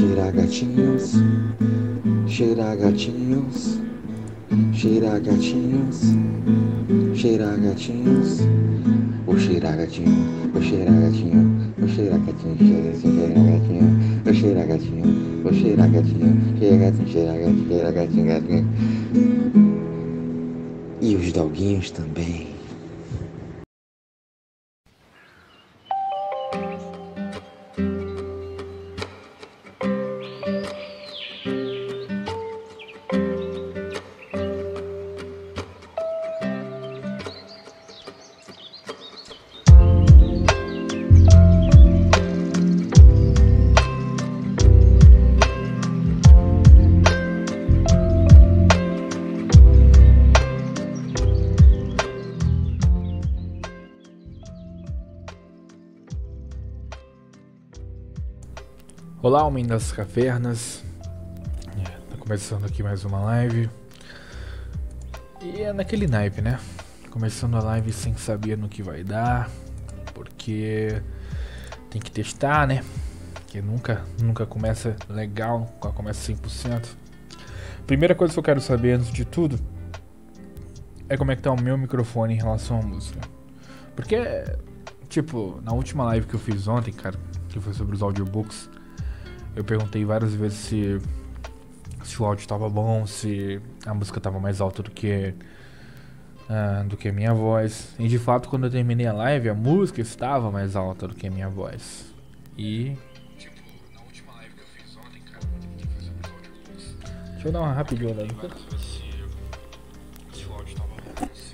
Cheira gatinhos, cheira gatinhos, cheira gatinhos, cheira gatinhos. Vou cheirar gatinho, vou cheirar gatinho, vou cheirar gatinho, cheira cheira gatinho, vou cheirar gatinho, vou cheirar gatinho, cheira gatinho, cheira gatinho, cheira gatinho, gatinho. E os doguinhos também. Homem das cavernas. É, tá começando aqui mais uma live. E é naquele naipe, né? Começando a live sem saber no que vai dar, porque tem que testar, né? Que nunca, nunca começa legal, nunca começa 100%. Primeira coisa que eu quero saber antes de tudo é como é que tá o meu microfone em relação à música. Porque, tipo, na última live que eu fiz ontem, cara, que foi sobre os audiobooks, eu perguntei várias vezes se, se o áudio estava bom, se a música estava mais alta do que uh, do que a minha voz. E de fato, quando eu terminei a live, a música estava mais alta do que a minha voz. E na última live que eu fiz audiobooks. Deixa eu dar uma rapidinha.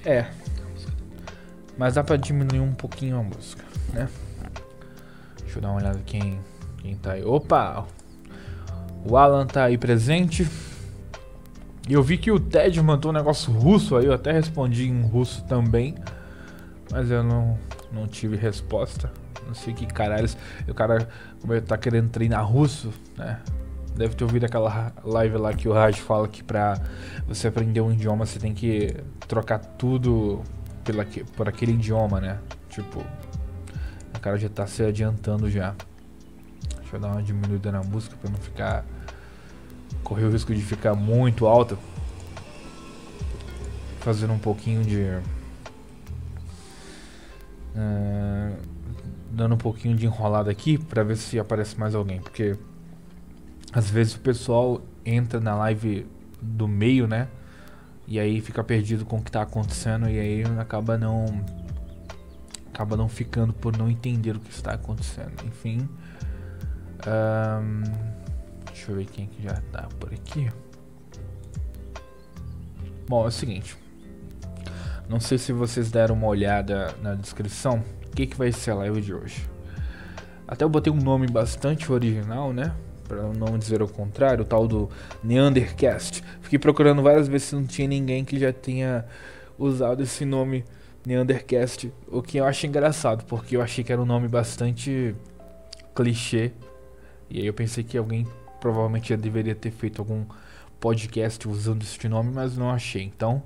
É. Mas dá pra diminuir um pouquinho a música, né? Deixa eu dar uma olhada quem quem tá aí? Opa! O Alan tá aí presente. E eu vi que o Ted mandou um negócio russo aí, eu até respondi em russo também. Mas eu não, não tive resposta. Não sei que caralho. O cara como ele tá querendo treinar russo, né? Deve ter ouvido aquela live lá que o Raj fala que pra você aprender um idioma você tem que trocar tudo pela, por aquele idioma, né? Tipo, o cara já tá se adiantando já. Deixa eu dar uma diminuída na música para não ficar. Correr o risco de ficar muito alta. Fazendo um pouquinho de. Uh, dando um pouquinho de enrolada aqui para ver se aparece mais alguém. Porque às vezes o pessoal entra na live do meio, né? E aí fica perdido com o que tá acontecendo e aí acaba não acaba não ficando por não entender o que está acontecendo. Enfim, um, deixa eu ver quem que já tá por aqui. Bom, é o seguinte. Não sei se vocês deram uma olhada na descrição. O que, que vai ser a live de hoje? Até eu botei um nome bastante original, né? Pra não dizer o contrário, o tal do Neandercast. Fiquei procurando várias vezes se não tinha ninguém que já tenha usado esse nome Neandercast. O que eu acho engraçado, porque eu achei que era um nome bastante clichê e aí eu pensei que alguém provavelmente já deveria ter feito algum podcast usando este nome, mas não achei. Então,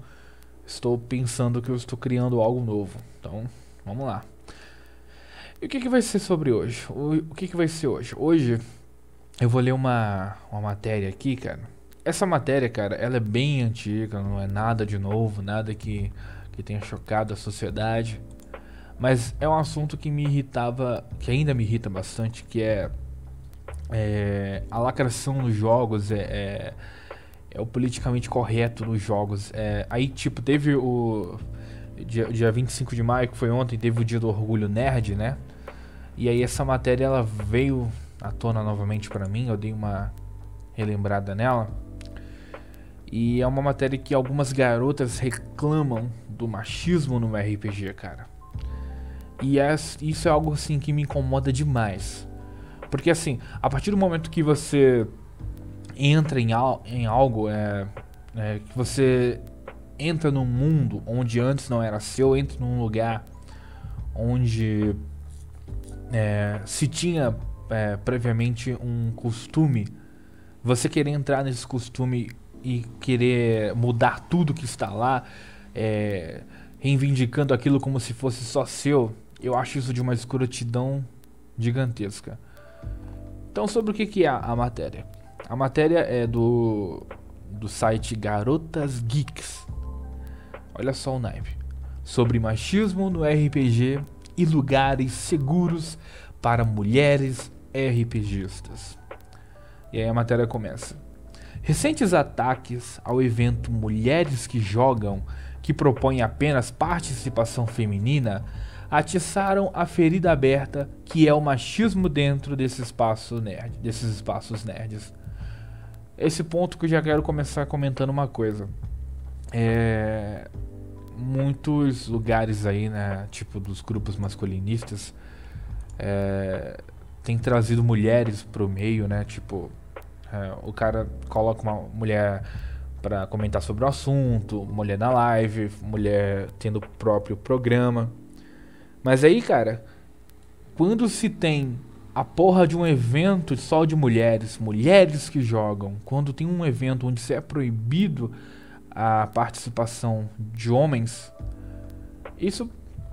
estou pensando que eu estou criando algo novo. Então, vamos lá. E o que, que vai ser sobre hoje? O, o que, que vai ser hoje? Hoje eu vou ler uma, uma matéria aqui, cara. Essa matéria, cara, ela é bem antiga, não é nada de novo, nada que, que tenha chocado a sociedade. Mas é um assunto que me irritava, que ainda me irrita bastante, que é é, a lacração nos jogos é, é, é, o politicamente correto nos jogos. É, aí, tipo, teve o. Dia, dia 25 de maio, que foi ontem, teve o dia do orgulho nerd, né? E aí essa matéria ela veio à tona novamente para mim, eu dei uma relembrada nela. E é uma matéria que algumas garotas reclamam do machismo no RPG, cara. E é, isso é algo assim que me incomoda demais. Porque assim, a partir do momento que você entra em, al em algo, é, é, que você entra num mundo onde antes não era seu, entra num lugar onde é, se tinha é, previamente um costume, você querer entrar nesse costume e querer mudar tudo que está lá, é, reivindicando aquilo como se fosse só seu, eu acho isso de uma escrotidão gigantesca. Então, sobre o que, que é a matéria? A matéria é do, do site Garotas Geeks. Olha só o naipe. Sobre machismo no RPG e lugares seguros para mulheres RPGistas. E aí a matéria começa. Recentes ataques ao evento Mulheres que Jogam, que propõe apenas participação feminina, atiçaram a ferida aberta que é o machismo dentro desse espaço nerd, desses espaços nerds. Esse ponto que eu já quero começar comentando uma coisa. É, muitos lugares aí, né, tipo dos grupos masculinistas, é, tem trazido mulheres pro meio, né, tipo é, o cara coloca uma mulher para comentar sobre o assunto, mulher na live, mulher tendo o próprio programa. Mas aí, cara, quando se tem a porra de um evento só de mulheres, mulheres que jogam, quando tem um evento onde se é proibido a participação de homens, isso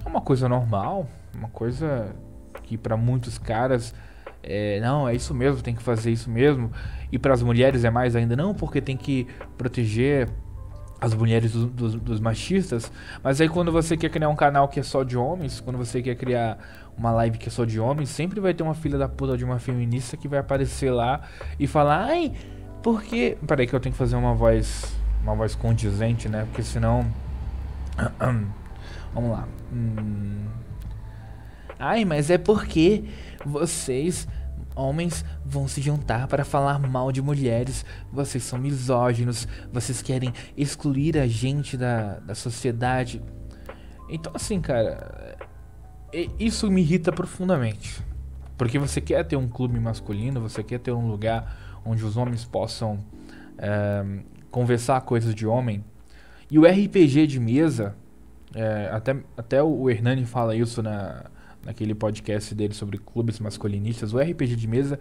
é uma coisa normal, uma coisa que para muitos caras é, não, é isso mesmo, tem que fazer isso mesmo. E para as mulheres é mais ainda, não, porque tem que proteger as mulheres do, do, dos machistas. Mas aí quando você quer criar um canal que é só de homens, quando você quer criar uma live que é só de homens, sempre vai ter uma filha da puta de uma feminista que vai aparecer lá e falar, ai, porque. Peraí que eu tenho que fazer uma voz. Uma voz condizente, né? Porque senão. Vamos lá. Hum... Ai, mas é porque vocês homens vão se juntar para falar mal de mulheres. Vocês são misóginos. Vocês querem excluir a gente da, da sociedade. Então, assim, cara, isso me irrita profundamente. Porque você quer ter um clube masculino, você quer ter um lugar onde os homens possam é, conversar coisas de homem. E o RPG de mesa, é, até, até o Hernani fala isso na, naquele podcast dele sobre clubes masculinistas, o RPG de mesa,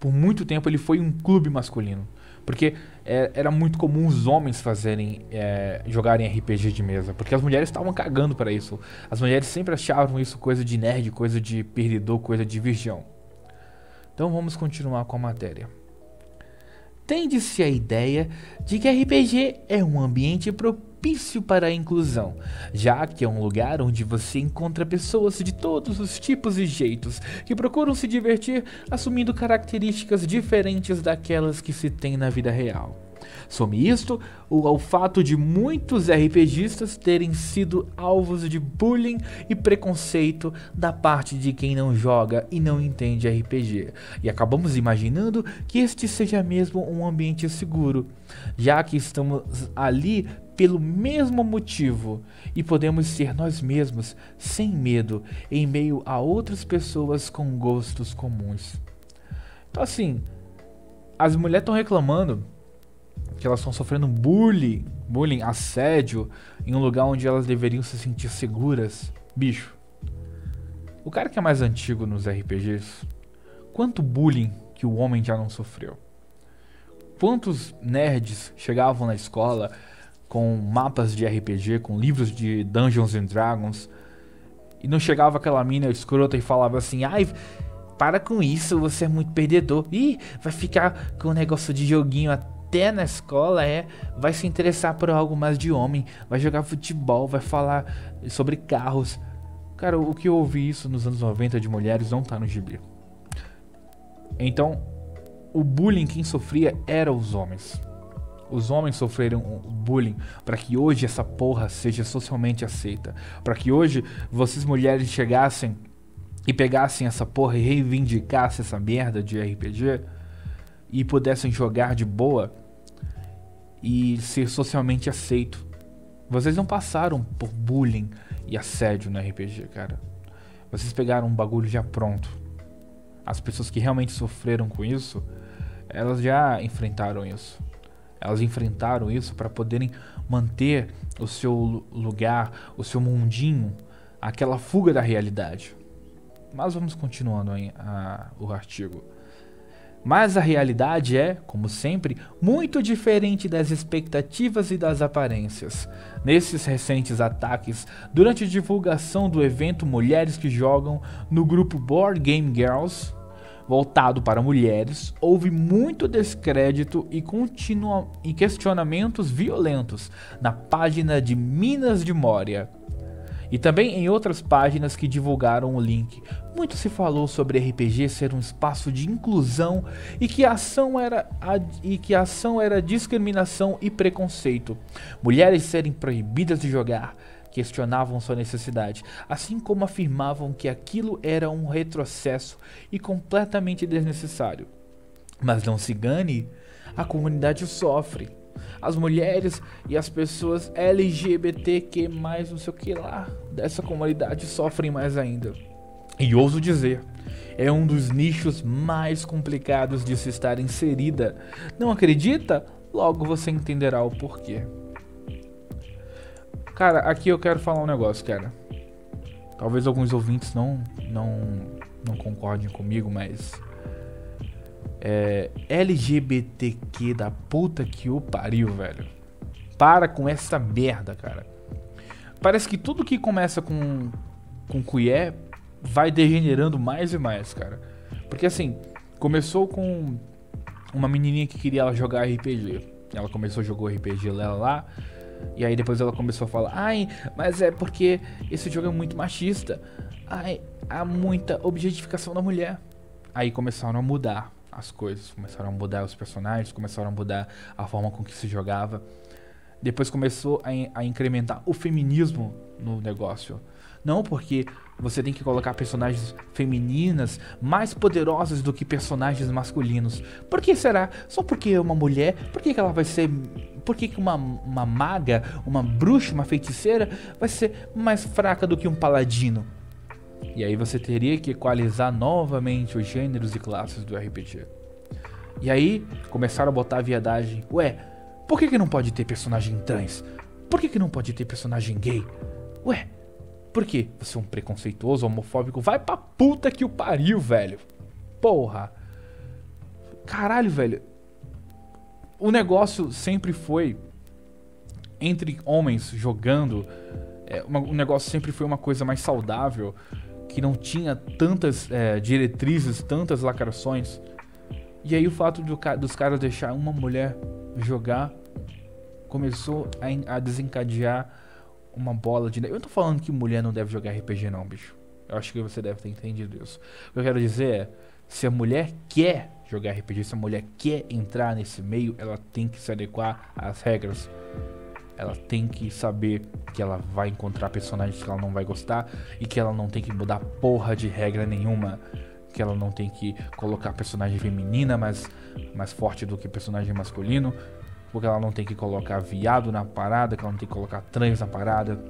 por muito tempo ele foi um clube masculino. Porque é, era muito comum os homens fazerem é, jogarem RPG de mesa, porque as mulheres estavam cagando para isso. As mulheres sempre achavam isso coisa de nerd, coisa de perdedor, coisa de virgão. Então vamos continuar com a matéria. Tende-se a ideia de que RPG é um ambiente propício para a inclusão, já que é um lugar onde você encontra pessoas de todos os tipos e jeitos que procuram se divertir assumindo características diferentes daquelas que se tem na vida real. Some isto ao fato de muitos RPGistas terem sido alvos de bullying e preconceito da parte de quem não joga e não entende RPG, e acabamos imaginando que este seja mesmo um ambiente seguro, já que estamos ali pelo mesmo motivo e podemos ser nós mesmos sem medo em meio a outras pessoas com gostos comuns. Então assim, as mulheres estão reclamando que elas estão sofrendo bullying, bullying, assédio em um lugar onde elas deveriam se sentir seguras. Bicho, o cara que é mais antigo nos RPGs, quanto bullying que o homem já não sofreu? Quantos nerds chegavam na escola com mapas de RPG, com livros de Dungeons and Dragons. E não chegava aquela mina escrota e falava assim: ai, para com isso, você é muito perdedor. Ih, vai ficar com o negócio de joguinho até na escola, é. Vai se interessar por algo mais de homem, vai jogar futebol, vai falar sobre carros. Cara, o que eu ouvi isso nos anos 90 de mulheres não tá no gibi. Então, o bullying quem sofria eram os homens os homens sofreram bullying para que hoje essa porra seja socialmente aceita, para que hoje vocês mulheres chegassem e pegassem essa porra e reivindicassem essa merda de RPG e pudessem jogar de boa e ser socialmente aceito. Vocês não passaram por bullying e assédio no RPG, cara. Vocês pegaram um bagulho já pronto. As pessoas que realmente sofreram com isso, elas já enfrentaram isso. Elas enfrentaram isso para poderem manter o seu lugar, o seu mundinho, aquela fuga da realidade. Mas vamos continuando a, o artigo. Mas a realidade é, como sempre, muito diferente das expectativas e das aparências. Nesses recentes ataques, durante a divulgação do evento Mulheres que Jogam no grupo Board Game Girls, voltado para mulheres, houve muito descrédito e, e questionamentos violentos na página de Minas de Moria. E também em outras páginas que divulgaram o link. Muito se falou sobre RPG ser um espaço de inclusão e que a ação era, a, e que a ação era discriminação e preconceito. Mulheres serem proibidas de jogar, questionavam sua necessidade, assim como afirmavam que aquilo era um retrocesso e completamente desnecessário. Mas não se engane, a comunidade sofre. As mulheres e as pessoas LGBTQ, não sei o que lá, dessa comunidade sofrem mais ainda. E ouso dizer, é um dos nichos mais complicados de se estar inserida. Não acredita? Logo você entenderá o porquê. Cara, aqui eu quero falar um negócio, cara. Talvez alguns ouvintes não não não concordem comigo, mas é LGBTQ da puta que o pariu, velho. Para com essa merda, cara. Parece que tudo que começa com com cuié vai degenerando mais e mais, cara. Porque assim, começou com uma menininha que queria jogar RPG. Ela começou a jogar RPG lá, lá e aí depois ela começou a falar: "Ai, mas é porque esse jogo é muito machista. Ai, há muita objetificação da mulher". Aí começaram a mudar as coisas, começaram a mudar os personagens, começaram a mudar a forma com que se jogava. Depois começou a, a incrementar o feminismo no negócio. Não porque você tem que colocar personagens femininas mais poderosas do que personagens masculinos. Por que será? Só porque uma mulher? Por que, que ela vai ser. Por que, que uma, uma maga, uma bruxa, uma feiticeira vai ser mais fraca do que um paladino? E aí você teria que equalizar novamente os gêneros e classes do RPG. E aí começaram a botar a viadagem. Ué, por que, que não pode ter personagem trans? Por que, que não pode ter personagem gay? Ué, por quê? Você é um preconceituoso, homofóbico? Vai pra puta que o pariu, velho. Porra. Caralho, velho. O negócio sempre foi entre homens jogando. É, uma, o negócio sempre foi uma coisa mais saudável. Que não tinha tantas é, diretrizes, tantas lacrações. E aí o fato do, dos caras deixar uma mulher jogar começou a, a desencadear uma bola de. Eu não tô falando que mulher não deve jogar RPG, não, bicho. Eu acho que você deve ter entendido isso. O que eu quero dizer é: se a mulher quer jogar RPG, se a mulher quer entrar nesse meio, ela tem que se adequar às regras. Ela tem que saber que ela vai encontrar personagens que ela não vai gostar e que ela não tem que mudar porra de regra nenhuma. Que ela não tem que colocar personagem feminina mais, mais forte do que personagem masculino porque ela não tem que colocar viado na parada, que ela não tem que colocar trans na parada.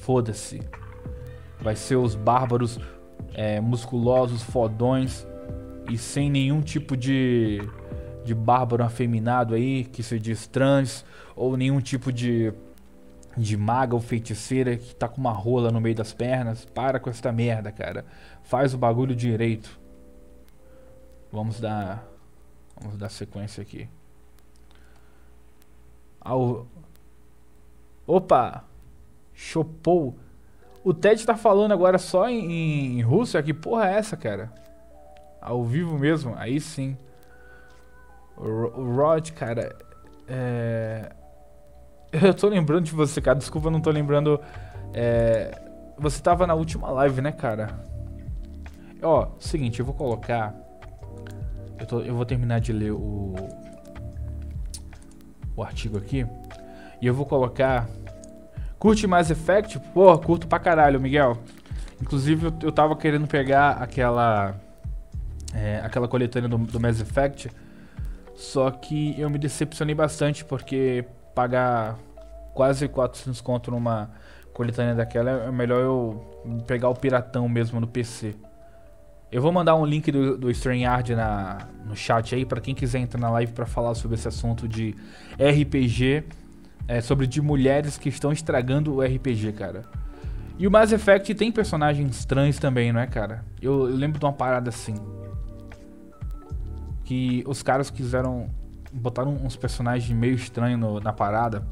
Foda-se. Vai ser os bárbaros é, musculosos, fodões e sem nenhum tipo de, de bárbaro afeminado aí, que se diz trans, ou nenhum tipo de, de maga ou feiticeira que tá com uma rola no meio das pernas. Para com essa merda, cara. Faz o bagulho direito. Vamos dar. Vamos dar sequência aqui. Ao... Opa! Chopou. O Ted tá falando agora só em, em russo? Que porra é essa, cara? Ao vivo mesmo? Aí sim. O Rod, cara. É... Eu tô lembrando de você, cara. Desculpa, eu não tô lembrando. É... Você tava na última live, né, cara? Ó, seguinte, eu vou colocar. Eu, tô... eu vou terminar de ler o o artigo aqui. E eu vou colocar. Curte Mass Effect? Pô, curto pra caralho, Miguel. Inclusive, eu, tava querendo pegar aquela. É, aquela coletânea do, do Mass Effect. Só que eu me decepcionei bastante porque pagar quase 400 conto numa coletânea daquela é melhor eu pegar o piratão mesmo no PC. Eu vou mandar um link do, do StreamYard na, no chat aí para quem quiser entrar na live para falar sobre esse assunto de RPG, é, sobre de mulheres que estão estragando o RPG, cara. E o Mass Effect tem personagens estranhos também, não é, cara? Eu, eu lembro de uma parada assim. Que os caras quiseram. Botaram uns personagens meio estranhos na parada.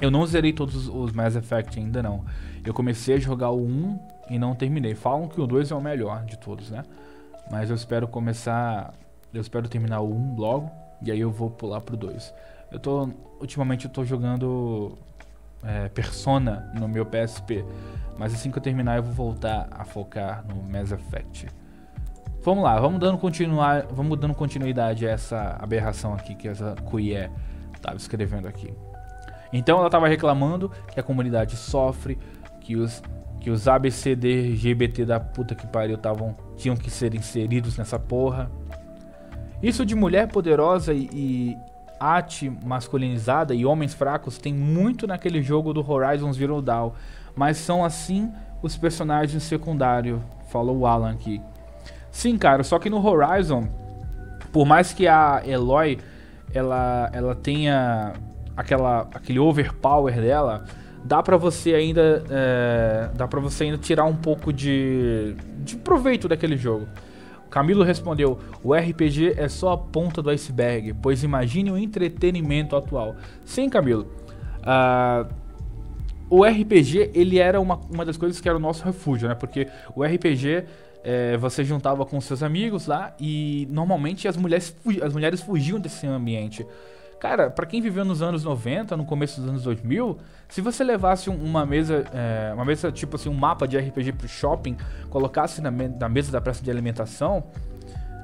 Eu não zerei todos os Mass Effect ainda não. Eu comecei a jogar o 1 e não terminei. Falam que o 2 é o melhor de todos, né? Mas eu espero começar. Eu espero terminar o 1 logo. E aí eu vou pular pro 2. Eu tô. Ultimamente eu tô jogando é, Persona no meu PSP. Mas assim que eu terminar eu vou voltar a focar no Mass Effect. Vamos lá, vamos dando, continuar, vamos dando continuidade a essa aberração aqui que essa Kuie estava escrevendo aqui. Então ela estava reclamando que a comunidade sofre, que os, que os ABCD da puta que pariu tavam, tinham que ser inseridos nessa porra. Isso de mulher poderosa e, e arte masculinizada e homens fracos tem muito naquele jogo do Horizon Zero Dawn, mas são assim os personagens secundários, falou o Alan aqui. Sim, cara, só que no Horizon, por mais que a Eloy ela, ela tenha aquela, aquele overpower dela, dá pra você ainda é, dá para você ainda tirar um pouco de, de proveito daquele jogo. Camilo respondeu: O RPG é só a ponta do iceberg, pois imagine o entretenimento atual. Sim, Camilo. Uh, o RPG ele era uma, uma das coisas que era o nosso refúgio, né? Porque o RPG é, você juntava com seus amigos lá e normalmente as mulheres, as mulheres fugiam desse ambiente. Cara, para quem viveu nos anos 90, no começo dos anos 2000, se você levasse uma mesa, é, uma mesa tipo assim, um mapa de RPG pro shopping, colocasse na, me na mesa da praça de alimentação,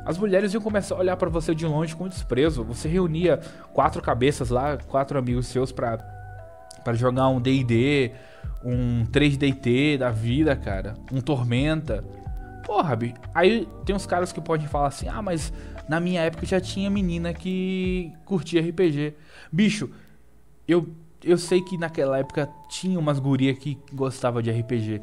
as mulheres iam começar a olhar para você de longe com desprezo. Você reunia quatro cabeças lá, quatro amigos seus para para jogar um D&D, um 3DT da vida, cara, um Tormenta. Porra, bicho. Aí tem uns caras que podem falar assim: ah, mas na minha época já tinha menina que curtia RPG. Bicho, eu, eu sei que naquela época tinha umas gurias que gostavam de RPG.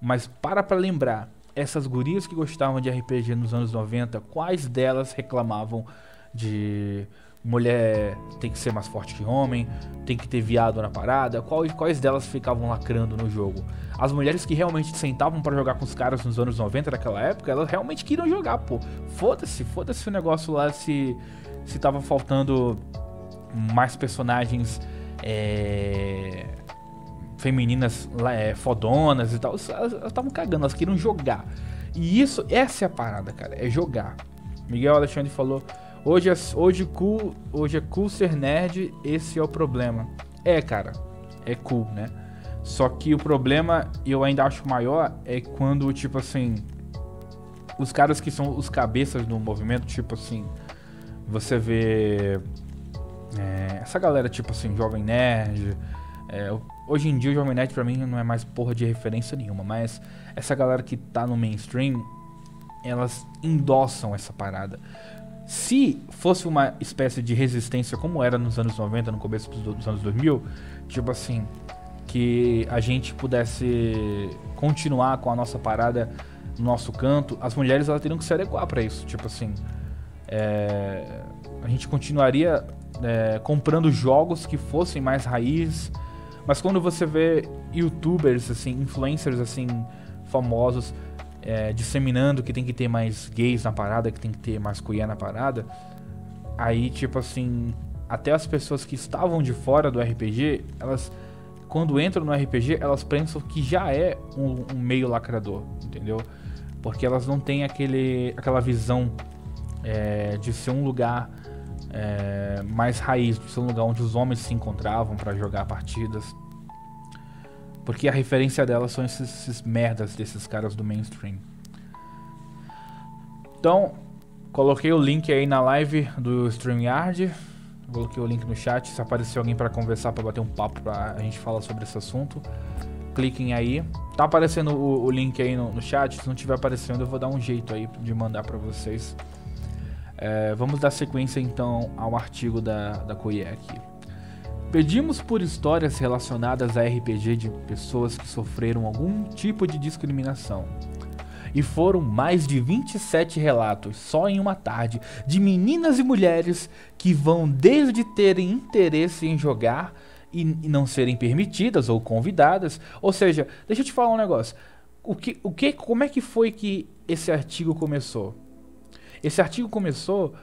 Mas para pra lembrar, essas gurias que gostavam de RPG nos anos 90, quais delas reclamavam de mulher tem que ser mais forte que homem, tem que ter viado na parada, quais, quais delas ficavam lacrando no jogo? As mulheres que realmente sentavam para jogar com os caras nos anos 90 daquela época, elas realmente queriam jogar, pô. Foda-se, foda-se o negócio lá se, se tava faltando mais personagens é, femininas é, fodonas e tal. Elas estavam cagando, elas queriam jogar. E isso, essa é a parada, cara, é jogar. Miguel Alexandre falou Hoje é, hoje, cool, hoje é cool ser nerd, esse é o problema. É, cara, é cool, né? Só que o problema, eu ainda acho maior, é quando, tipo assim, os caras que são os cabeças do movimento, tipo assim, você vê é, essa galera, tipo assim, Jovem Nerd. É, hoje em dia o Jovem Nerd pra mim não é mais porra de referência nenhuma, mas essa galera que tá no mainstream, elas endossam essa parada. Se fosse uma espécie de resistência como era nos anos 90, no começo dos anos 2000, tipo assim, que a gente pudesse continuar com a nossa parada no nosso canto, as mulheres elas teriam que se adequar para isso. Tipo assim, é, a gente continuaria é, comprando jogos que fossem mais raiz, mas quando você vê youtubers, assim, influencers assim, famosos é, disseminando que tem que ter mais gays na parada, que tem que ter mais cuia na parada, aí, tipo assim, até as pessoas que estavam de fora do RPG, elas, quando entram no RPG, elas pensam que já é um, um meio lacrador, entendeu? Porque elas não têm aquele, aquela visão é, de ser um lugar é, mais raiz, de ser um lugar onde os homens se encontravam para jogar partidas. Porque a referência dela são esses, esses merdas desses caras do mainstream. Então, coloquei o link aí na live do StreamYard. Coloquei o link no chat. Se aparecer alguém para conversar, para bater um papo, pra a gente falar sobre esse assunto, cliquem aí. Tá aparecendo o, o link aí no, no, chat. Se não tiver aparecendo, eu vou dar um jeito aí de mandar para vocês. É, vamos dar sequência então ao artigo da, da Koye aqui. Pedimos por histórias relacionadas a RPG de pessoas que sofreram algum tipo de discriminação. E foram mais de 27 relatos só em uma tarde de meninas e mulheres que vão desde terem interesse em jogar e não serem permitidas ou convidadas. Ou seja, deixa eu te falar um negócio. O que, o que, como é que foi que esse artigo começou? Esse artigo começou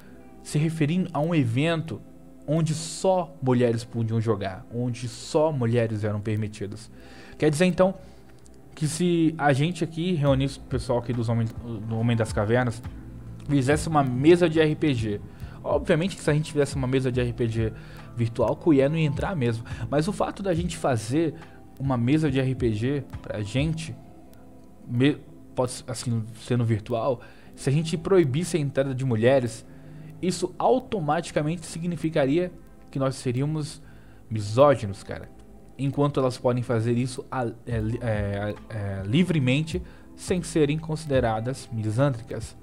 se referindo a um evento onde só mulheres podiam jogar, onde só mulheres eram permitidas. Quer dizer então que se a gente aqui reunisse o pessoal aqui dos homens, do Homem das Cavernas fizesse uma mesa de RPG. Obviamente que se a gente fizesse uma mesa de RPG virtual, o não ia entrar mesmo. Mas o fato da gente fazer uma mesa de RPG pra gente, pode assim sendo virtual, se a gente proibisse a entrada de mulheres, isso automaticamente significaria que nós seríamos misóginos, cara. Enquanto elas podem fazer isso é, é, é, livremente sem serem consideradas misândricas.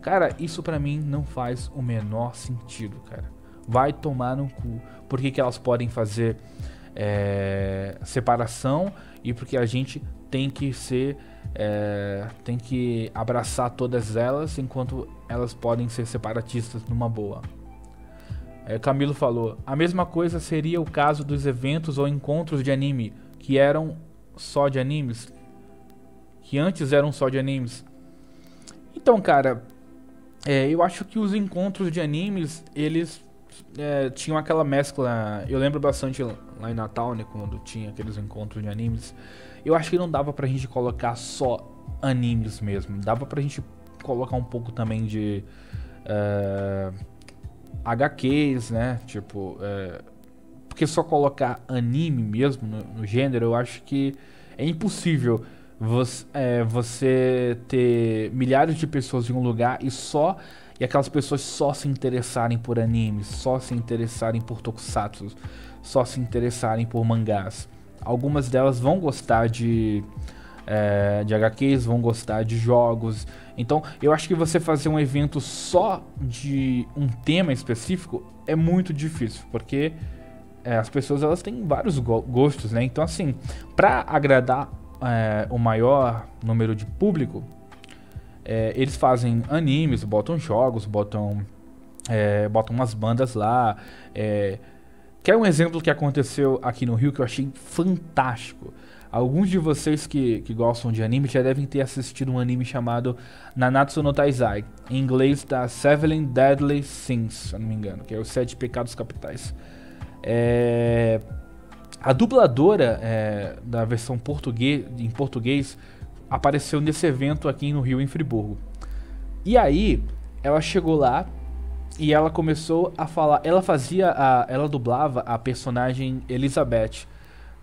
Cara, isso para mim não faz o menor sentido, cara. Vai tomar no cu. Por que, que elas podem fazer é, separação e porque a gente tem que ser. É, tem que abraçar todas elas enquanto elas podem ser separatistas numa boa. É, Camilo falou: a mesma coisa seria o caso dos eventos ou encontros de anime que eram só de animes, que antes eram só de animes. Então, cara, é, eu acho que os encontros de animes, eles é, tinham aquela mescla. Eu lembro bastante lá em Natal, né, quando tinha aqueles encontros de animes. Eu acho que não dava pra gente colocar só animes mesmo. Dava pra gente colocar um pouco também de uh, é, HQs, né? Tipo, uh, porque só colocar anime mesmo no, no, gênero, eu acho que é impossível você, é, você ter milhares de pessoas em um lugar e só e aquelas pessoas só se interessarem por animes, só se interessarem por tokusatsu, só se interessarem por mangás. Algumas delas vão gostar de é, de HQs, vão gostar de jogos. Então, eu acho que você fazer um evento só de um tema específico é muito difícil, porque é, as pessoas elas têm vários go gostos, né? Então, assim, para agradar é, o maior número de público, é, eles fazem animes, botam jogos, botam, é, botam umas bandas lá. É, quer um exemplo que aconteceu aqui no Rio que eu achei fantástico. Alguns de vocês que, que gostam de anime já devem ter assistido um anime chamado Nanatsu no Taizai. Em inglês tá Seven Deadly Sins, se eu não me engano, que é os Sete Pecados Capitais. É, a dubladora é, da versão português, em português apareceu nesse evento aqui no Rio, em Friburgo. E aí, ela chegou lá e ela começou a falar. Ela fazia. A, ela dublava a personagem Elizabeth,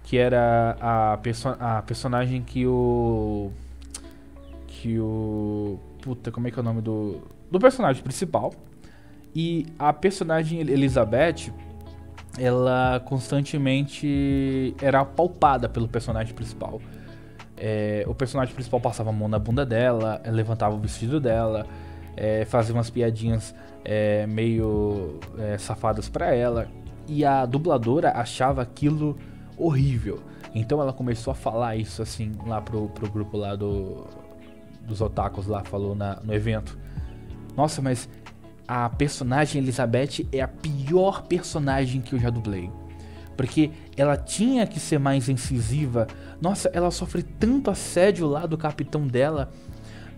que era a, perso a personagem que o. Que o. Puta, como é que é o nome do. Do personagem principal. E a personagem Elizabeth ela constantemente era apalpada pelo personagem principal. É, o personagem principal passava a mão na bunda dela, levantava o vestido dela, é, umas piadinhas é, meio é, safadas para ela. E a dubladora achava aquilo horrível. Então ela começou a falar isso assim lá pro, pro grupo lá do, dos otakus lá, falou na, no evento. Nossa, mas a personagem Elizabeth é a pior personagem que eu já dublei. Porque ela tinha que ser mais incisiva. Nossa, ela sofre tanto assédio lá do capitão dela.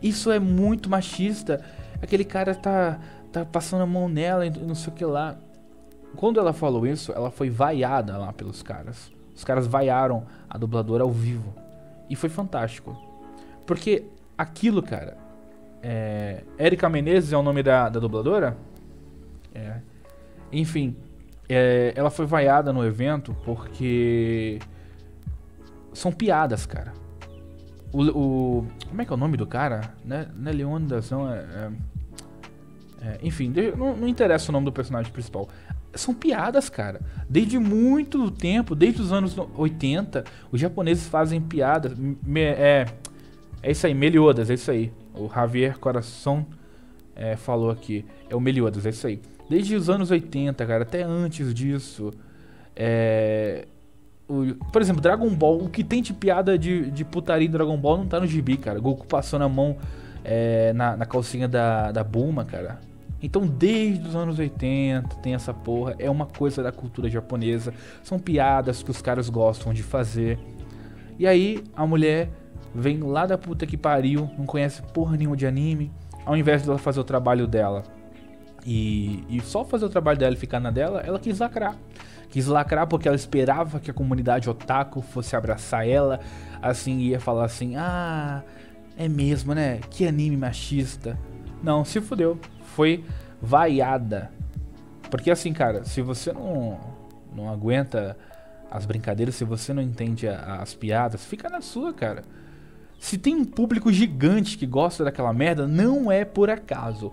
Isso é muito machista. Aquele cara tá, tá passando a mão nela e não sei o que lá. Quando ela falou isso, ela foi vaiada lá pelos caras. Os caras vaiaram a dubladora ao vivo. E foi fantástico. Porque aquilo, cara, é, Erika Menezes é o nome da, da dubladora? É. Enfim, é, ela foi vaiada no evento porque são piadas, cara. O, o, como é que é o nome do cara? Né, não é Leônidas, não é, é, é enfim, não, não, interessa o nome do personagem principal. São piadas, cara. Desde muito tempo, desde os anos 80, os japoneses fazem piadas. Me, é, é isso aí, Meliodas, é isso aí. O Javier Coração é, falou aqui. É o Meliodas, é isso aí. Desde os anos 80, cara, até antes disso. É, o, por exemplo, Dragon Ball. O que tem de piada de, de putaria em Dragon Ball não tá no gibi, cara. Goku passou na mão é, na, na calcinha da, da Bulma, cara. Então, desde os anos 80 tem essa porra. É uma coisa da cultura japonesa. São piadas que os caras gostam de fazer. E aí, a mulher vem lá da puta que pariu, não conhece porra nenhuma de anime, ao invés dela fazer o trabalho dela e, e só fazer o trabalho dela e ficar na dela, ela quis lacrar. Quis lacrar porque ela esperava que a comunidade otaku fosse abraçar ela, assim, ia falar assim: ah, é mesmo, né? Que anime machista. Não, se fudeu. Foi vaiada. Porque assim, cara, se você não, não aguenta as brincadeiras, se você não entende a, as piadas, fica na sua, cara. Se tem um público gigante que gosta daquela merda, não é por acaso.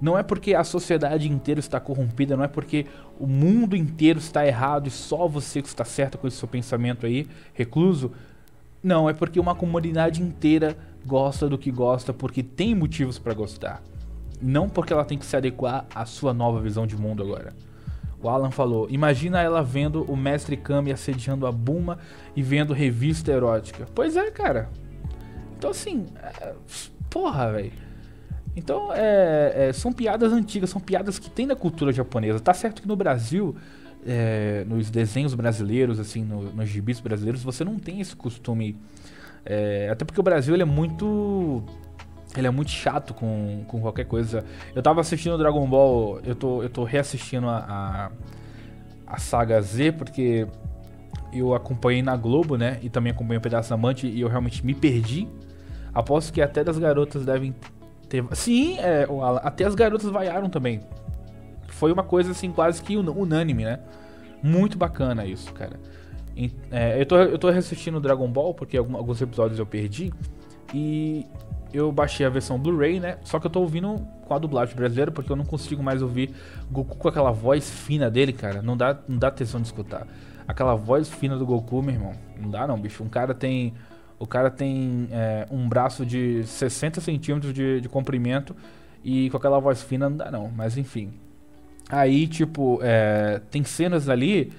Não é porque a sociedade inteira está corrompida, não é porque o mundo inteiro está errado e só você que está certo com esse seu pensamento aí, recluso. Não, é porque uma comunidade inteira gosta do que gosta porque tem motivos para gostar. Não porque ela tem que se adequar à sua nova visão de mundo agora. O Alan falou: Imagina ela vendo o mestre Kami assediando a Buma e vendo revista erótica. Pois é, cara. Então, assim, é, porra, velho. Então, é, é, são piadas antigas, são piadas que tem na cultura japonesa. Tá certo que no Brasil, é, nos desenhos brasileiros, assim, no, nos gibis brasileiros, você não tem esse costume. É, até porque o Brasil ele é muito. Ele é muito chato com, com qualquer coisa. Eu tava assistindo Dragon Ball, eu tô, eu tô reassistindo a, a, a saga Z, porque eu acompanhei na Globo, né? E também acompanhei o Pedaço da Amante e eu realmente me perdi Aposto que até das garotas devem ter. Sim, é, até as garotas vaiaram também. Foi uma coisa assim, quase que unânime, né? Muito bacana isso, cara. É, eu, tô, eu tô reassistindo Dragon Ball, porque alguns episódios eu perdi. E eu baixei a versão Blu-ray, né? Só que eu tô ouvindo com a dublagem brasileira, porque eu não consigo mais ouvir Goku com aquela voz fina dele, cara. Não dá, não dá atenção de escutar. Aquela voz fina do Goku, meu irmão. Não dá não, bicho. Um cara tem o cara tem é, um braço de 60 centímetros de, de, comprimento e com aquela voz fina não dá não, mas enfim. Aí, tipo, é, tem cenas ali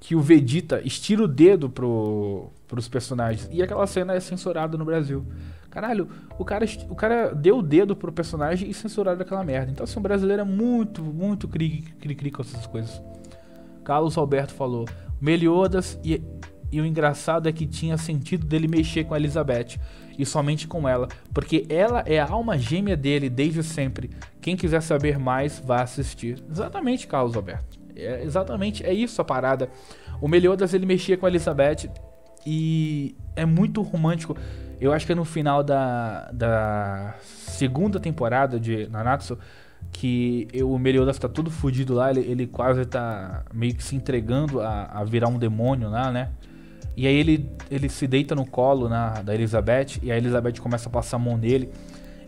que o Vegeta estira o dedo pro, pros personagens. E aquela cena é censurada no Brasil. Caralho, o cara, o cara deu o dedo pro personagem e censuraram aquela merda. Então, assim, o brasileiro é muito, muito cri-cri com essas coisas. Carlos Alberto falou: Meliodas e e o engraçado é que tinha sentido dele mexer com a Elizabeth e somente com ela, porque ela é a alma gêmea dele desde sempre. Quem quiser saber mais, vá assistir. Exatamente, Carlos Alberto. É exatamente, é isso a parada. O Meliodas ele mexia com a Elizabeth e é muito romântico. Eu acho que é no final da, da segunda temporada de Nanatsu que o Meliodas tá tudo fudido lá, ele, ele quase tá meio que se entregando a, a virar um demônio lá, né? E aí ele, ele se deita no colo na, da Elizabeth e a Elizabeth começa a passar a mão nele.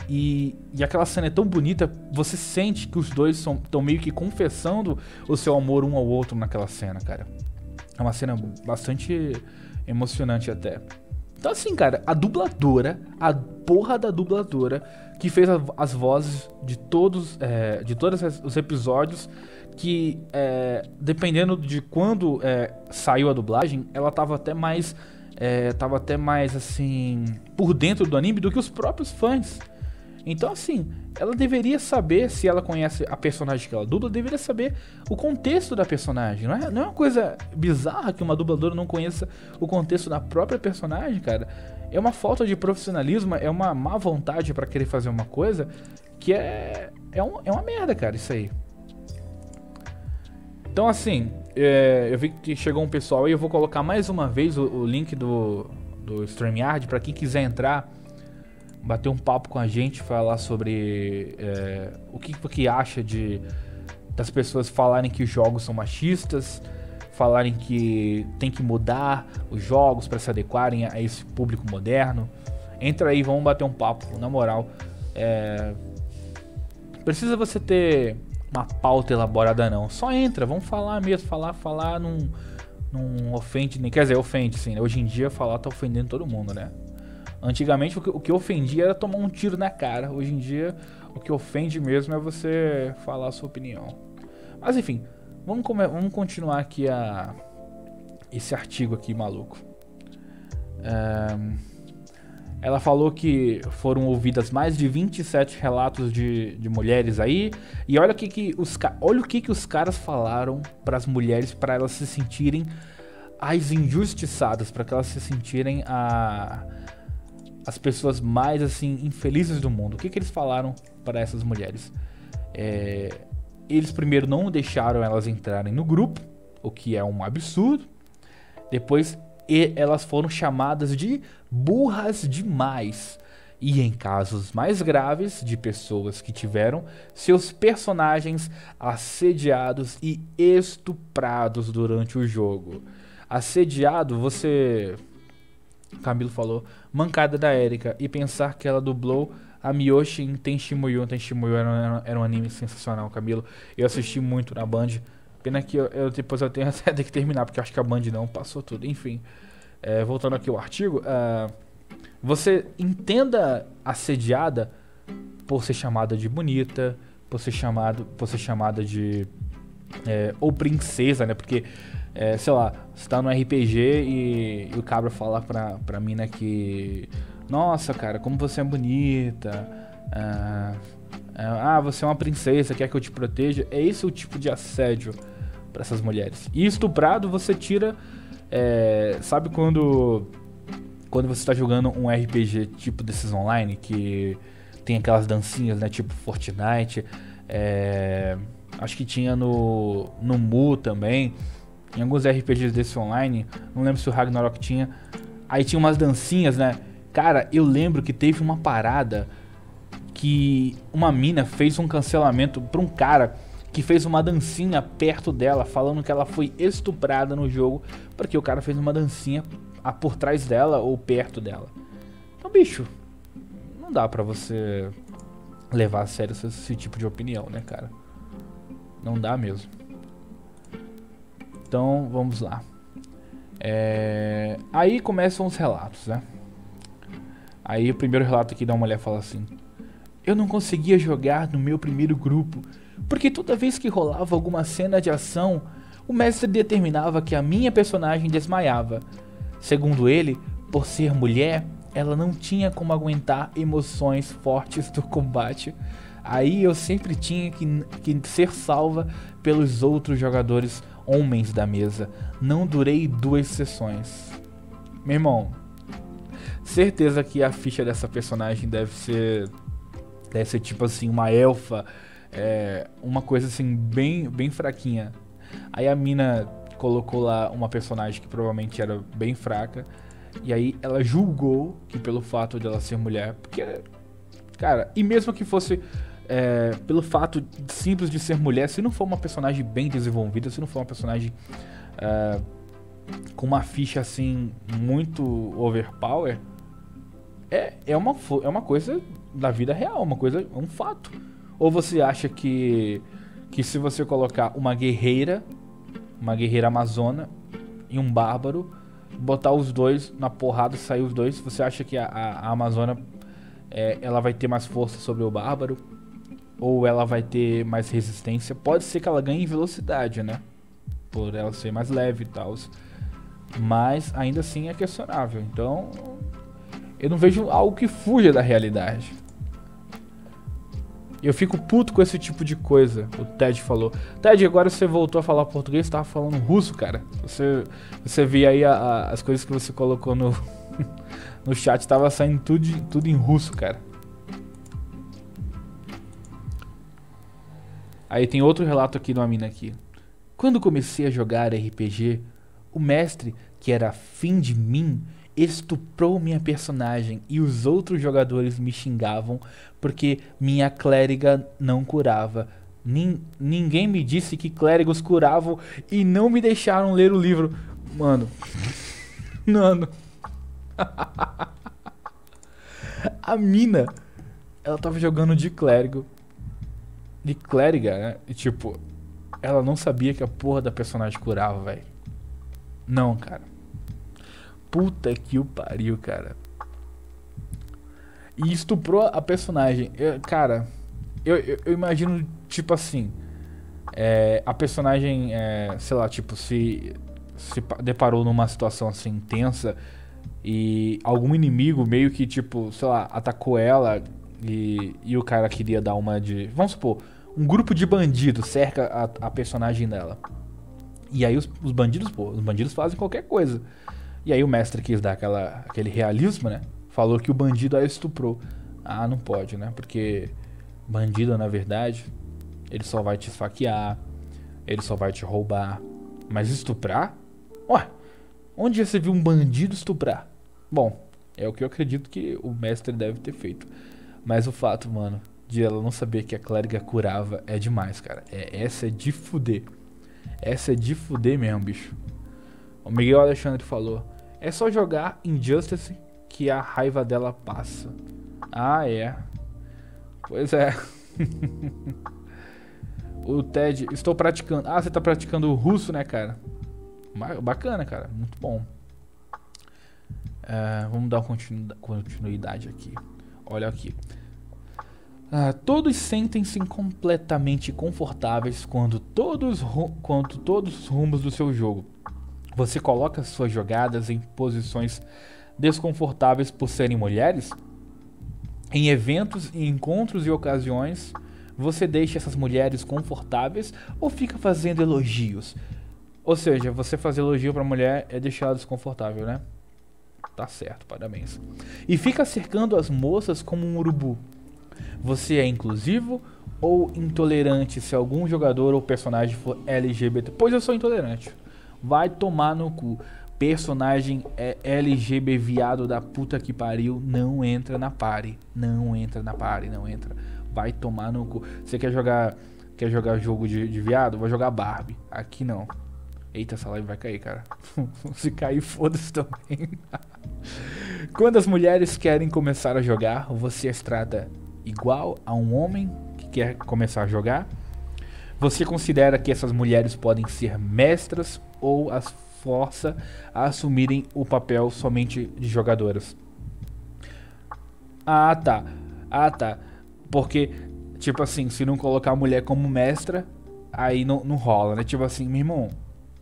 E, e aquela cena é tão bonita, você sente que os dois estão meio que confessando o seu amor um ao outro naquela cena, cara. É uma cena bastante emocionante até. Então assim, cara, a dubladora, a porra da dubladora que fez a, as vozes de todos, é, de todos os episódios que é, dependendo de quando é, saiu a dublagem, ela tava até mais é, tava até mais assim por dentro do anime do que os próprios fãs. Então assim, ela deveria saber se ela conhece a personagem que ela dubla, deveria saber o contexto da personagem. Não é, não é uma coisa bizarra que uma dubladora não conheça o contexto da própria personagem, cara. É uma falta de profissionalismo, é uma má vontade para querer fazer uma coisa que é é, um, é uma merda, cara, isso aí. Então, assim, é, eu vi que chegou um pessoal aí. Eu vou colocar mais uma vez o, o link do, do StreamYard para quem quiser entrar, bater um papo com a gente, falar sobre é, o que, que acha de das pessoas falarem que os jogos são machistas, falarem que tem que mudar os jogos para se adequarem a esse público moderno. Entra aí, vamos bater um papo, na moral. É, precisa você ter uma pauta elaborada, não. Só entra, vamos falar mesmo, falar, falar, não, não ofende nem. Quer dizer, ofende sim, né? Hoje em dia falar tá ofendendo todo mundo, né? Antigamente o que, ofendia era tomar um tiro na cara. Hoje em dia o que ofende mesmo é você falar a sua opinião. Mas enfim, vamos, vamos continuar aqui a esse artigo aqui maluco. Ela falou que foram ouvidas mais de 27 relatos de, de mulheres aí. E olha, que, que os, olha o que, que os caras falaram para as mulheres para elas se sentirem as injustiçadas, para que elas se sentirem a, as pessoas mais assim infelizes do mundo. O que, que eles falaram para essas mulheres? É, eles primeiro não deixaram elas entrarem no grupo, o que é um absurdo. Depois elas foram chamadas de burras demais. e em casos mais graves de pessoas que tiveram seus personagens assediados e estuprados durante o jogo. Assediado, você. Camilo falou, mancada da Erika e pensar que ela dublou a Miyoshi em Tenshimuyo. Tenshimuyo era, era um anime sensacional, Camilo. Eu assisti muito na Band. Pena que eu, eu depois eu tenho até que terminar, porque acho que a Band não passou tudo. Enfim, é, voltando aqui ao artigo. Uh, você entenda assediada por ser chamada de bonita, por ser, chamado, por ser chamada de. É, ou princesa, né? Porque, é, sei lá, você tá no RPG e, e, o cabra fala pra, pra mina que. Nossa, cara, como você é bonita. Ah, ah, você é uma princesa, quer que eu te proteja. É esse o tipo de assédio para essas mulheres. E estuprado você tira. É, sabe quando quando você está jogando um RPG tipo desses online, que tem aquelas dancinhas, né? Tipo Fortnite. É, acho que tinha no, no Mu também. Em alguns RPGs desse online. Não lembro se o Ragnarok tinha. Aí tinha umas dancinhas, né? Cara, eu lembro que teve uma parada que uma mina fez um cancelamento pra um cara que fez uma dancinha perto dela, falando que ela foi estuprada no jogo, porque o cara fez uma dancinha por trás dela ou perto dela. Então, bicho, não dá pra você levar a sério esse, esse tipo de opinião, né, cara? Não dá mesmo. Então, vamos lá. É... Aí começam os relatos, né? Aí o primeiro relato aqui da mulher fala assim: Eu não conseguia jogar no meu primeiro grupo, porque toda vez que rolava alguma cena de ação, o mestre determinava que a minha personagem desmaiava. Segundo ele, por ser mulher, ela não tinha como aguentar emoções fortes do combate. Aí eu sempre tinha que, que ser salva pelos outros jogadores homens da mesa. Não durei duas sessões. Meu irmão, certeza que a ficha dessa personagem deve ser. Deve ser tipo assim, uma elfa. É, uma coisa assim, bem, bem fraquinha. Aí a mina colocou lá uma personagem que provavelmente era bem fraca. E aí ela julgou que pelo fato de ela ser mulher, porque, cara, e mesmo que fosse é, pelo fato simples de ser mulher, se não for uma personagem bem desenvolvida, se não for uma personagem é, com uma ficha assim muito overpower, é, é, uma, é uma coisa da vida real, uma coisa, um fato. Ou você acha que, que se você colocar uma guerreira uma guerreira amazona e um bárbaro, botar os dois na porrada, sair os dois, você acha que a, a, a amazona é, ela vai ter mais força sobre o bárbaro? Ou ela vai ter mais resistência? Pode ser que ela ganhe velocidade, né? Por ela ser mais leve e tal. Mas ainda assim é questionável. Então, eu não vejo algo que fuja da realidade. Eu fico puto com esse tipo de coisa, o Ted falou. Ted, agora você voltou a falar português, você tava falando russo, cara. Você, você via aí a, a, as coisas que você colocou no, no chat, tava saindo tudo, tudo em russo, cara. Aí tem outro relato aqui de uma mina aqui. Quando comecei a jogar RPG, o mestre, que era afim de mim, estuprou minha personagem e os outros jogadores me xingavam porque minha clériga não curava. Nin ninguém me disse que clérigos curavam e não me deixaram ler o livro. Mano. Mano. A mina, ela tava jogando de clérigo. De clériga, né? E tipo, ela não sabia que a porra da personagem curava, velho. Não, cara. Puta que o pariu, cara. E estuprou a personagem. Eu, cara, eu, eu, eu, imagino, tipo assim. É, a personagem, é, sei lá, tipo, se, se deparou numa situação assim tensa e algum inimigo meio que, tipo, sei lá, atacou ela e, e o cara queria dar uma de. Vamos supor, um grupo de bandidos cerca a, a personagem dela. E aí os, os bandidos, pô, os bandidos fazem qualquer coisa. E aí o mestre quis dar aquela, aquele realismo, né? Falou que o bandido a estuprou. Ah, não pode, né? Porque bandido, na verdade, ele só vai te esfaquear, ele só vai te roubar. Mas estuprar? Ué, onde você viu um bandido estuprar? Bom, É o que eu acredito que o mestre deve ter feito. Mas o fato, mano, de ela não saber que a clériga curava é demais, cara. É, essa é de fuder. Essa é de fuder mesmo, bicho. O Miguel Alexandre falou: É só jogar Injustice que a raiva dela passa. Ah, é. Pois é. o Ted, estou praticando. Ah, você tá praticando russo, né, cara? Bacana, cara. Muito bom. Uh, vamos dar continuidade aqui. Olha aqui. Uh, todos sentem-se completamente confortáveis quando todos, quando todos os rumos do seu jogo. Você coloca suas jogadas em posições desconfortáveis por serem mulheres? Em eventos, encontros e ocasiões, você deixa essas mulheres confortáveis ou fica fazendo elogios? Ou seja, você fazer elogio pra mulher é deixar ela desconfortável, né? Tá certo, parabéns. E fica cercando as moças como um urubu. Você é inclusivo ou intolerante se algum jogador ou personagem for LGBT? Pois eu sou intolerante. Vai tomar no cu personagem é LGB viado da puta que pariu, não entra na party. Não entra na party, não entra. Vai tomar no cu. Você quer jogar quer jogar jogo de, de viado? Vai jogar Barbie. Aqui não. Eita, essa live vai cair, cara. Se cair, foda-se também. Quando as mulheres querem começar a jogar, você as trata igual a um homem que quer começar a jogar? Você considera que essas mulheres podem ser mestras ou as força a assumirem o papel somente de jogadoras. Ah, tá. Ah, tá. Porque, tipo assim, se não colocar a mulher como mestra, aí não, não rola, né? Tipo assim, meu irmão,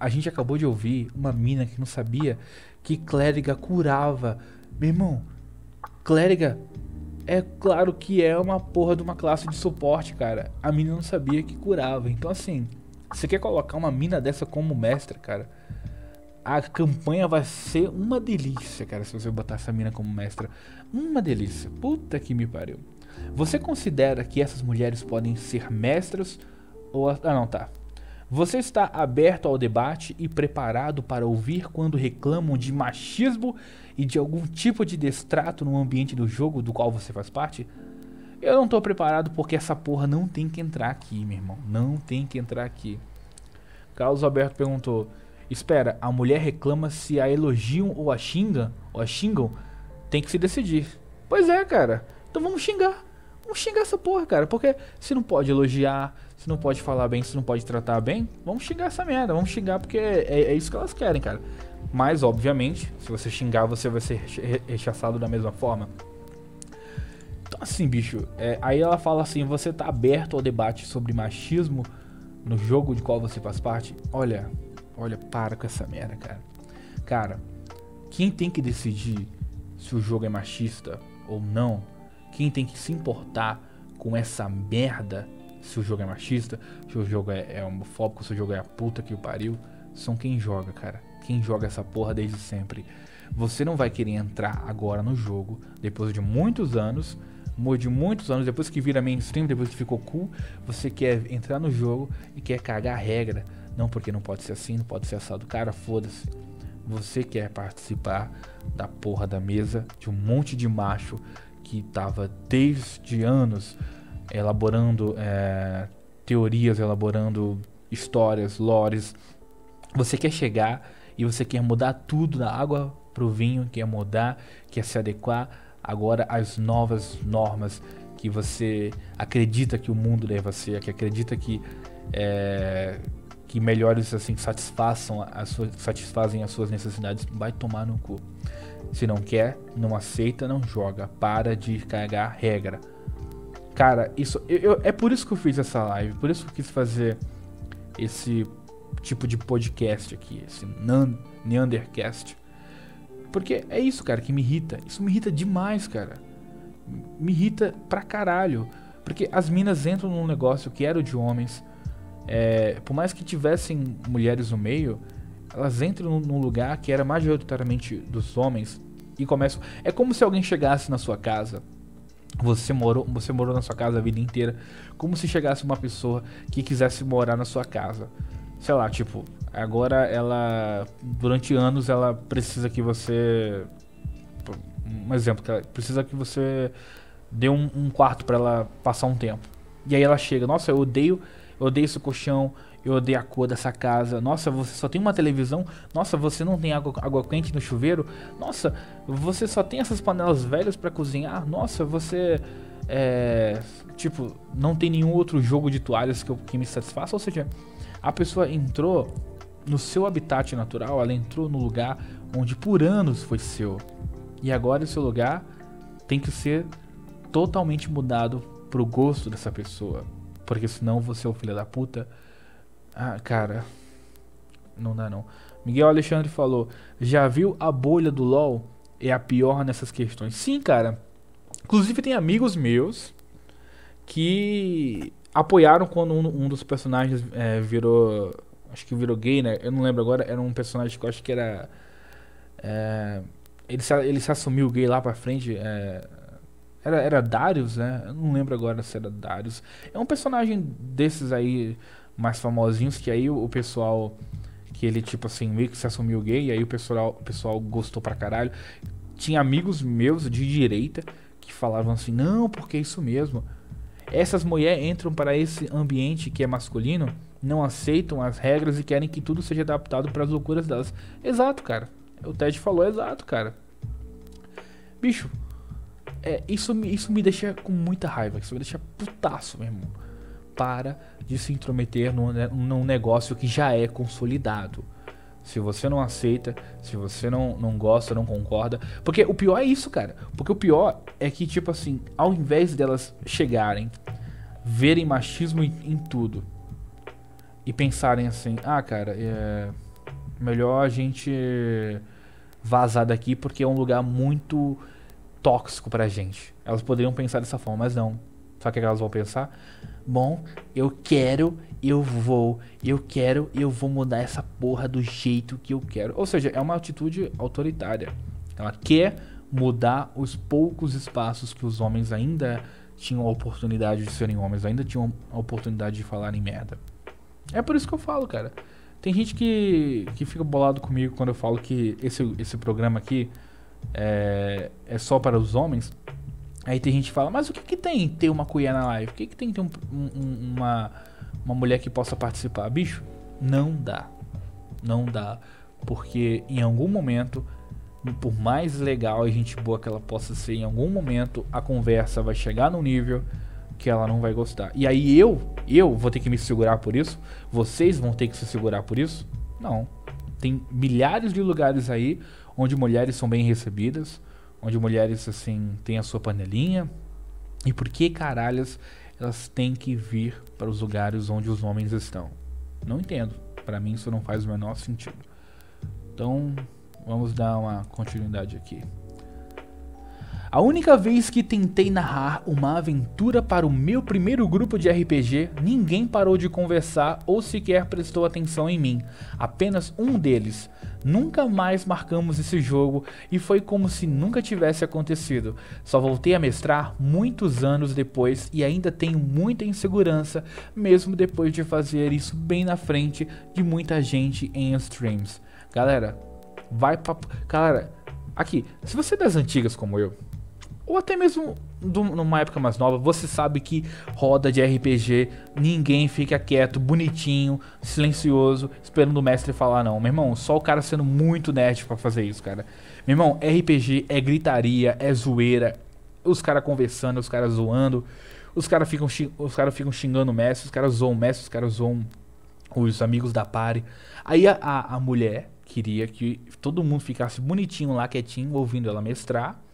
a gente acabou de ouvir uma mina que não sabia que clériga curava. Meu irmão, clériga é claro que é uma porra de uma classe de suporte, cara. A mina não sabia que curava. Então, assim, você quer colocar uma mina dessa como mestra, cara? a campanha vai ser uma delícia, cara, se você botar essa mina como mestra. Uma delícia. Puta que me pariu. Você considera que essas mulheres podem ser mestras ou ah não, tá. Você está aberto ao debate e preparado para ouvir quando reclamam de machismo e de algum tipo de destrato no ambiente do jogo do qual você faz parte? Eu não tô preparado porque essa porra não tem que entrar aqui, meu irmão. Não tem que entrar aqui. Carlos Alberto perguntou: Espera, a mulher reclama se a elogiam ou a xingam, ou a xingam, tem que se decidir. Pois é, cara. Então vamos xingar. Vamos xingar essa porra, cara. Porque se não pode elogiar, se não pode falar bem, se não pode tratar bem, vamos xingar essa merda. Vamos xingar porque é, é isso que elas querem, cara. Mas, obviamente, se você xingar, você vai ser rechaçado da mesma forma. Então, assim, bicho, é, aí ela fala assim: você tá aberto ao debate sobre machismo no jogo de qual você faz parte? Olha, Olha, para com essa merda, cara. Cara, quem tem que decidir se o jogo é machista ou não, quem tem que se importar com essa merda, se o jogo é machista, se o jogo é, é homofóbico, se o jogo é a puta que o pariu, são quem joga, cara. Quem joga essa porra desde sempre. Você não vai querer entrar agora no jogo, depois de muitos anos, de muitos anos, depois que vira mainstream, depois que ficou cool, você quer entrar no jogo e quer cagar a regra não, porque não pode ser assim, não pode ser assado. Cara, foda-se. Você quer participar da porra da mesa de um monte de macho que tava desde anos elaborando é, teorias, elaborando histórias, lores. Você quer chegar e você quer mudar tudo da água pro vinho, quer mudar, quer se adequar agora às novas normas que você acredita que o mundo deve ser, que acredita que é, que melhores assim satisfaçam as suas, satisfazem as suas necessidades, vai tomar no cu. Se não quer, não aceita, não joga. Para de cagar regra. Cara, isso eu, eu, é por isso que eu fiz essa live, por isso que eu quis fazer esse tipo de podcast aqui, esse Neandercast. Porque é isso, cara, que me irrita. Isso me irrita demais, cara. Me irrita pra caralho. Porque as minas entram num negócio que era de homens é, por mais que tivessem mulheres no meio, elas entram num lugar que era majoritariamente dos homens e começam. É como se alguém chegasse na sua casa. Você morou, você morou na sua casa a vida inteira. Como se chegasse uma pessoa que quisesse morar na sua casa. Sei lá, tipo, agora ela. Durante anos ela precisa que você Um exemplo, que ela precisa que você dê um, um quarto pra ela passar um tempo. E aí ela chega, nossa, eu odeio, eu odeio esse colchão, eu odeio a cor dessa casa. Nossa, você só tem uma televisão. Nossa, você não tem água, água quente no chuveiro. Nossa, você só tem essas panelas velhas pra cozinhar. Nossa, você é, tipo, não tem nenhum outro jogo de toalhas que, eu, que me satisfaça. Ou seja, a pessoa entrou no seu habitat natural, ela entrou no lugar onde por anos foi seu. E agora esse lugar tem que ser totalmente mudado pro gosto dessa pessoa. Porque senão você é o filho da puta. Ah, cara. Não dá não. Miguel Alexandre falou: Já viu a bolha do LoL? É a pior nessas questões. Sim, cara. Inclusive tem amigos meus que apoiaram quando um, um dos personagens é, virou. Acho que virou gay, né? Eu não lembro agora. Era um personagem que eu acho que era. É, ele, se, ele se assumiu gay lá pra frente. É, era, era Darius, né? Eu não lembro agora se era Darius. É um personagem desses aí mais famosinhos que aí o, pessoal que ele tipo assim meio que se assumiu gay e aí o pessoal o pessoal gostou pra caralho. Tinha amigos meus de direita que falavam assim: "Não, porque é isso mesmo. Essas mulheres entram para esse ambiente que é masculino, não aceitam as regras e querem que tudo seja adaptado para as loucuras delas". Exato, cara. O Ted falou exato, cara. Bicho, é, isso, isso me deixa com muita raiva. Isso me deixa putaço, meu irmão. Para de se intrometer num, num negócio que já é consolidado. Se você não aceita, se você não, não gosta, não concorda. Porque o pior é isso, cara. Porque o pior é que, tipo assim, ao invés delas chegarem, verem machismo em, em tudo e pensarem assim: ah, cara, é melhor a gente vazar daqui porque é um lugar muito tóxico pra gente. Elas poderiam pensar dessa forma, mas não. Sabe o que elas vão pensar? Bom, eu quero, eu vou, eu quero, eu vou mudar essa porra do jeito que eu quero. Ou seja, é uma atitude autoritária. Ela quer mudar os poucos espaços que os homens ainda tinham a oportunidade de serem homens, ainda tinham a oportunidade de falarem merda. É por isso que eu falo, cara. Tem gente que, que fica bolado comigo quando eu falo que esse, esse programa aqui é, é só para os homens. Aí tem gente que fala, mas o que, que tem ter uma colher na live? O que, que tem ter um, um, uma, uma mulher que possa participar? Bicho, não dá. Não dá. Porque em algum momento, por mais legal e gente boa que ela possa ser, em algum momento a conversa vai chegar no nível que ela não vai gostar. E aí eu, eu vou ter que me segurar por isso? Vocês vão ter que se segurar por isso? Não. Tem milhares de lugares aí onde mulheres são bem recebidas, onde mulheres assim têm a sua panelinha. E por que caralhas elas têm que vir para os lugares onde os homens estão? Não entendo. Para mim isso não faz o menor sentido. Então, vamos dar uma continuidade aqui. A única vez que tentei narrar uma aventura para o meu primeiro grupo de RPG, ninguém parou de conversar ou sequer prestou atenção em mim. Apenas um deles. Nunca mais marcamos esse jogo e foi como se nunca tivesse acontecido. Só voltei a mestrar muitos anos depois e ainda tenho muita insegurança, mesmo depois de fazer isso bem na frente de muita gente em streams. Galera, vai pra. Galera, aqui, se você é das antigas como eu, ou até mesmo numa época mais nova, você sabe que roda de RPG, ninguém fica quieto, bonitinho, silencioso, esperando o mestre falar não. Meu irmão, só o cara sendo muito nerd para fazer isso, cara. Meu irmão, RPG é gritaria, é zoeira, os caras conversando, os caras zoando, os caras ficam, os cara ficam xingando o mestre, os caras zoam o mestre, os caras zoam os amigos da party. Aí a, a mulher queria que todo mundo ficasse bonitinho lá, quietinho, ouvindo ela mestrar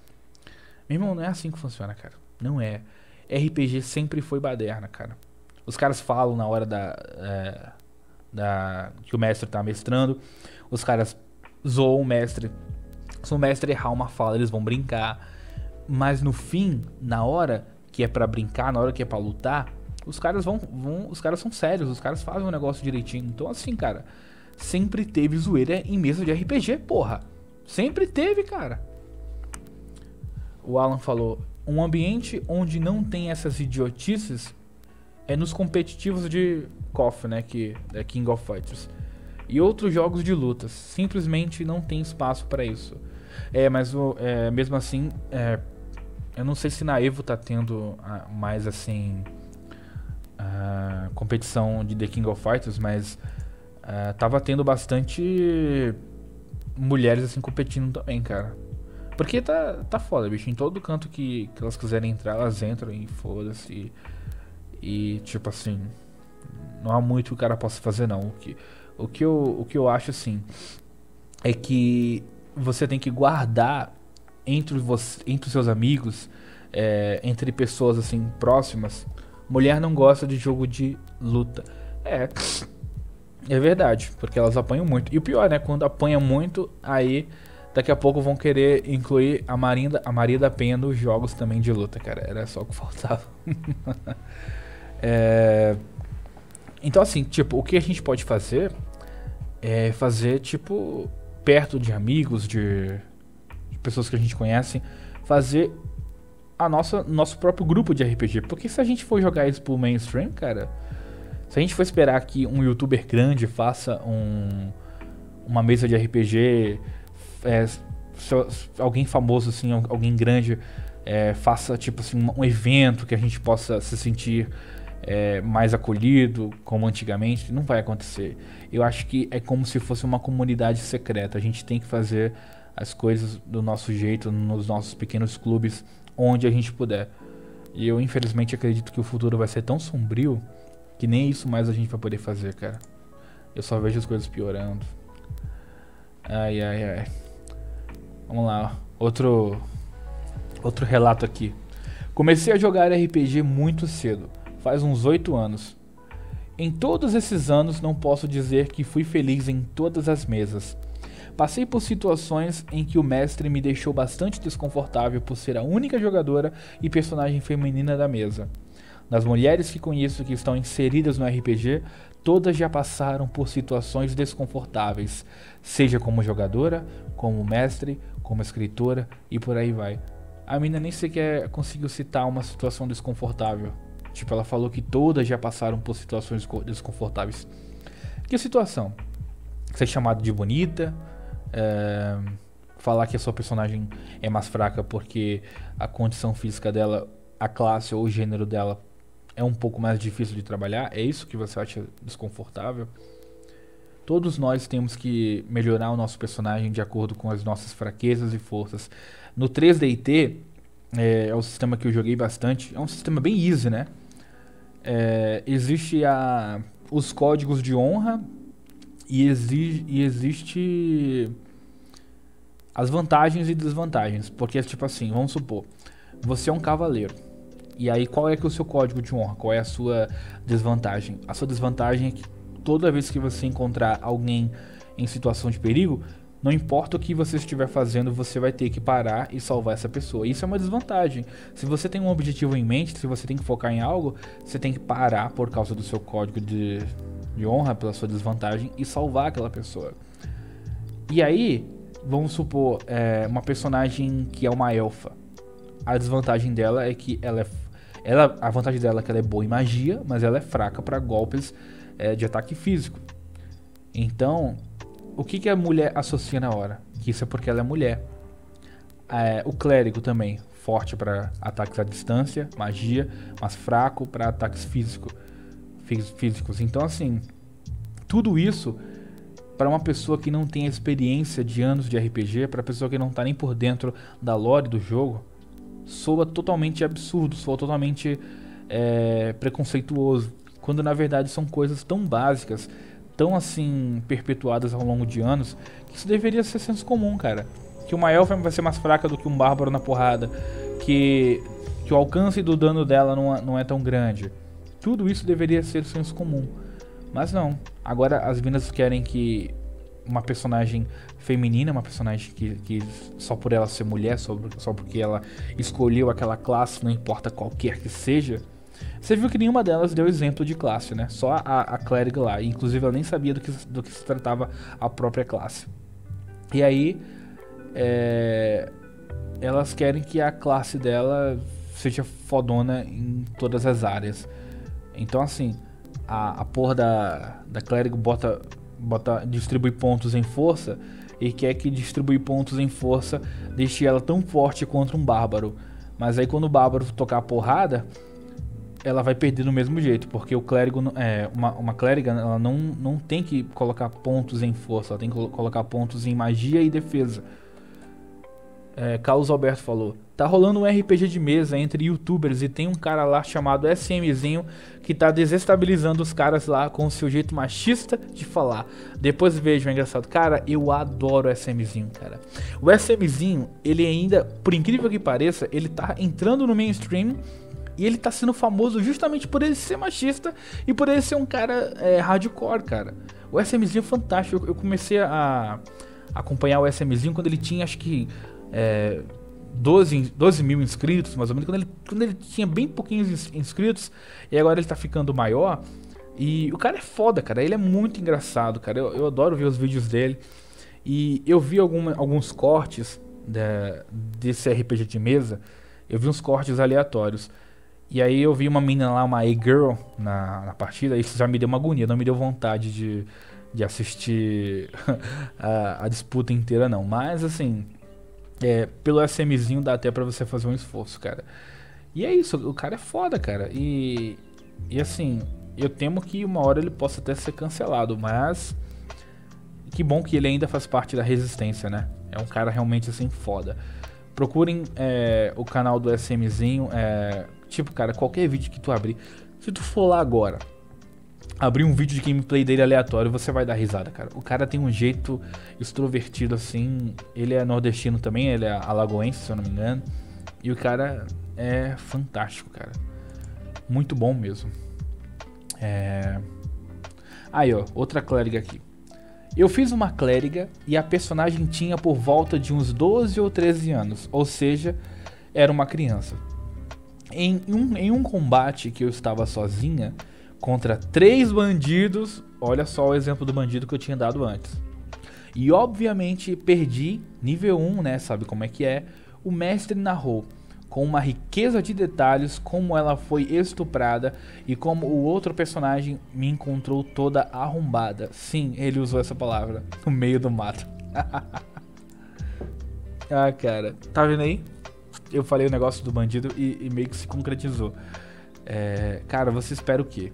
meu irmão, não é assim que funciona, cara. Não é. RPG sempre foi baderna, cara. Os caras falam na hora da. É, da que o mestre tá mestrando. Os caras zoam o mestre. Se o mestre errar uma fala, eles vão brincar. Mas no fim, na hora que é para brincar, na hora que é para lutar, os caras vão, vão. Os caras são sérios, os caras fazem o negócio direitinho. Então, assim, cara, sempre teve zoeira em mesa de RPG, porra. Sempre teve, cara o Alan falou, um ambiente onde não tem essas idiotices é nos competitivos de KOF, né, que é King of Fighters. E outros jogos de lutas, simplesmente não tem espaço para isso. É, mas é, mesmo assim, é, eu não sei se na Evo tá tendo ah, mais assim. a competição de The King of Fighters, mas ah, tava tendo bastante mulheres assim competindo também, cara. Porque tá, tá foda, bicho. Em todo canto que, que elas quiserem entrar, elas entram e foda-se. E, tipo assim, não há muito que o cara possa fazer, não. O que, o que, eu, o que eu acho, assim, é que você tem que guardar entre, você, entre os seus amigos, é, entre pessoas, assim, próximas. Mulher não gosta de jogo de luta. É. É verdade, porque elas apanham muito. E o pior, né? Quando apanha muito, aí daqui a pouco vão querer incluir a Maria, a Maria da Penha nos jogos também de luta, cara. Era só o que faltava. é... Então, assim, tipo, o que a gente pode fazer é fazer, tipo, perto de amigos, de, de pessoas que a gente conhece, fazer a nossa nosso próprio grupo de RPG. Porque se a gente for jogar isso pro mainstream, cara, se a gente for esperar que um youtuber grande faça um, uma mesa de RPG, é, alguém famoso assim, alguém grande é, faça tipo assim um evento que a gente possa se sentir é, mais acolhido, como antigamente, não vai acontecer. Eu acho que é como se fosse uma comunidade secreta. A gente tem que fazer as coisas do nosso jeito, nos nossos pequenos clubes, onde a gente puder. E eu, infelizmente, acredito que o futuro vai ser tão sombrio que nem isso mais a gente vai poder fazer, cara. Eu só vejo as coisas piorando. Ai, ai, ai. Vamos lá. Outro, outro relato aqui. Comecei a jogar RPG muito cedo faz uns oito anos. Em todos esses anos, não posso dizer que fui feliz em todas as mesas. Passei por situações em que o mestre me deixou bastante desconfortável por ser a única jogadora e personagem feminina da mesa. Das mulheres que conheço que estão inseridas no RPG, todas já passaram por situações desconfortáveis, seja como jogadora, como mestre, como escritora e por aí vai. A mina nem sequer conseguiu citar uma situação desconfortável. Tipo, ela falou que todas já passaram por situações desconfortáveis. Que situação? Ser chamado de bonita, é, falar que a sua personagem é mais fraca porque a condição física dela, a classe ou o gênero dela é um pouco mais difícil de trabalhar. É isso que você acha desconfortável? Todos nós temos que melhorar o nosso personagem de acordo com as nossas fraquezas e forças. No 3DT, é, é o sistema que eu joguei bastante. É um sistema bem easy, né? é, existe a, os códigos de honra e, exi, e existe as vantagens e desvantagens. Porque, tipo assim, vamos supor, você é um cavaleiro. E aí, qual é que é o seu código de honra? Qual é a sua desvantagem? A sua desvantagem é que toda vez que você encontrar alguém em situação de perigo, não importa o que você estiver fazendo, você vai ter que parar e salvar essa pessoa. Isso é uma desvantagem. Se você tem um objetivo em mente, se você tem que focar em algo, você tem que parar por causa do seu código de, de honra, pela sua desvantagem, e salvar aquela pessoa. E aí, vamos supor, é, uma personagem que é uma elfa. A desvantagem dela é que ela é. Ela, a vantagem dela é que ela é boa em magia, mas ela é fraca para golpes é, de ataque físico. Então, o que, que a mulher associa na hora? Que isso é porque ela é mulher. É, o clérigo também, forte para ataques à distância, magia, mas fraco para ataques físico, físicos. Então, assim, tudo isso para uma pessoa que não tem experiência de anos de RPG, para pessoa que não está nem por dentro da lore do jogo, soa totalmente absurdo, soa totalmente é, preconceituoso, quando na verdade são coisas tão básicas tão assim perpetuadas ao longo de anos que isso deveria ser senso comum, cara. Que uma elfa vai ser mais fraca do que um bárbaro na porrada, que, que o alcance do dano dela não, não é tão grande. Tudo isso deveria ser senso comum. Mas não. Agora as minas querem que uma personagem feminina, uma personagem que, que só por ela ser mulher, só, só porque ela escolheu aquela classe, não importa qualquer que seja, você viu que nenhuma delas deu exemplo de classe, né? Só a, a clériga lá. Inclusive ela nem sabia do que, do que se tratava a própria classe. E aí, é, elas querem que a classe dela seja fodona em todas as áreas. Então, assim, a, a porra da, da clérigo bota, bota, distribui pontos em força e quer que distribuir pontos em força deixe ela tão forte contra um bárbaro. Mas aí quando o bárbaro tocar a porrada, ela vai perder do mesmo jeito, porque o clérigo é uma, uma clériga, ela não, não tem que colocar pontos em força, ela tem que colocar pontos em magia e defesa. É, Carlos Alberto falou: Tá rolando um RPG de mesa entre youtubers e tem um cara lá chamado SMzinho que tá desestabilizando os caras lá com o seu jeito machista de falar. Depois vejo, é engraçado. Cara, eu adoro o SMzinho, cara. O SMzinho, ele ainda, por incrível que pareça, ele tá entrando no mainstream e ele tá sendo famoso justamente por ele ser machista e por ele ser um cara é, hardcore, cara. O SMzinho é fantástico. Eu comecei a acompanhar o SMzinho quando ele tinha, acho que é, 12, 12 mil inscritos, mais ou menos, quando ele, quando ele tinha bem pouquinhos inscritos, e agora ele tá ficando maior. E o cara é foda, cara. Ele é muito engraçado, cara. Eu, eu adoro ver os vídeos dele. E eu vi alguma, alguns cortes de, desse RPG de mesa. Eu vi uns cortes aleatórios. E aí eu vi uma menina lá, uma A-Girl, na, na partida. Isso já me deu uma agonia, não me deu vontade de, de assistir a, a disputa inteira, não. Mas assim, é, pelo SMzinho dá até pra você fazer um esforço, cara. E é isso, o cara é foda, cara. E, e assim, eu temo que uma hora ele possa até ser cancelado, mas que bom que ele ainda faz parte da resistência, né? É um cara realmente assim foda. Procurem é, o canal do SMzinho. É, tipo, cara, qualquer vídeo que tu abrir, se tu for lá agora, abrir um vídeo de gameplay dele aleatório, você vai dar risada, cara. O cara tem um jeito extrovertido assim. Ele é nordestino também, ele é alagoense, se eu não me engano. E o cara é fantástico, cara. Muito bom mesmo. É... Aí, ó, outra clériga aqui. Eu fiz uma clériga e a personagem tinha por volta de uns 12 ou 13 anos, ou seja, era uma criança. Em um, em um combate que eu estava sozinha, contra três bandidos. Olha só o exemplo do bandido que eu tinha dado antes. E obviamente perdi nível 1, né? Sabe como é que é? O mestre narrou com uma riqueza de detalhes como ela foi estuprada e como o outro personagem me encontrou toda arrombada. Sim, ele usou essa palavra no meio do mato. ah, cara, tá vendo aí? Eu falei o negócio do bandido e, e meio que se concretizou. É, cara, você espera o quê?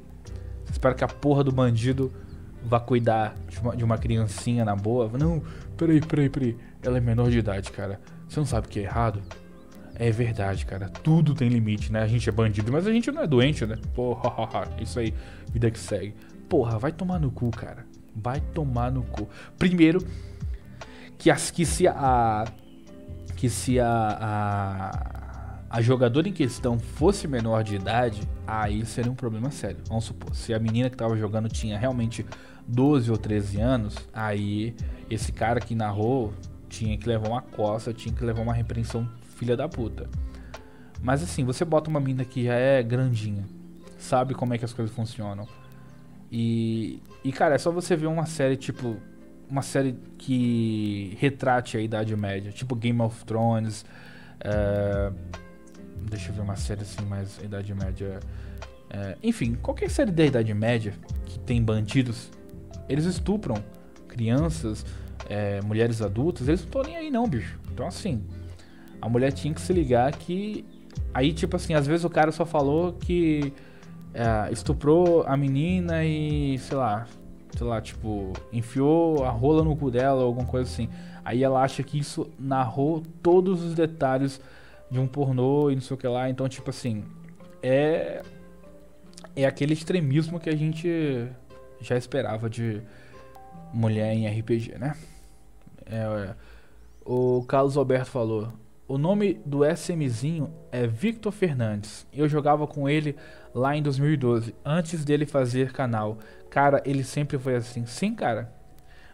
Espero que a porra do bandido vá cuidar de uma, de uma criancinha na boa. Não, peraí, peraí, peraí. Ela é menor de idade, cara. Você não sabe o que é errado? É verdade, cara. Tudo tem limite, né? A gente é bandido, mas a gente não é doente, né? Porra, isso aí, vida que segue. Porra, vai tomar no cu, cara. Vai tomar no cu. Primeiro, que, as, que se a. Que se a, a a jogadora em questão fosse menor de idade, aí seria um problema sério. Vamos supor, se a menina que estava jogando tinha realmente 12 ou 13 anos, aí esse cara que narrou tinha que levar uma coça, tinha que levar uma repreensão filha da puta. Mas assim, você bota uma menina que já é grandinha, sabe como é que as coisas funcionam. E, e cara, é só você ver uma série tipo. Uma série que retrate a Idade Média, tipo Game of Thrones. Uh, Deixa eu ver uma série assim, mais Idade Média. É, enfim, qualquer série da Idade Média que tem bandidos, eles estupram crianças, é, mulheres adultas, eles não estão nem aí não, bicho. Então assim, a mulher tinha que se ligar que. Aí, tipo assim, às vezes o cara só falou que é, estuprou a menina e, sei lá, sei lá, tipo, enfiou a rola no cu dela ou alguma coisa assim. Aí ela acha que isso narrou todos os detalhes de um pornô e não sei o que lá. Então, tipo assim, é. É aquele extremismo que a gente já esperava de mulher em RPG, né? É, o Carlos Alberto falou: o nome do SMzinho é Victor Fernandes. Eu jogava com ele lá em 2012, antes dele fazer canal. Cara, ele sempre foi assim. Sim, cara.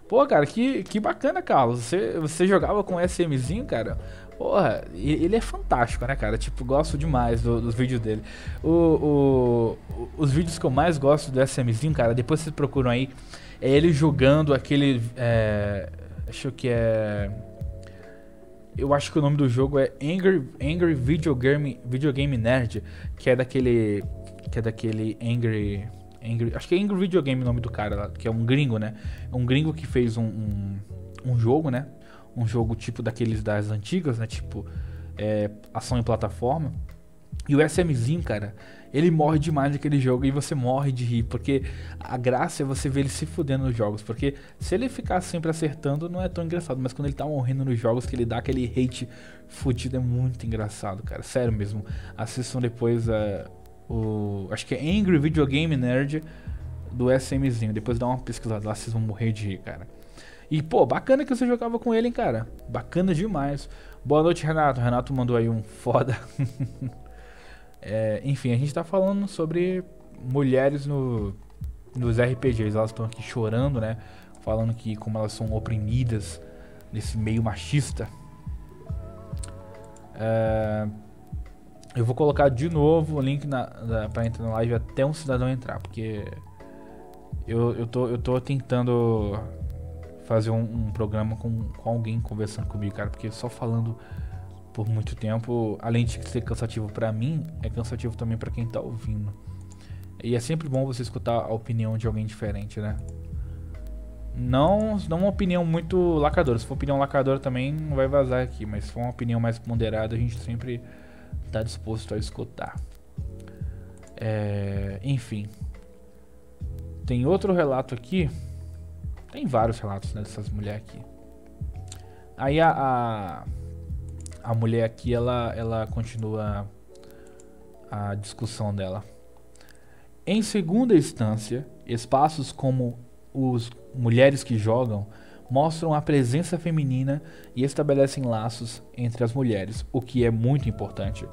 Pô, cara, que, que bacana, Carlos. Você, você jogava com SMzinho, cara? Porra, ele é fantástico, né, cara? Tipo, gosto demais do, dos vídeos dele. O, o, os vídeos que eu mais gosto do SMzinho, cara, depois vocês procuram aí, é ele jogando aquele. É, acho que é. Eu acho que o nome do jogo é Angry, Angry Video, Game, Video Game Nerd, que é daquele. Que é daquele Angry. Angry acho que é Angry Video Game o nome do cara lá, que é um gringo, né? Um gringo que fez um, um um jogo, né? Um jogo tipo daqueles das antigas, né? Tipo é, ação em plataforma. E o SMzinho, cara, ele morre demais naquele jogo e você morre de rir, porque a graça é você ver ele se fudendo nos jogos, porque se ele ficar sempre acertando não é tão engraçado, mas quando ele tá morrendo nos jogos que ele dá aquele hate fudido é muito engraçado, cara, sério mesmo. Assistam depois uh, o acho que é Angry Video Game Nerd do SMzinho, depois dá uma pesquisada lá, vocês vão morrer de rir, cara. E pô, bacana que você jogava com ele, hein, cara. Bacana demais. Boa noite, Renato. Renato mandou aí um foda. É, enfim, a gente tá falando sobre mulheres no, nos RPGs. Elas estão aqui chorando, né? Falando que como elas são oprimidas nesse meio machista. É, eu vou colocar de novo o link na, na, pra entrar na live até um cidadão entrar, porque eu, eu, tô, eu tô tentando fazer um, um programa com, com alguém conversando comigo, cara, porque só falando por muito tempo, além de ser cansativo para mim, é cansativo também para quem tá ouvindo. E é sempre bom você escutar a opinião de alguém diferente, né? Não, não uma opinião muito lacadora. Se for opinião lacadora também não vai vazar aqui, mas se for uma opinião mais ponderada, a gente sempre tá disposto a escutar. É, enfim. Tem outro relato aqui. Tem vários relatos né, dessas mulheres aqui. Aí a, a a mulher aqui ela, ela continua a discussão dela. Em segunda instância, espaços como os mulheres que jogam mostram a presença feminina e estabelecem laços entre as mulheres, o que é muito importante,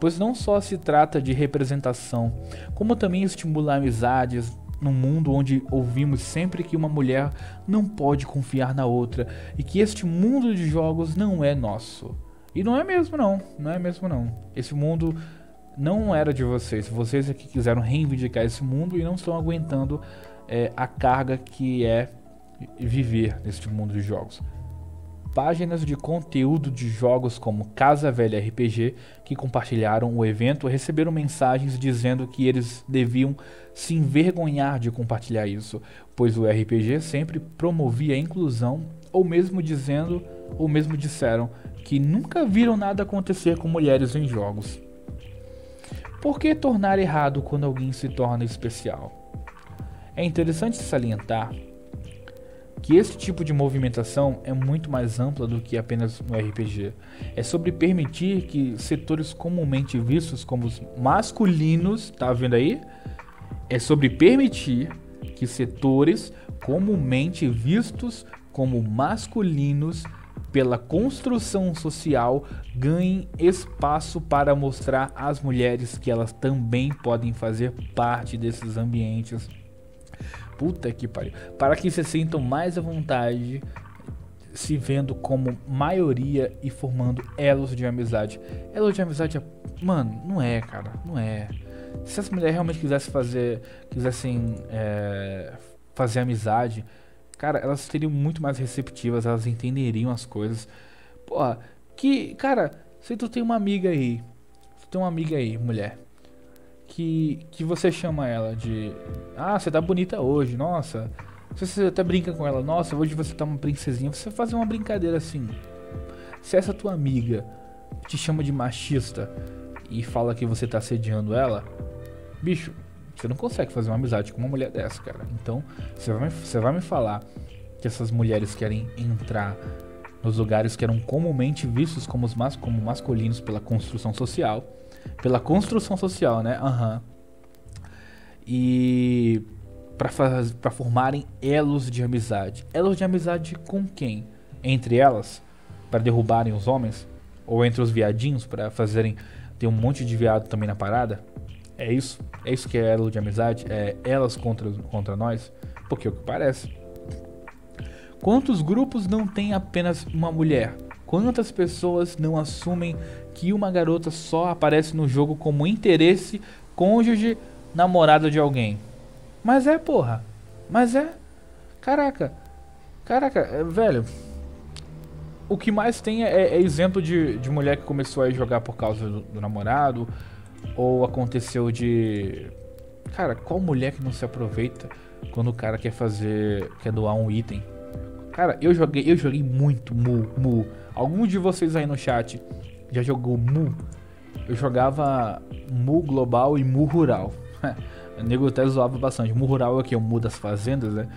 pois não só se trata de representação, como também estimular amizades num mundo onde ouvimos sempre que uma mulher não pode confiar na outra e que este mundo de jogos não é nosso. E não é mesmo não, não é mesmo não. Esse mundo não era de vocês. Vocês é que quiseram reivindicar esse mundo e não estão aguentando é, a carga que é viver neste mundo de jogos. Páginas de conteúdo de jogos como Casa Velha RPG que compartilharam o evento receberam mensagens dizendo que eles deviam se envergonhar de compartilhar isso, pois o RPG sempre promovia a inclusão, ou mesmo dizendo, ou mesmo disseram que nunca viram nada acontecer com mulheres em jogos. Por que tornar errado quando alguém se torna especial? É interessante salientar que esse tipo de movimentação é muito mais ampla do que apenas no RPG. É sobre permitir que setores comumente vistos como masculinos, tá vendo aí? É sobre permitir que setores comumente vistos como masculinos pela construção social, ganhem espaço para mostrar às mulheres que elas também podem fazer parte desses ambientes. Puta que pariu. Para que se sintam mais à vontade se vendo como maioria e formando elos de amizade. Elos de amizade, é... mano, não é, cara, não é. Se as mulheres realmente quisessem fazer, quisessem é, fazer amizade, cara, elas seriam muito mais receptivas, elas entenderiam as coisas. Porra, que, cara, se tu tem uma amiga aí, tu tem uma amiga aí, mulher, que, que você chama ela de, ah, você tá bonita hoje, nossa, você até brinca com ela, nossa, hoje você tá uma princesinha, você fazer uma brincadeira assim. Se essa tua amiga te chama de machista e fala que você tá assediando ela, bicho, você não consegue fazer uma amizade com uma mulher dessa, cara. Então, você vai, você vai me falar que essas mulheres querem entrar nos lugares que eram comumente vistos como, mas, como masculinos pela construção social. Pela construção social, né? Aham. Uhum. E para formarem elos de amizade. Elos de amizade com quem? Entre elas, para derrubarem os homens? Ou entre os viadinhos, para fazerem ter um monte de viado também na parada? É isso? É isso que é elo de amizade? É elas contra, contra nós? Porque é o que parece. Quantos grupos não tem apenas uma mulher? Quantas pessoas não assumem que uma garota só aparece no jogo como interesse, cônjuge, namorada de alguém? Mas é, porra. Mas é. Caraca. Caraca, é, velho. O que mais tem é, é exemplo de, de mulher que começou a jogar por causa do, do namorado ou aconteceu de. Cara, qual mulher que não se aproveita quando o cara quer fazer. quer doar um item? Cara, eu joguei, eu joguei muito Mu, Mu. Algum de vocês aí no chat já jogou Mu? Eu jogava Mu Global e Mu Rural. o nego até zoava bastante. Mu Rural é o que? O Mu das fazendas, né?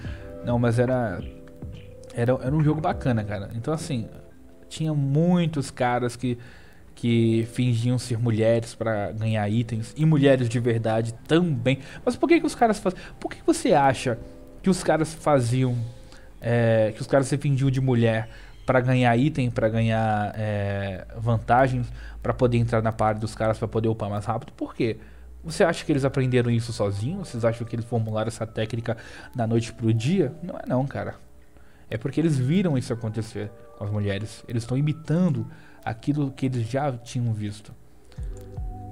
Não, mas era, era. Era um jogo bacana, cara. Então, assim, tinha muitos caras que que fingiam ser mulheres para ganhar itens e mulheres de verdade também. Mas por que, que os caras fazem? Por que você acha que os caras faziam é, que os caras se fingiam de mulher para ganhar item, para ganhar é, vantagens, para poder entrar na parte dos caras, para poder upar mais rápido? Por quê? Você acha que eles aprenderam isso sozinhos? Vocês acham que eles formularam essa técnica da noite pro dia? Não é não, cara. É porque eles viram isso acontecer com as mulheres. Eles estão imitando aquilo que eles já tinham visto.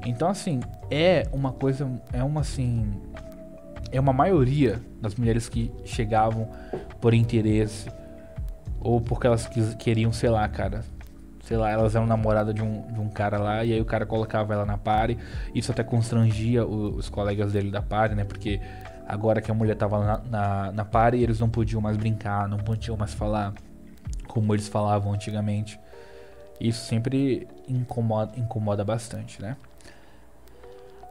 Então assim, é uma coisa, é uma assim, é uma maioria das mulheres que chegavam por interesse ou porque elas queriam, sei lá, cara, sei lá, elas eram namorada de um, de um cara lá e aí o cara colocava ela na party. Isso até constrangia o, os colegas dele da party, né? Porque agora que a mulher tava na, na, na party, eles não podiam mais brincar, não podiam mais falar como eles falavam antigamente. Isso sempre incomoda, incomoda bastante, né?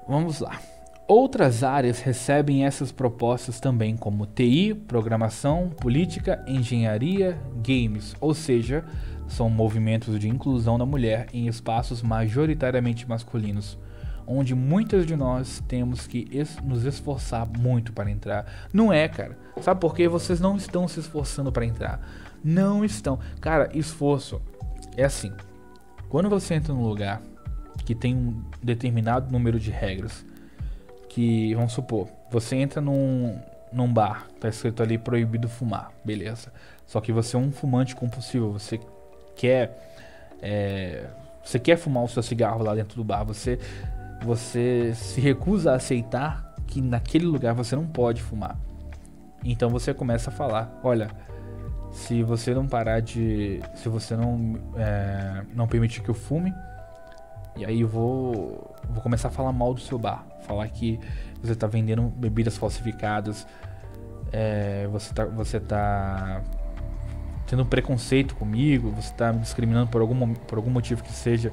Vamos lá. Outras áreas recebem essas propostas também, como TI, programação, política, engenharia, games, ou seja, são movimentos de inclusão da mulher em espaços majoritariamente masculinos, onde muitas de nós temos que es nos esforçar muito para entrar. Não é, cara. Sabe por quê? Vocês não estão se esforçando para entrar. Não estão. Cara, esforço é assim. Quando você entra num lugar que tem um determinado número de regras, que vamos supor, você entra num, num bar, tá escrito ali proibido fumar, beleza. Só que você é um fumante compulsivo, você quer é, você quer fumar o seu cigarro lá dentro do bar, você você se recusa a aceitar que naquele lugar você não pode fumar. Então você começa a falar, olha, se você não parar de. Se você não, é, não permitir que eu fume, e aí eu vou, vou começar a falar mal do seu bar. Falar que você está vendendo bebidas falsificadas, é, você, tá, você tá tendo preconceito comigo, você está me discriminando por algum, por algum motivo que seja.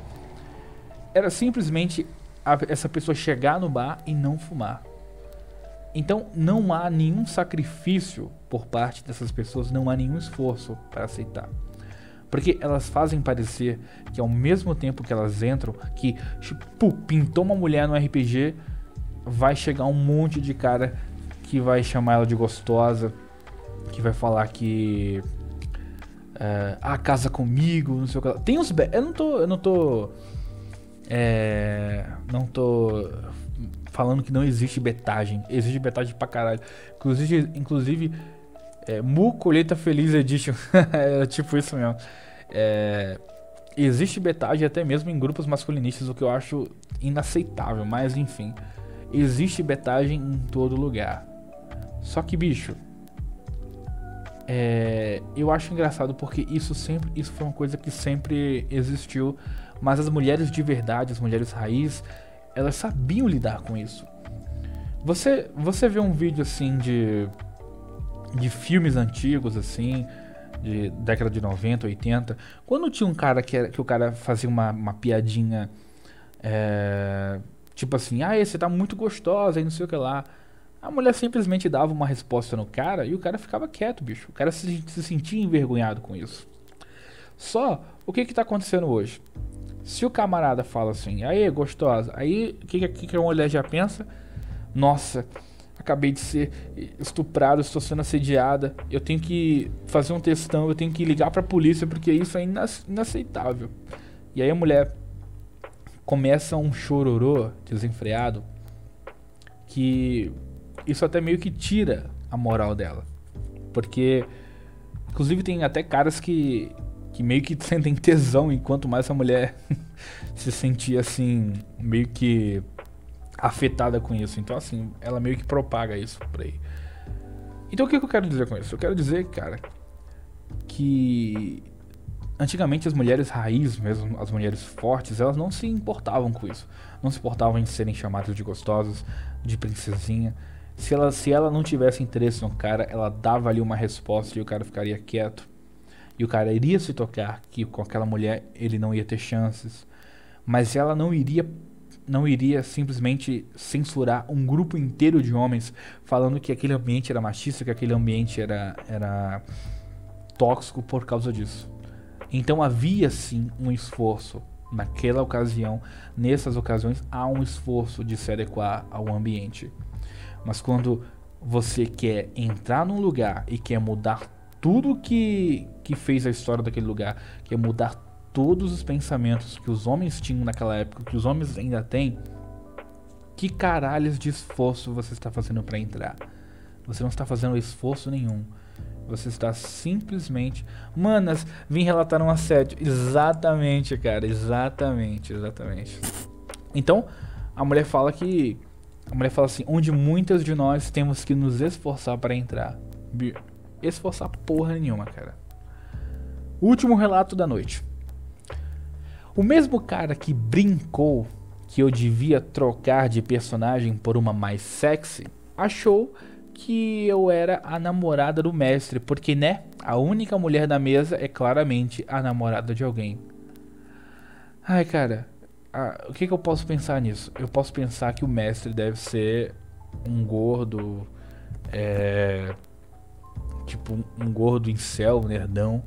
Era simplesmente a, essa pessoa chegar no bar e não fumar. Então não há nenhum sacrifício por parte dessas pessoas, não há nenhum esforço para aceitar. Porque elas fazem parecer que ao mesmo tempo que elas entram, que tipo, pintou uma mulher no RPG, vai chegar um monte de cara que vai chamar ela de gostosa, que vai falar que é, ah, casa comigo, não sei o que. Tem uns eu não tô, eu não tô é, não tô falando que não existe betagem. Existe betagem pra caralho. Inclusive, inclusive é, Mu Colheita Feliz Edition. é tipo isso mesmo. É, existe betagem até mesmo em grupos masculinistas, o que eu acho inaceitável. Mas enfim, existe betagem em todo lugar. Só que, bicho, é, eu acho engraçado porque isso sempre, isso foi uma coisa que sempre existiu, mas as mulheres de verdade, as mulheres raiz, elas sabiam lidar com isso. Você, você vê um vídeo assim de de filmes antigos assim, de década de 90, 80, quando tinha um cara que, era, que o cara fazia uma, uma piadinha é, tipo assim, ah, você tá muito gostosa e não sei o que lá. A mulher simplesmente dava uma resposta no cara e o cara ficava quieto, bicho. O cara se, se sentia envergonhado com isso. Só, o que que tá acontecendo hoje? Se o camarada fala assim, aí, gostosa, aí o que, que, que a mulher já pensa? Nossa, acabei de ser estuprado, estou sendo assediada, eu tenho que fazer um textão, eu tenho que ligar para a polícia porque isso é inaceitável. E aí a mulher começa um chororô desenfreado que isso até meio que tira a moral dela. Porque inclusive tem até caras que que meio que sentem tesão enquanto mais a mulher se sentia assim, meio que afetada com isso. Então, assim, ela meio que propaga isso por aí. Então, o que, eu quero dizer com isso? Eu quero dizer, cara, que antigamente as mulheres raiz, mesmo as mulheres fortes, elas não se importavam com isso. Não se importavam em serem chamadas de gostosas, de princesinha. Se ela, se ela não tivesse interesse no cara, ela dava ali uma resposta e o cara ficaria quieto E o cara iria se tocar que com aquela mulher ele não ia ter chances. Mas ela não iria não iria simplesmente censurar um grupo inteiro de homens falando que aquele ambiente era machista, que aquele ambiente era, era tóxico por causa disso. Então havia sim um esforço naquela ocasião, nessas ocasiões há um esforço de se adequar ao ambiente. Mas quando você quer entrar num lugar e quer mudar tudo que, que fez a história daquele lugar, quer mudar todos os pensamentos que os homens tinham naquela época, que os homens ainda têm, que caralhos de esforço você está fazendo para entrar? Você não está fazendo esforço nenhum. Você está simplesmente. Manas, vim relatar um assédio. Exatamente, cara. Exatamente, exatamente. Então, a mulher fala que. A mulher fala assim: onde muitas de nós temos que nos esforçar para entrar. Esforçar porra nenhuma, cara. Último relato da noite. O mesmo cara que brincou que eu devia trocar de personagem por uma mais sexy achou que eu era a namorada do mestre, porque, né, a única mulher da mesa é claramente a namorada de alguém. Ai, cara, a, o que, que eu posso pensar nisso? Eu posso pensar que o mestre deve ser um gordo, é, tipo um gordo céu, nerdão.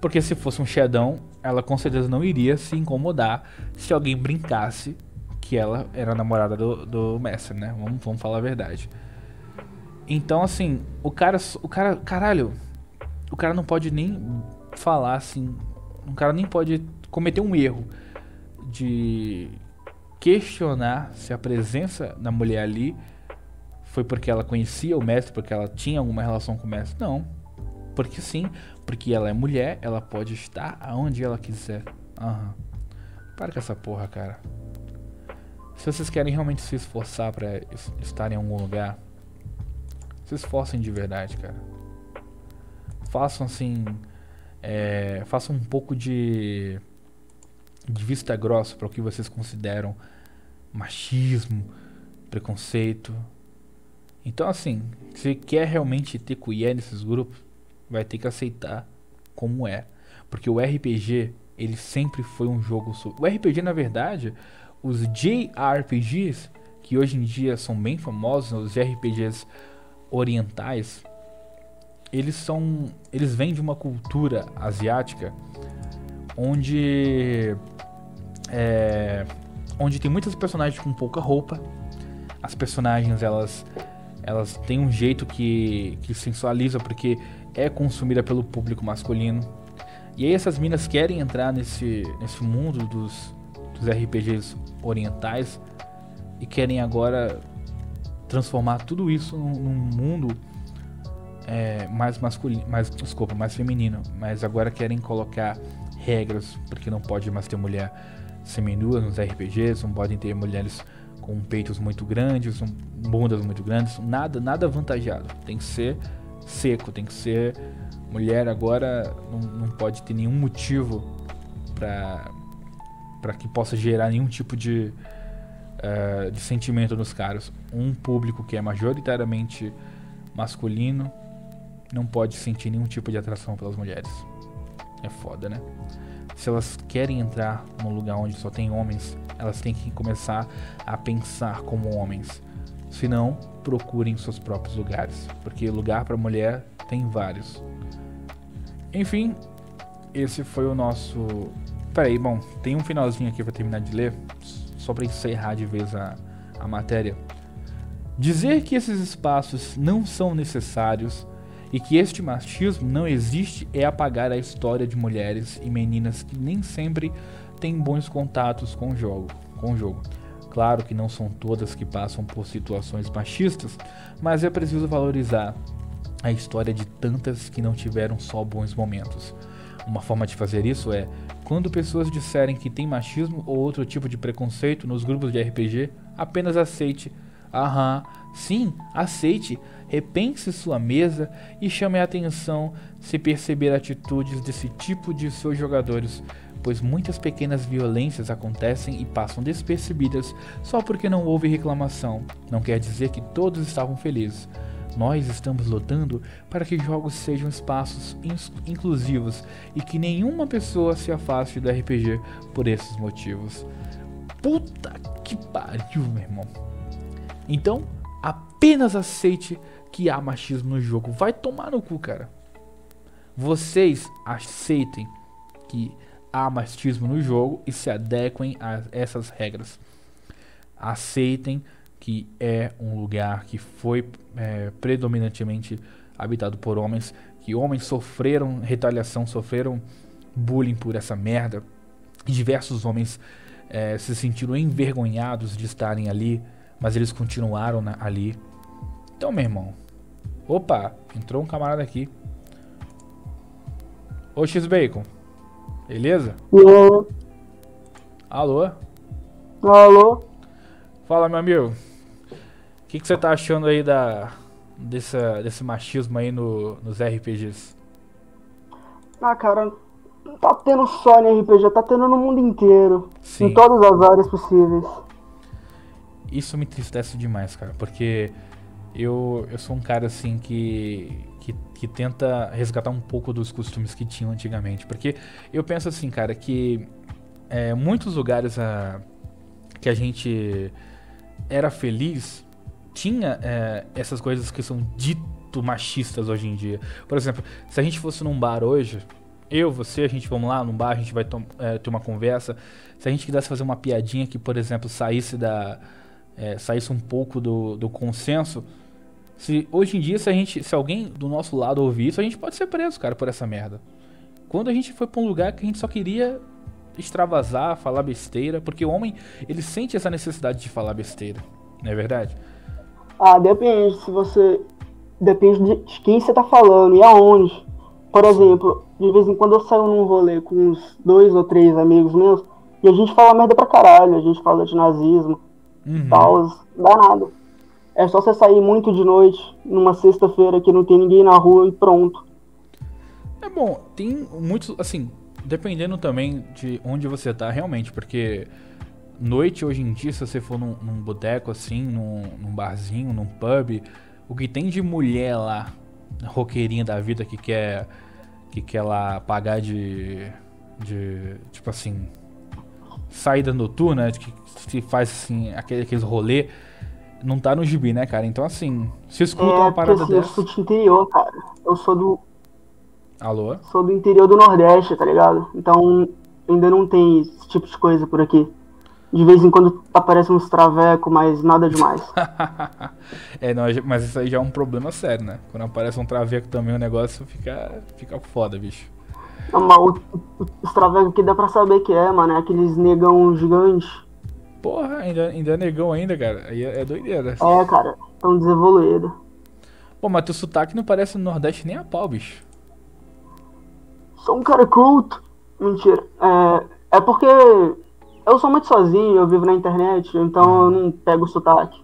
Porque se fosse um Shadão, ela com certeza não iria se incomodar se alguém brincasse que ela era namorada do, do mestre, né? Vamos, vamos falar a verdade. Então, assim, o cara. O cara. Caralho. O cara não pode nem falar assim. O cara nem pode cometer um erro de questionar se a presença da mulher ali foi porque ela conhecia o mestre, porque ela tinha alguma relação com o mestre. Não. Porque sim, porque ela é mulher, ela pode estar aonde ela quiser. Aham. Uhum. Para com essa porra, cara. Se vocês querem realmente se esforçar para estar em algum lugar, se esforcem de verdade, cara. Façam assim. É, façam um pouco de. de vista grossa para o que vocês consideram machismo, preconceito. Então, assim, se quer realmente ter colher nesses grupos, vai ter que aceitar como é. Porque o RPG, ele sempre foi um jogo. O RPG, na verdade, os JRPGs, que hoje em dia são bem famosos, os RPGs orientais, eles são, eles vêm de uma cultura asiática onde é, onde tem muitos personagens com pouca roupa. As personagens elas elas têm um jeito que que sensualiza porque é consumida pelo público masculino. E aí essas minas querem entrar nesse nesse mundo dos dos RPGs orientais e querem agora transformar tudo isso num, num mundo é, mais masculino, mais, desculpa, mais feminino, mas agora querem colocar regras, porque não pode mais ter mulher seminua nos RPGs, não podem ter mulheres com peitos muito grandes, bundas muito grandes, nada, nada avantajado. Tem que ser seco, tem que ser mulher agora não, não pode ter nenhum motivo para que possa gerar nenhum tipo de uh, de sentimento nos caras. Um público que é majoritariamente masculino não pode sentir nenhum tipo de atração pelas mulheres. É foda, né? Se elas querem entrar num lugar onde só tem homens, elas têm que começar a pensar como homens. Se não, procurem seus próprios lugares, porque lugar para mulher tem vários. Enfim, esse foi o nosso. Peraí, bom, tem um finalzinho aqui para terminar de ler só para encerrar de vez a, a matéria. Dizer que esses espaços não são necessários e que este machismo não existe é apagar a história de mulheres e meninas que nem sempre têm bons contatos com o jogo. Com o jogo. Claro que não são todas que passam por situações machistas, mas é preciso valorizar a história de tantas que não tiveram só bons momentos. Uma forma de fazer isso é quando pessoas disserem que tem machismo ou outro tipo de preconceito nos grupos de RPG, apenas aceite. Aham, sim, aceite, repense sua mesa e chame a atenção se perceber atitudes desse tipo de seus jogadores, pois muitas pequenas violências acontecem e passam despercebidas só porque não houve reclamação. Não quer dizer que todos estavam felizes. Nós estamos lutando para que jogos sejam espaços inclusivos e que nenhuma pessoa se afaste do RPG por esses motivos. Puta que pariu, meu irmão. Então, apenas aceite que há machismo no jogo. Vai tomar no cu, cara. Vocês aceitem que há machismo no jogo e se adequem a essas regras. Aceitem que é um lugar que foi é, predominantemente habitado por homens, que homens sofreram retaliação, sofreram bullying por essa merda. Diversos homens é, se sentiram envergonhados de estarem ali, mas eles continuaram na, ali. Então, meu irmão, opa, entrou um camarada aqui. Ô X-Bacon, beleza? Alô? Alô? Alô? Fala, meu amigo que, que você tá achando aí da, dessa, desse machismo aí no, nos RPGs? Ah, cara, não tá tendo só em RPG, tá tendo no mundo inteiro. Sim. Em todas as áreas possíveis. Isso me entristece demais, cara, porque eu, eu sou um cara assim que, que, que tenta resgatar um pouco dos costumes que tinham antigamente. Porque eu penso assim, cara, que é, muitos lugares a, que a gente era feliz tinha é, essas coisas que são dito machistas hoje em dia. Por exemplo, se a gente fosse num bar hoje, eu, você, a gente vamos lá num bar, a gente vai é, ter uma conversa. Se a gente quisesse fazer uma piadinha que, por exemplo, saísse da. É, saísse um pouco do, do consenso. Se hoje em dia, se a gente. Se alguém do nosso lado ouvir isso, a gente pode ser preso, cara, por essa merda. Quando a gente foi pra um lugar que a gente só queria extravasar, falar besteira, porque o homem, ele sente essa necessidade de falar besteira, não é verdade? Ah, depende. Se você. Depende de quem você tá falando e aonde. Por exemplo, de vez em quando eu saio num rolê com uns dois ou três amigos meus e a gente fala merda pra caralho, a gente fala de nazismo, uhum. tal, dá nada. É só você sair muito de noite, numa sexta-feira que não tem ninguém na rua e pronto. É bom, tem muitos, assim, dependendo também de onde você tá realmente, porque noite hoje em dia, se você for num, num boteco assim, num, num, barzinho, num pub, o que tem de mulher lá, roqueirinha da vida que quer que quer lá pagar de de tipo assim, saída noturna, que se faz assim, aquele, aqueles rolê, não tá no gibi, né, cara? Então assim, se escuta é, uma parada assim, dessa. Eu sou do interior, cara. Eu sou do Alô? Sou do interior do Nordeste, tá ligado? Então ainda não tem esse tipo de coisa por aqui. De vez em quando aparece uns traveco, mas nada demais. é, não, mas isso aí já é um problema sério, né? Quando aparece um traveco também o negócio fica, fica foda, bicho. Não, mas os travecos que dá pra saber que é, mano, é aqueles negão gigantes. Porra, ainda, ainda é negão ainda, cara. Aí é, é doideira. É, cara, tão desevoluído. Pô, mas teu sotaque não parece no Nordeste nem a pau, bicho. Sou um cara culto. Mentira. É, é porque eu sou muito sozinho, eu vivo na internet, então eu não pego o sotaque.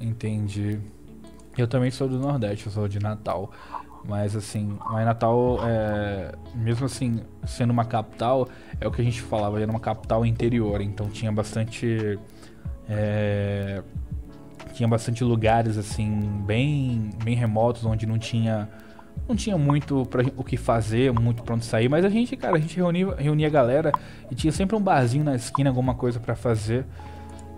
Entendi. Eu também sou do Nordeste, eu sou de Natal. Mas assim, em Natal, é, mesmo assim, sendo uma capital, é o que a gente falava, era uma capital interior, então tinha bastante. É, tinha bastante lugares assim, bem, bem remotos, onde não tinha não tinha muito pra, o que fazer, muito pra onde sair, mas a gente, cara, a gente reunia, reunia a galera e tinha sempre um barzinho na esquina, alguma coisa para fazer.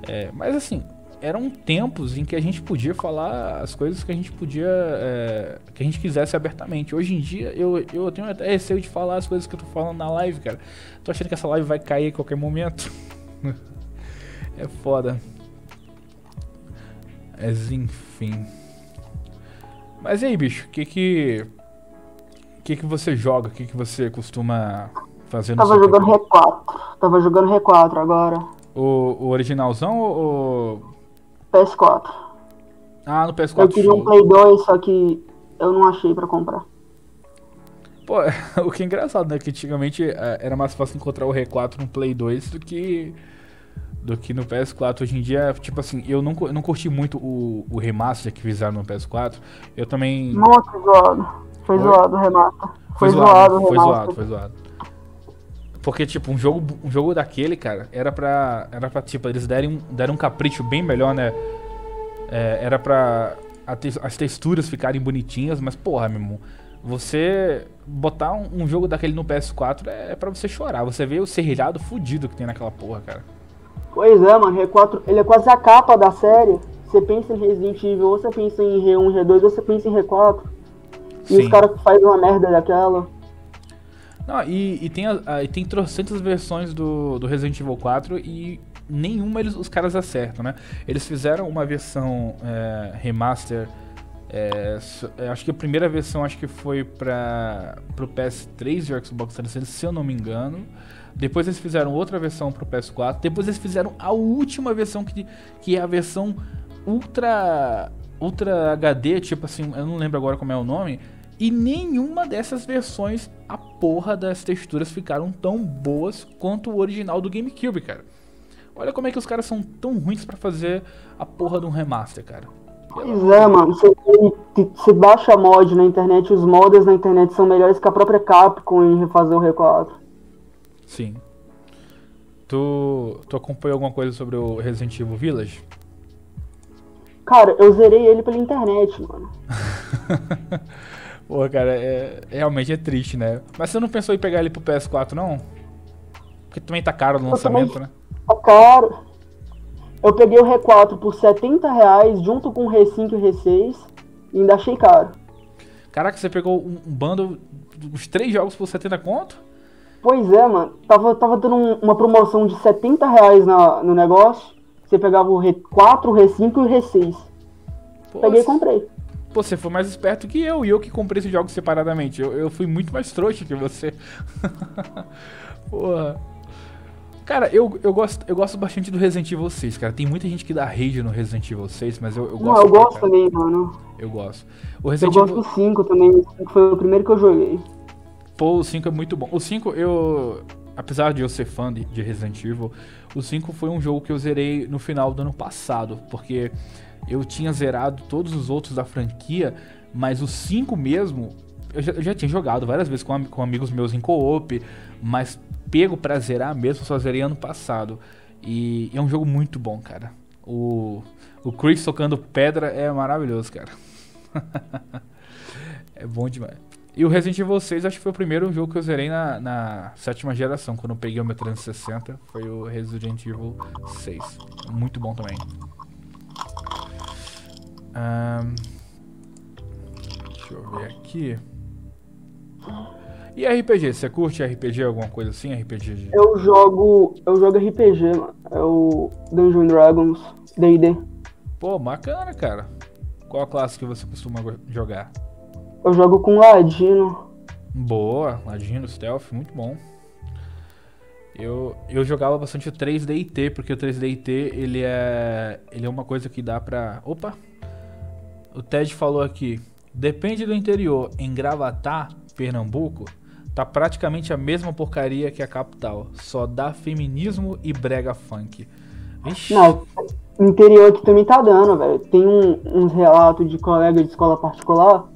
É, mas assim, eram tempos em que a gente podia falar as coisas que a gente podia. É, que a gente quisesse abertamente. Hoje em dia, eu, eu tenho até receio de falar as coisas que eu tô falando na live, cara. Tô achando que essa live vai cair a qualquer momento. é foda. Mas enfim. Mas e aí, bicho, o que que. O que que você joga? O que que você costuma fazer no Tava jogando R4. Tava jogando R4 agora. O, o originalzão ou. PS4. Ah, no PS4. Eu queria show. um Play 2, só que eu não achei pra comprar. Pô, o que é engraçado, né? Que antigamente é, era mais fácil encontrar o R4 no Play 2 do que do que no PS4. Hoje em dia, tipo assim, eu não, eu não curti muito o, o remaster que fizeram no PS4. Eu também. Nossa, zoado. Foi, zoado o remaster. Foi, foi zoado, Foi zoado, foi zoado. Porque, tipo, um jogo, um jogo daquele, cara, era pra. Era pra, tipo, eles derem, deram um capricho bem melhor, né? É, era pra. te as texturas ficarem bonitinhas, mas porra, meu irmão, você botar um, um jogo daquele no PS4 é, é para você chorar. Você vê o serrilhado fudido que tem naquela porra, cara. Pois é, mano, R4, ele é quase a capa da série. Você pensa em Resident Evil, ou você pensa em R1, R2, ou você pensa em R4. E Sim. os caras fazem uma merda daquela. Não, e, e tem, e tem trocentas versões do, do Resident Evil 4 e nenhuma eles, os caras acertam, né? Eles fizeram uma versão é, remaster é, é, acho que a primeira versão acho que foi para o PS3 e o Xbox 360, se eu não me engano. Depois eles fizeram outra versão para o PS4. Depois eles fizeram a última versão que, que é a versão Ultra Ultra HD, tipo assim, eu não lembro agora como é o nome. E nenhuma dessas versões, a porra das texturas ficaram tão boas quanto o original do GameCube, cara. Olha como é que os caras são tão ruins para fazer a porra de um remaster, cara. Pois é, mano. Você, você baixa mod na internet, os mods na internet são melhores que a própria Capcom em refazer o R4. Sim. Tu, tu acompanhou alguma coisa sobre o Resident Evil Village? Cara, eu zerei ele pela internet, mano. Pô, cara, é, realmente é triste, né? Mas você não pensou em pegar ele pro PS4, não? Porque também tá caro no lançamento, né? Tá caro. Eu peguei o R4 por 70 reais, junto com o R5 e o R6, e ainda achei caro. Caraca, você pegou um bando dos três jogos por 70 conto? Pois é, mano. Tava, tava dando um, uma promoção de 70 reais na, no negócio. Você pegava o R4, o R5 e o R6. Pô, Peguei e comprei. Pô, você foi mais esperto que eu, e eu que comprei esses jogos separadamente. Eu, eu fui muito mais trouxa que você. Porra. Cara, eu, eu, gosto, eu gosto bastante do Resident Evil 6, cara. Tem muita gente que dá rage no Resident Evil 6, mas eu, eu gosto. Não, eu gosto cara. também, mano. Eu gosto. O Resident eu Evil... gosto do 5 também. O 5 foi o primeiro que eu joguei. Pô, o 5 é muito bom. O 5, eu. Apesar de eu ser fã de, de Resident Evil, o 5 foi um jogo que eu zerei no final do ano passado. Porque eu tinha zerado todos os outros da franquia, mas o 5 mesmo. Eu já, eu já tinha jogado várias vezes com, com amigos meus em co-op, mas pego pra zerar mesmo, só zerei ano passado. E é um jogo muito bom, cara. O, o Chris tocando pedra é maravilhoso, cara. é bom demais. E o Resident Evil 6 acho que foi o primeiro jogo que eu zerei na, na sétima geração. Quando eu peguei o meu 360, foi o Resident Evil 6. Muito bom também. Um, deixa eu ver aqui. E RPG, você curte RPG, alguma coisa assim? RPG. Eu jogo. Eu jogo RPG, mano. É o Dungeons Dragons, DD. Pô, bacana, cara. Qual a classe que você costuma jogar? Eu jogo com Ladino. Boa, Ladino, Stealth, muito bom. Eu, eu jogava bastante o 3DIT, porque o 3DIT ele é, ele é uma coisa que dá pra. Opa! O Ted falou aqui. Depende do interior. Em Gravatar, Pernambuco, tá praticamente a mesma porcaria que a capital. Só dá feminismo e brega funk. Ixi. Não, interior aqui também tá dando, velho. Tem um, uns relatos de colega de escola particular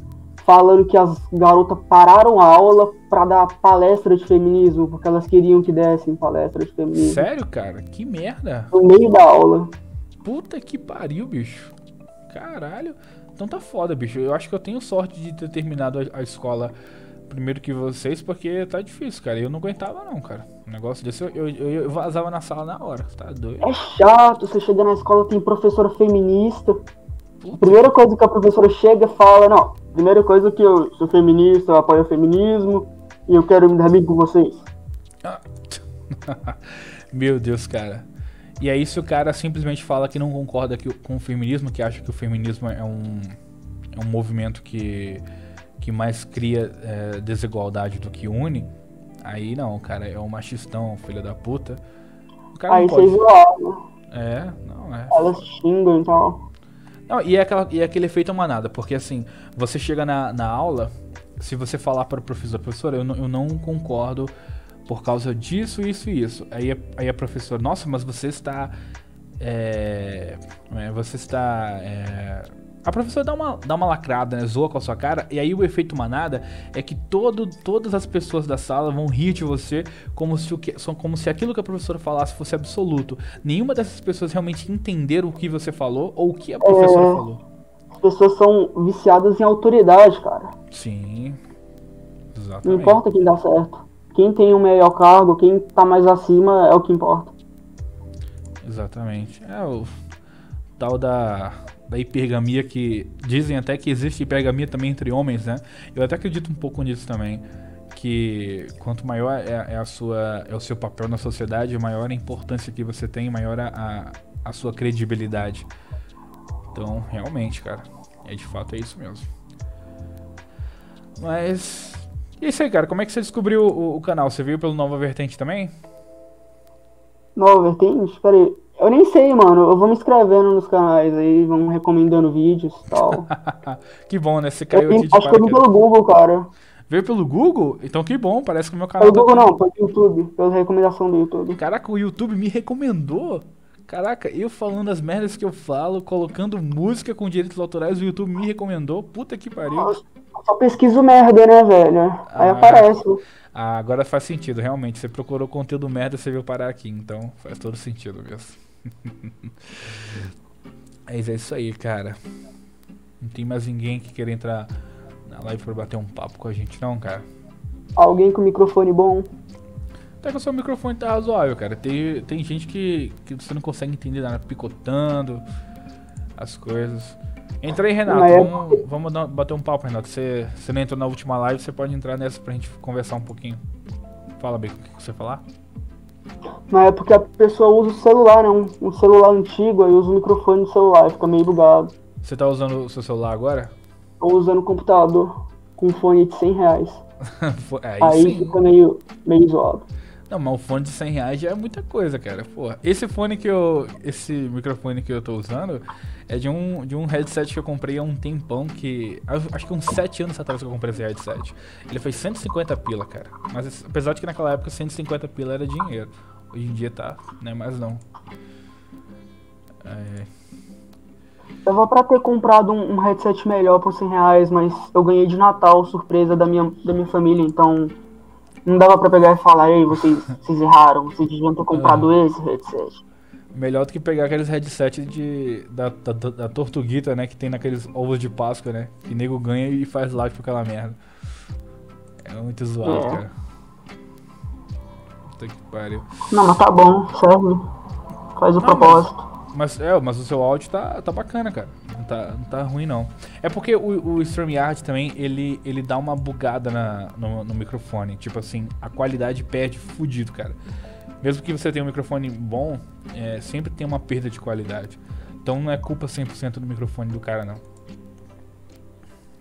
falando que as garotas pararam a aula para dar palestra de feminismo, porque elas queriam que dessem palestra de feminismo. Sério, cara? Que merda. No meio da aula. Puta que pariu, bicho. Caralho. Então tá foda, bicho. Eu acho que eu tenho sorte de ter terminado a, a escola primeiro que vocês, porque tá difícil, cara. Eu não aguentava, não, cara. Um negócio desse eu, eu, eu vazava na sala na hora, tá doido. É chato, você chega na escola, tem professora feminista. Puta. Primeira coisa que a professora chega e fala, não, primeira coisa que eu sou feminista, eu apoio o feminismo e eu quero me dar amigo com vocês. Ah. Meu Deus, cara. E aí se o cara simplesmente fala que não concorda com o feminismo, que acha que o feminismo é um, é um movimento que que mais cria é, desigualdade do que une, aí não, cara, é um machistão, filho da puta. aí você pode... É, não, é. Elas xingam então. Não, e é, aquela, e é aquele efeito manada, porque assim, você chega na, na aula, se você falar para o professor, professor, eu não, eu não concordo por causa disso, isso e isso. Aí, aí a professora, nossa, mas você está. É, é você está. É, a professora dá uma, dá uma lacrada, né? Zoa com a sua cara. E aí o efeito manada é que todo, todas as pessoas da sala vão rir de você como se, o que, como se aquilo que a professora falasse fosse absoluto. Nenhuma dessas pessoas realmente entenderam o que você falou ou o que a professora é... falou. As pessoas são viciadas em autoridade, cara. Sim. Não Exatamente. importa quem dá certo. Quem tem o melhor cargo, quem tá mais acima é o que importa. Exatamente. É o tal da, da hipergamia que dizem até que existe hipergamia também entre homens, né? Eu até acredito um pouco nisso também. Que quanto maior é, é a sua, é o seu papel na sociedade, maior a importância que você tem, maior a, a sua credibilidade. Então, realmente, cara, é de fato é isso mesmo. Mas. E isso aí, cara, como é que você descobriu o, o canal? Você viu pelo Nova Vertente também? Nova vertente? Peraí. Eu nem sei, mano. Eu vou me inscrevendo nos canais aí, vão recomendando vídeos e tal. que bom, né? Você Eu caiu vim- aqui acho que eu paraquedas. pelo Google, cara. Veio pelo Google? Então que bom, parece que o meu canal Pelo tá Google não, pelo YouTube. Pela recomendação do YouTube. Caraca, o YouTube me recomendou. Caraca, eu falando as merdas que eu falo, colocando música com direitos autorais, o YouTube me recomendou. Puta que pariu. Eu Só pesquiso merda, né, velho? Aí Ah. aparece. Ah, agora faz sentido, realmente. Você procurou conteúdo merda, você veio parar aqui, então faz todo sentido mesmo. Mas é isso aí, cara. Não tem mais ninguém que queira entrar na live pra bater um papo com a gente, não, cara. Alguém com microfone bom. Até que o seu microfone tá razoável, cara. Tem, tem gente que, que você não consegue entender nada, picotando as coisas. Entra aí, Renato. É- Vamos, vamos dar- bater um papo, Renato. Você, você não entrou na última live, você pode entrar nessa pra gente conversar um pouquinho. Fala bem o que você falar. Na época a pessoa usa o celular, né? Um, um celular antigo, aí usa o microfone do celular, fica meio bugado. Você tá usando o seu celular agora? Ou usando o computador com um fone de 100 reais. Aí, Aí fica meio, meio zoado. Não, mas o fone de 100 reais já é muita coisa, cara. Porra, esse fone que eu. Esse microfone que eu tô usando é de um, de um headset que eu comprei há um tempão que. acho- que uns 7 anos atrás que eu comprei esse headset. Ele foi 150 pila, cara. Mas apesar de que naquela época 150 pila era dinheiro. Hoje em dia tá, não é mais não. É, Tava pra ter comprado um, um headset melhor por 100 reais, mas eu ganhei de Natal, surpresa da minha, da minha família, então não dava pra pegar e falar, ei, vocês, vocês erraram, vocês deviam ter comprado esse headset. melhor do que pegar aqueles headsets de, da, da, da, Tortuguita, né? Que tem naqueles ovos de Páscoa, né? Que nego ganha e faz live com aquela merda. É muito zoado, É. cara. Puta que pariu. Não, mas tá bom, serve. Faz o Não, propósito. Mas, é, mas o seu áudio tá, tá bacana, cara. Tá, não tá ruim, não. É porque o, o StreamYard também, ele, ele dá uma bugada na, no, no microfone. Tipo assim, a qualidade perde fudido, cara. Mesmo que você tenha um microfone bom, é, sempre tem uma perda de qualidade. Então não é culpa 100% do microfone do cara, não.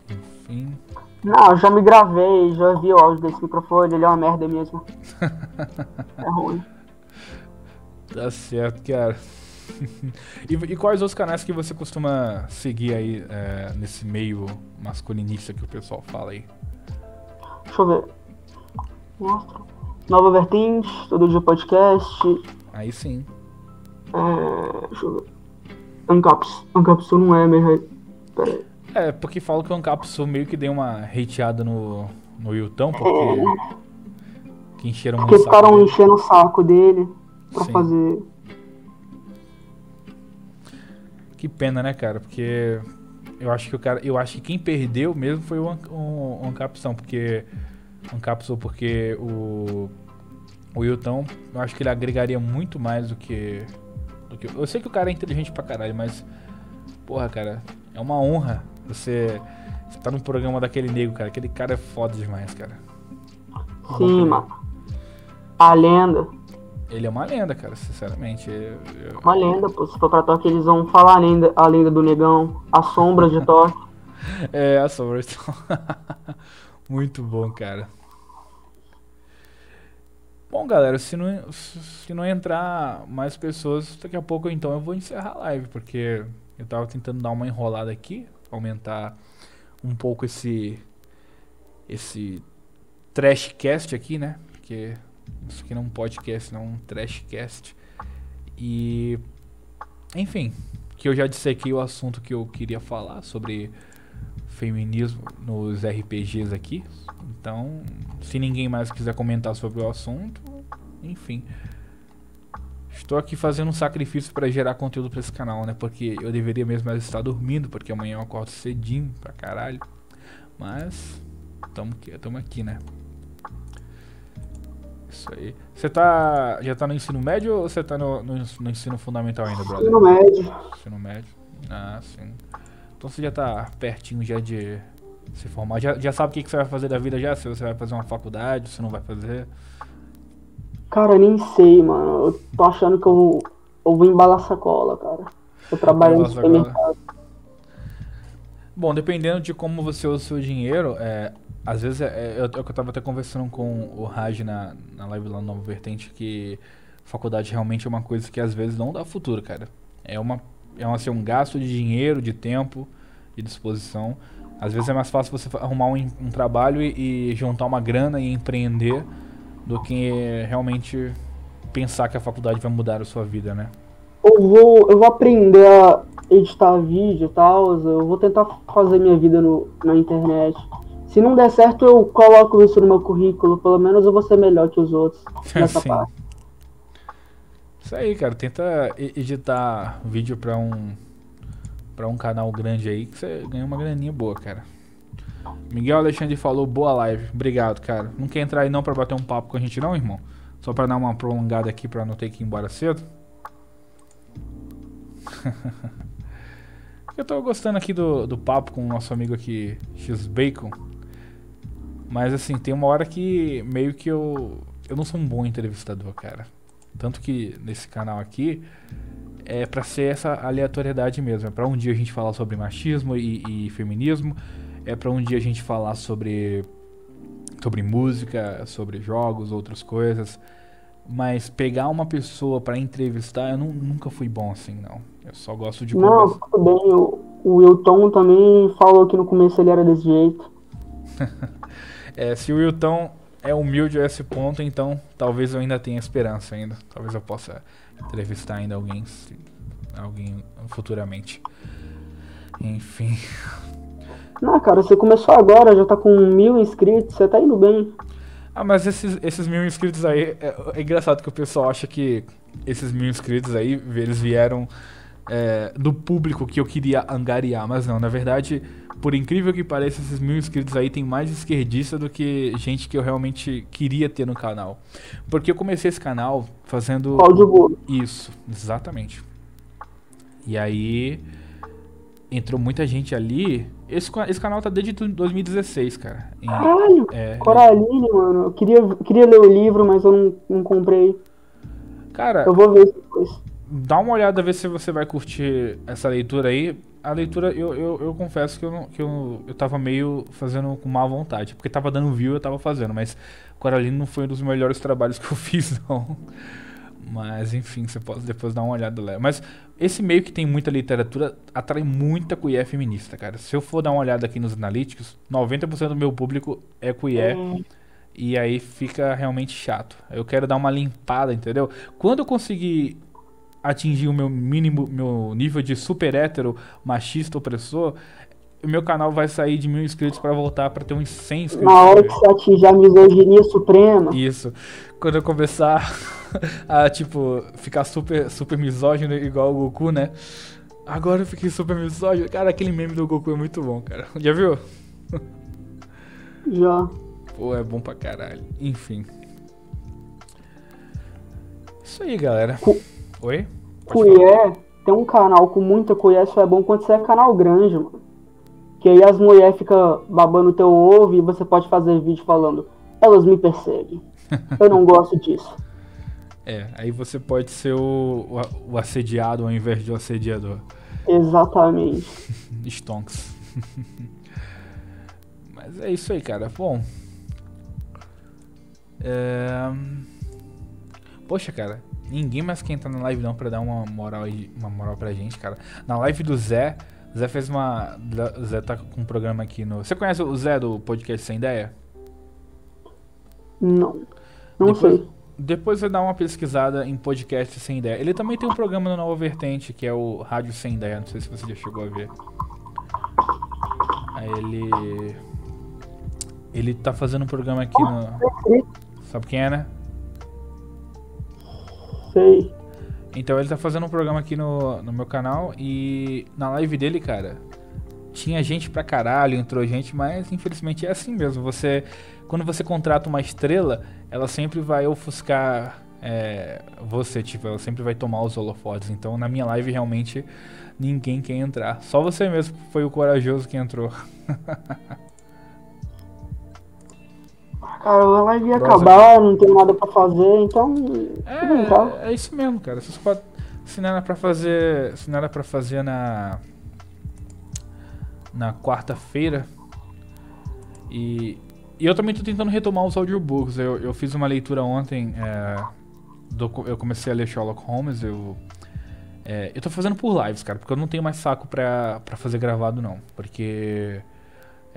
Enfim. Não, eu já me gravei, já vi o áudio desse microfone, ele é uma merda mesmo. É ruim. Tá certo, cara. e, e quais outros canais que você costuma seguir aí é, nesse meio masculinista que o pessoal fala aí? Deixa eu ver. Mostra. Nova Vertente, todo dia podcast. Aí sim. É, deixa eu ver. Ancaps. Ancapsul não é, mas. Pera aí. É, porque falam que o Ancapsul meio que deu uma hateada no, no Yutão, porque. Que encheram Porque saco ficaram dele. enchendo o saco dele pra Sim. fazer. Que pena, né, cara? Porque eu acho que o cara. Eu acho que quem perdeu mesmo foi o, An- o, o Ancapsão, porque. Porque o. O Yutão, eu acho que ele agregaria muito mais do que. Do que eu sei que o cara é inteligente pra caralho, mas. Porra, cara, é uma honra você. Você tá num programa daquele nego, cara. Aquele cara é foda demais, cara. Sim, mano. A lenda. Ele é uma lenda, cara, sinceramente. Eu- eu- Uma lenda, pô. Se for pra toque, eles vão falar a lenda, a lenda do negão. A sombra de toque. É, a Sombra. Muito bom, cara. Bom, galera, se não, se não entrar mais pessoas, daqui a pouco então eu vou encerrar a live, porque eu tava tentando dar uma enrolada aqui, aumentar um pouco esse esse trashcast aqui, né? Porque isso aqui não é um podcast, não é um trashcast. E enfim, que eu já dissequei o assunto que eu queria falar sobre feminismo nos RPGs aqui. Então, se ninguém mais quiser comentar sobre o assunto, enfim. Estou aqui fazendo um sacrifício para gerar conteúdo para esse canal, né? Porque eu deveria mesmo estar dormindo, porque amanhã eu acordo cedinho pra caralho. Mas tamo tamo aqui né? Isso aí. Você tá. Já tá no ensino médio ou você tá no, no, no ensino fundamental ainda, brother? Ensino médio. Ensino médio. Ah, sim. Então você já tá pertinho já de se formar. Já, já sabe o que, que você vai fazer da vida já? Se você vai fazer uma faculdade, se não vai fazer. Cara, nem sei, mano. Eu tô achando que eu vou, eu vou embalar sacola, cara. Eu trabalho no supermercado. Bom, dependendo de como você usa o seu dinheiro, é, às vezes, é, é, eu, eu tava até conversando com o Raj na, na live lá no Novo Vertente que faculdade realmente é uma coisa que às vezes não dá futuro, cara. É uma é um, assim, um gasto de dinheiro, de tempo, de disposição. Às vezes é mais fácil você arrumar um, um trabalho e, e, juntar uma grana e empreender do que realmente pensar que a faculdade vai mudar a sua vida, né? Eu vou, eu vou aprender a editar vídeo e tal, eu vou tentar fazer minha vida no, na internet. Se não der certo, eu coloco isso no meu currículo. Pelo menos eu vou ser melhor que os outros nessa Sim. parte. Isso aí, cara. Tenta editar vídeo pra um para um canal grande aí que você ganha uma graninha boa, cara. Miguel Alexandre falou boa live. Obrigado, cara. Não quer entrar aí não pra bater um papo com a gente não, irmão? Só pra dar uma prolongada aqui pra não ter que ir embora cedo. Eu tô gostando aqui do, do papo com o nosso amigo aqui, X-Bacon. Mas assim, tem uma hora que meio que eu. Eu não sou um bom entrevistador, cara. Tanto que nesse canal aqui é para ser essa aleatoriedade mesmo. É pra um dia a gente falar sobre machismo e, e feminismo. É para um dia a gente falar sobre. sobre música, sobre jogos, outras coisas. Mas pegar uma pessoa para entrevistar, eu não, nunca fui bom assim, não. Eu só gosto de Não, tudo bem. O, o Wilton também falou que no começo ele era desse jeito. É, se o Wilton é humilde a esse ponto, então talvez eu ainda tenha esperança ainda. Talvez eu possa entrevistar ainda alguém, se- alguém futuramente. Enfim. Não, cara, você começou agora, já tá com mil inscritos, você tá indo bem. Ah, mas esses, esses mil inscritos aí, é, é engraçado que o pessoal acha que esses mil inscritos aí, eles vieram é, do público que eu queria angariar, mas não, na verdade, por incrível que pareça, esses mil inscritos aí tem mais esquerdista do que gente que eu realmente queria ter no canal. Porque eu comecei esse canal fazendo bolo. isso, exatamente. E aí entrou muita gente ali. Esse, esse canal tá desde 2016, cara. Em- Caralho, é, Coraline, mano. Eu queria, queria ler o livro, mas eu não, não comprei. cara, Eu vou ver depois. dá uma olhada, ver se você vai curtir essa leitura aí. A leitura, eu, eu, eu confesso que, eu, não- que eu, eu tava meio fazendo com má vontade. Porque tava dando view, eu tava fazendo. Mas Coraline não foi um dos melhores trabalhos que eu fiz, não. Mas enfim, você pode depois dar uma olhada lá. Mas esse meio que tem muita literatura atrai muita queer feminista, cara. Se eu for dar uma olhada aqui nos analíticos, 90% do meu público é queer. Hum, E aí fica realmente chato. Eu quero dar uma limpada, entendeu? Quando eu conseguir atingir o meu mínimo, meu nível de super hétero, machista, opressor, o meu canal vai sair de mil inscritos pra voltar pra ter uns 100 inscritos. Na hora que você atingir a misoginia suprema, Isso. Quando eu começar a, tipo, ficar super, super misógino igual o Goku, né? Agora eu fiquei super misógino. Cara, aquele meme do Goku é muito bom, cara. Já viu? já. Pô, é bom pra caralho. Enfim. Isso aí, galera. Oi? Cuié, tem um canal com muita cuié, só é bom quando você é canal grande, mano. Que aí as mulheres ficam babando teu ovo e você pode fazer vídeo falando, elas me perseguem. Eu não gosto disso. É, aí você pode ser o, o, o assediado ao invés de o assediador. Exatamente. Stonks. Mas é isso aí, cara. Bom. É... Poxa, cara. Ninguém mais quer entrar na live não pra dar uma moral, uma moral pra gente, cara. Na live do Zé, Zé fez uma. Zé tá com um programa aqui no. Você conhece o Zé do podcast Sem Ideia? Não. Não depois, sei. Depois você dá uma pesquisada em podcast sem ideia. Ele também tem um programa no Nova Vertente, que é o Rádio Sem Ideia. Não sei se você já chegou a ver. Aí ele. Ele tá fazendo um programa aqui no. Sabe quem é, né? Sei. Então ele tá fazendo um programa aqui no, no meu canal e na live dele, cara, tinha gente pra caralho, entrou gente, mas infelizmente é assim mesmo. Você, quando você contrata uma estrela, ela sempre vai ofuscar é, você, tipo, ela sempre vai tomar os holofotes. Então na minha live realmente ninguém quer entrar. Só você mesmo foi o corajoso que entrou. Cara, a live ia acabar, não tem nada pra fazer, então. É, é isso mesmo, cara. Se, pode, se não era pra fazer. Se não era pra fazer na. Na quarta-feira. E. E eu também tô tentando retomar os audiobooks. Eu, eu fiz uma leitura ontem. É, do, eu comecei a ler Sherlock Holmes. Eu. É, eu tô fazendo por lives, cara, porque eu não tenho mais saco pra, pra fazer gravado, não. Porque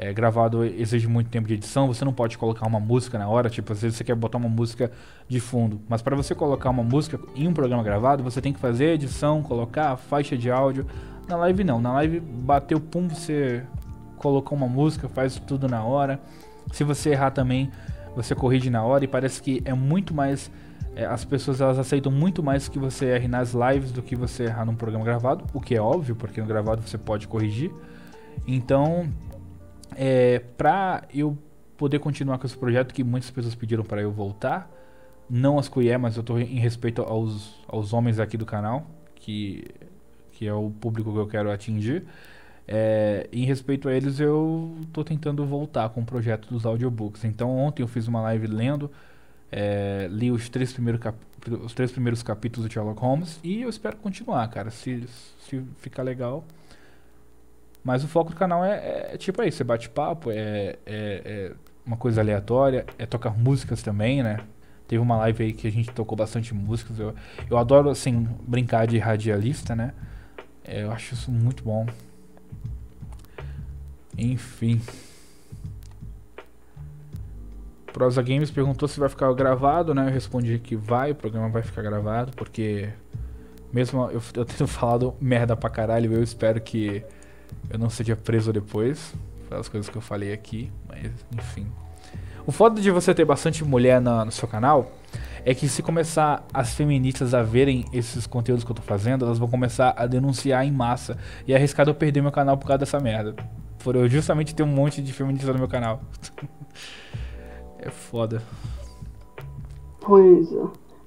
é, gravado exige muito tempo de edição, você não pode colocar uma música na hora, tipo, às vezes você quer botar uma música de fundo, mas para você colocar uma música em um programa gravado, você tem que fazer edição, colocar a faixa de áudio. Na live não, na live bateu pum, você colocou uma música, faz tudo na hora. Se você errar também, você corrige na hora e parece que é muito mais é, as pessoas elas aceitam muito mais que você erre nas lives do que você errar num programa gravado, o que é óbvio, porque no gravado você pode corrigir. Então, é, pra eu poder continuar com esse projeto que muitas pessoas pediram para eu voltar, não as que é, mas eu tô em respeito aos, aos homens aqui do canal, que, que é o público que eu quero atingir. É, em respeito a eles, eu tô tentando voltar com o projeto dos audiobooks. Então, ontem eu fiz uma live lendo, é, li os três, primeiros os três primeiros capítulos do Sherlock Holmes e eu espero continuar, cara. Se, se ficar legal, mas o foco do canal é, é tipo aí, você bate papo, é, é, é, uma coisa aleatória, é tocar músicas também, né? Teve uma live aí que a gente tocou bastante músicas. Eu, eu adoro, assim, brincar de radialista, né? É, eu acho isso muito bom. Enfim. Prosa Games perguntou se vai ficar gravado, né? Eu respondi que vai, o programa vai ficar gravado, porque mesmo eu, eu tendo falado merda pra caralho, eu espero que eu não seja preso depois pelas coisas que eu falei aqui, mas enfim. O foda de você ter bastante mulher na, no seu canal é que se começar as feministas a verem esses conteúdos que eu tô fazendo, elas vão começar a denunciar em massa e é arriscado eu perder meu canal por causa dessa merda. Por eu justamente ter um monte de feministas no meu canal. é foda. Pois é.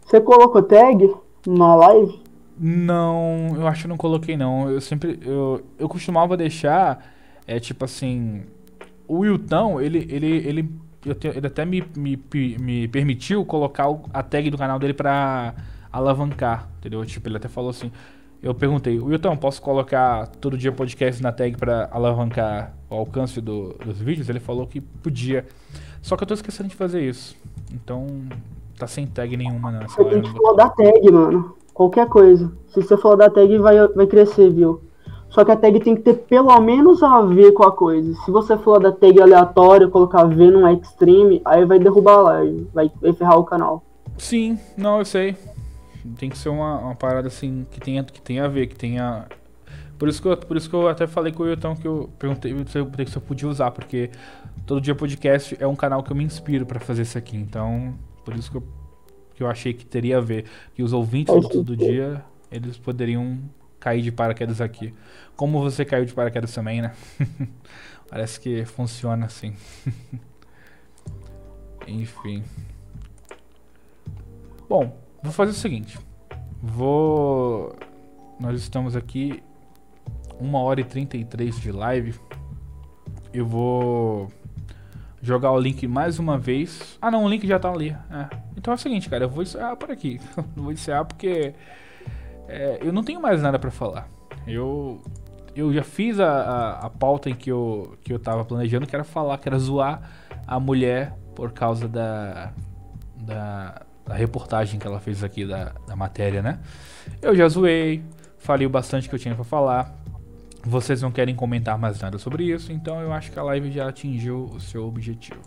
Você colocou tag na live? Não, eu acho que não coloquei não. Eu sempre. Eu, eu costumava deixar. É tipo assim. O Wilton, ele. ele, ele, eu ele até me, me, me permitiu colocar a tag do canal dele pra alavancar. Entendeu? Tipo, ele até falou assim. Eu perguntei, Wilton, posso colocar todo dia podcast na tag pra alavancar o alcance do, dos vídeos? Ele falou que podia. Só que eu tô esquecendo de fazer isso. Então, tá sem tag nenhuma nessa Você tem que da tag, mano. Qualquer coisa. Se você for da tag, vai, vai crescer, viu? Só que a tag tem que ter pelo menos a ver com a coisa. Se você for da tag aleatória, colocar V no extreme, aí vai derrubar a live, vai, vai ferrar o canal. Sim, não, eu sei. Tem que ser uma, uma parada assim que tenha, que tenha a ver, que tenha. Por isso que, eu, por isso que eu até falei com o Yutão que eu perguntei se eu, se eu podia usar, porque todo dia podcast é um canal que eu me inspiro para fazer isso aqui. Então, por isso que eu que eu achei que teria a ver. Que os ouvintes do Todo Dia, eles poderiam cair de paraquedas aqui. Como você caiu de paraquedas também, né? Parece que funciona assim. Enfim. Bom, vou fazer o seguinte. Vou. Nós estamos aqui. 1 hora e 33 de live. Eu vou jogar o link mais uma vez. Ah não, o link já tá ali. É. Então é o seguinte, cara, eu vou encerrar por aqui. vou encerrar porque é, eu não tenho mais nada para falar. Eu eu já fiz a, a, a, pauta em que eu, que eu tava planejando, que era falar, que era zoar a mulher por causa da, da, da reportagem que ela fez aqui, da, da matéria, né? Eu já zoei, falei o bastante que eu tinha para falar. Vocês não querem comentar mais nada sobre isso, então eu acho que a live já atingiu o seu objetivo.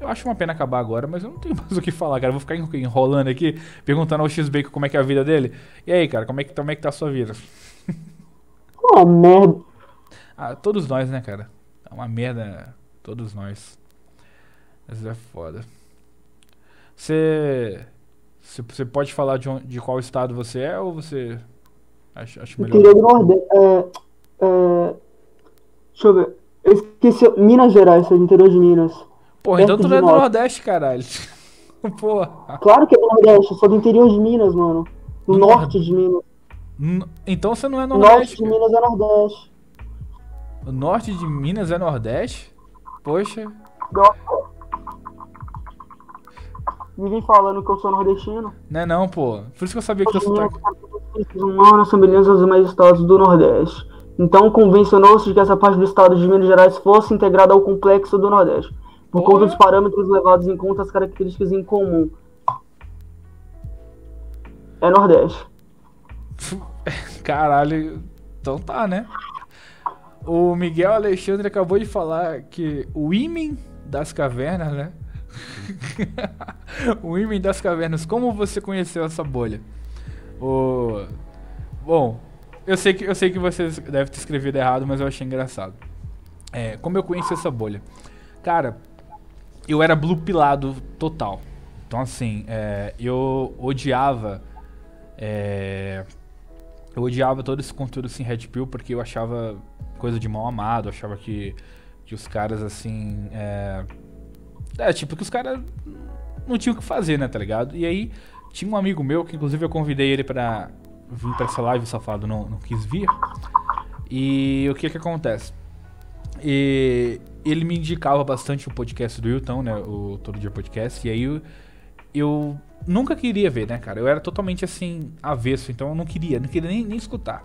Eu acho uma pena acabar agora, mas eu não tenho mais o que falar, cara. Eu vou ficar enrolando aqui, perguntando ao X-Bacon como é que é a vida dele. E aí, cara, como é que, como é que tá a sua vida? Uma merda. Ah, todos nós, né, cara? É uma merda, todos nós. Mas é foda. Você. Você, pode falar de, onde, de qual estado você é ou você acha, acha melhor? Interior do Nordeste. É, é, deixa eu ver. Eu esqueci. Minas Gerais, sou do interior de Minas. Porra, então tu não é do. Nordeste, caralho. Porra. Claro que é do Nordeste, eu sou do interior de Minas, mano. Do Do norte de Minas. Então você não é O norte Nordeste. de Minas é Nordeste. O norte de Minas é Nordeste? Poxa. Me vem falando que eu sou nordestino. Não é não, pô. Por isso que eu sabia que teu sotaque. Humanos semelhantes aos demais estados do Nordeste. Então convencionou-se de que essa parte do estado de Minas Gerais fosse integrada ao complexo do Nordeste, por conta dos parâmetros levados em conta as características em comum. É Nordeste. Caralho. Então tá, né? O Miguel Alexandre acabou de falar que o Imen das cavernas, né? o Imen das cavernas. Como você conheceu essa bolha? O... Bom, eu sei, que, eu sei que você deve ter escrevido errado, mas eu achei engraçado. É, como eu conheci essa bolha? Cara, eu era blue pilado total. Então assim, é, eu odiava. É, eu odiava todo esse conteúdo assim, Red Pill, porque eu achava coisa de mal amado, eu achava que, que os caras assim. É, é, tipo, que os caras não tinham o que fazer, né, tá ligado? E aí tinha um amigo meu, que inclusive eu convidei ele pra vir pra essa live, safado não, não quis vir. E o que que acontece? E ele me indicava bastante o podcast do Wilton, né? O Todo Dia Podcast. E aí eu, eu nunca queria ver, né, cara? Eu era totalmente assim, avesso, então eu não queria, não queria nem, nem escutar.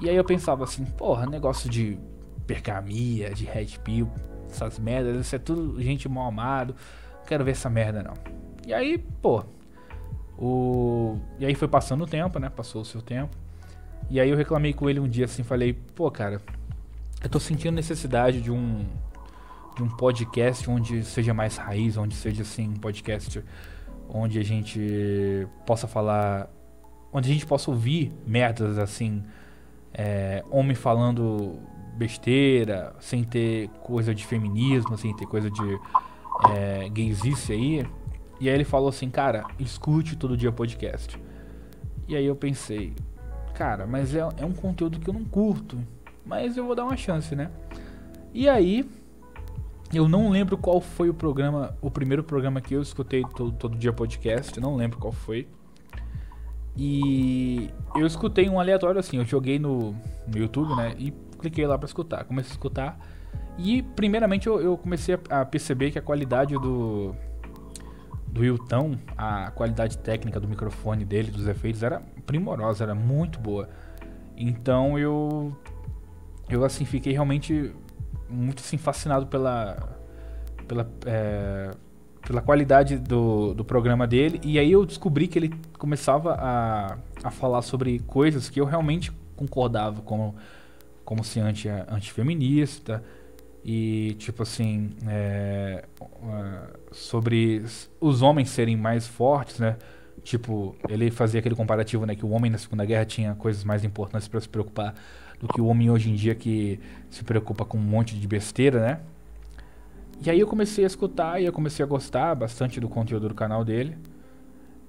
E aí eu pensava assim, porra, negócio de pergamia, de red pill, essas merdas, isso é tudo gente mal amado. Não quero ver essa merda não. E aí, pô, o e aí foi passando o tempo, né? Passou o seu tempo. E aí eu reclamei com ele um dia assim, falei, pô, cara, eu tô sentindo necessidade de um de um podcast onde seja mais raiz, onde seja assim um podcast onde a gente possa falar, onde a gente possa ouvir merdas assim, é, homem falando besteira, sem ter coisa de feminismo, sem ter coisa de é, gaysice aí. E aí ele falou assim, cara, escute todo dia podcast. E aí eu pensei, cara, mas é, é um conteúdo que eu não curto, mas eu vou dar uma chance, né? E aí, eu não lembro qual foi o programa, o primeiro programa que eu escutei todo, todo dia podcast, não lembro qual foi. E eu escutei um aleatório assim, eu joguei no, no YouTube, né? E cliquei lá pra escutar. Comecei a escutar. E primeiramente eu, eu comecei a, a perceber que a qualidade do. Do Wilton, a qualidade técnica do microfone dele, dos efeitos, era primorosa, era muito boa. Então eu. Eu assim fiquei realmente muito assim, fascinado pela. pela. é, pela qualidade do, do programa dele. E aí eu descobri que ele começava a, a falar sobre coisas que eu realmente concordava, como, como se anti, antifeminista. E tipo assim, é, sobre os homens serem mais fortes, né? Tipo, ele fazia aquele comparativo, né? Que o homem na Segunda Guerra tinha coisas mais importantes para se preocupar do que o homem hoje em dia que se preocupa com um monte de besteira, né? E aí eu comecei a escutar e eu comecei a gostar bastante do conteúdo do canal dele.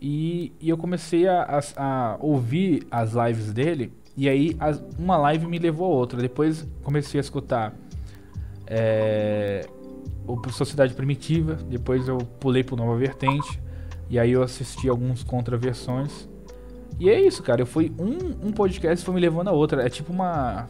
E, e eu comecei a, a, a ouvir as lives dele. E aí as- uma live me levou a outra. Depois comecei a escutar é, o Sociedade Primitiva. Depois eu pulei pro Nova Vertente. E aí eu assisti alguns contraversões. E é isso, cara. Eu fui um, um podcast foi me levando a outra. É tipo uma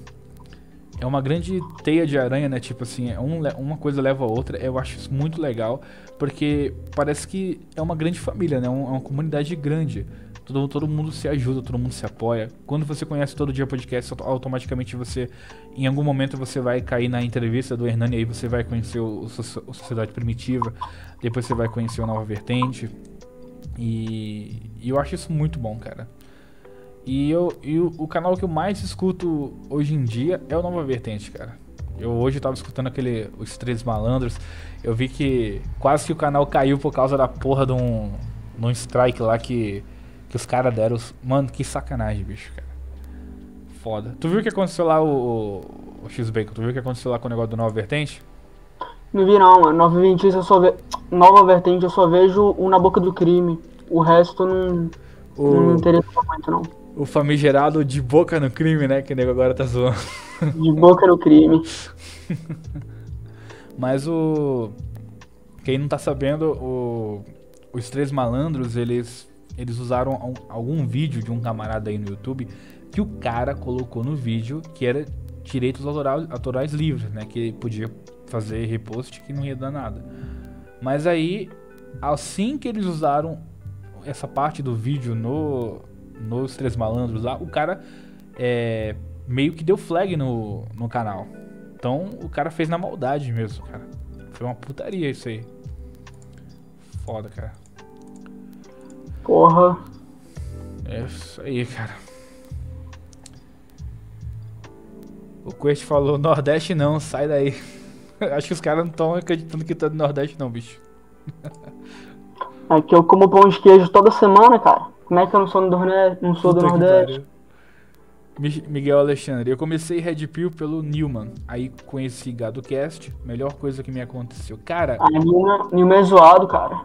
é uma grande teia de aranha, né? Tipo assim, é um uma coisa leva a outra. Eu acho isso muito legal, porque parece que é uma grande família, né? Um- É uma comunidade grande. Todo, todo mundo se ajuda, todo mundo se apoia. Quando você conhece todo dia podcast, auto- automaticamente você, em algum momento, você vai cair na entrevista do Hernani, aí você vai conhecer o, o Soci- o Sociedade Primitiva, depois você vai conhecer o Nova Vertente. E, e eu acho isso muito bom, cara. E, eu, e o, o canal que eu mais escuto hoje em dia é o Nova Vertente, cara. Eu hoje tava escutando aquele Os Três Malandros. Eu vi que quase que o canal caiu por causa da porra de um, de um strike lá que, que os caras deram. Mano, que sacanagem, bicho, cara. Foda. Tu viu o que aconteceu lá, o, o X-Bacon? Tu viu o que aconteceu lá com o negócio do Nova Vertente? Não vi não, mano. Nova Vertente eu só ve... Nova Vertente eu só vejo o Na Boca do Crime. o resto não, não me O, interessou muito, não. o famigerado de boca no crime, né? Que o nego agora tá zoando. De boca no crime. Mas o. Quem não tá sabendo, o... os três malandros, eles. Eles usaram al- algum vídeo de um camarada aí no YouTube que o cara colocou no vídeo que era direitos autorais, autorais livres, né? Que podia fazer repost que não ia dar nada. Mas aí, assim que eles usaram essa parte do vídeo no nos três malandros lá, o cara é, meio que deu flag no, no canal. Então o cara fez na maldade mesmo, cara. Foi uma putaria isso aí. Foda, cara. Porra. É isso aí, cara. O Quest falou, Nordeste não, sai daí. Acho que os caras não estão acreditando que tá do Nordeste não, bicho. É que eu como pão de queijo toda semana, cara. Como é que eu não sou do Nordeste? Não sou do Nordeste? Miguel Alexandre, eu comecei Red Pill pelo Newman. Aí conheci GadoCast, melhor coisa que me aconteceu. Cara, Ah, Nilma, Nilma é zoado, cara.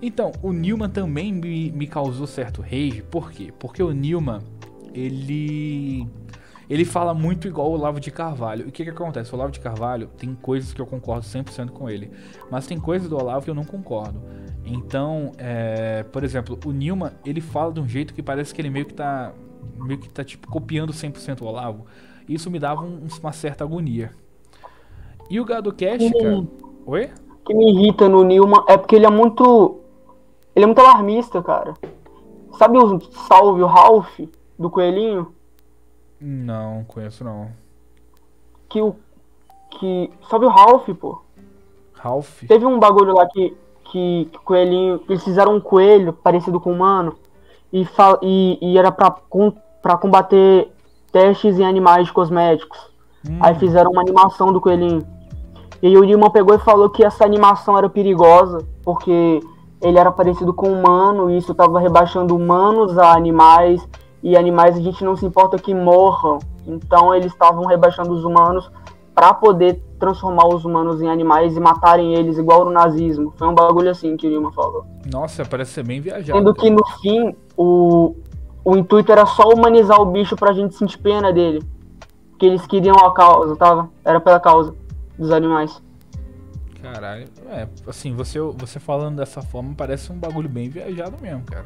Então, o Newman também me, me causou certo rage, por quê? Porque o Newman, ele. Ele fala muito igual o Olavo de Carvalho. E o que que acontece? O Olavo de Carvalho tem coisas que eu concordo 100% com ele. Mas tem coisas do Olavo que eu não concordo. Então, é, por exemplo, o Newman, ele fala de um jeito que parece que ele meio que tá. Meio que tá tipo copiando 100% o Olavo. Isso me dava um- uma certa agonia. E o GadoCast, cara. Oi? O que me irrita no Nilma é porque ele é muito. Ele é muito alarmista, cara. Sabe o Salve o Ralph do Coelhinho? Não, conheço não. Que o. Que. Sabe o Ralph, pô? Ralph? Teve um bagulho lá que. Que, que coelhinho. Eles fizeram um coelho parecido com um humano. E, fa- e, e era pra, com, pra combater testes em animais cosméticos. Hum, Aí fizeram uma animação do coelhinho. E aí o Nilman pegou e falou que essa animação era perigosa, porque ele era parecido com humano, e isso tava rebaixando humanos a animais, e animais a gente não se importa que morram. Então eles estavam rebaixando os humanos para poder transformar os humanos em animais e matarem eles igual no nazismo. Foi um bagulho assim que o Nilman falou. Nossa, parece ser bem viajado. Sendo que no fim o, o intuito era só humanizar o bicho pra gente sentir pena dele. Que eles queriam a causa, tava? Era pela causa dos animais. Caralho. É, assim, você, você falando dessa forma parece um bagulho bem viajado mesmo, cara.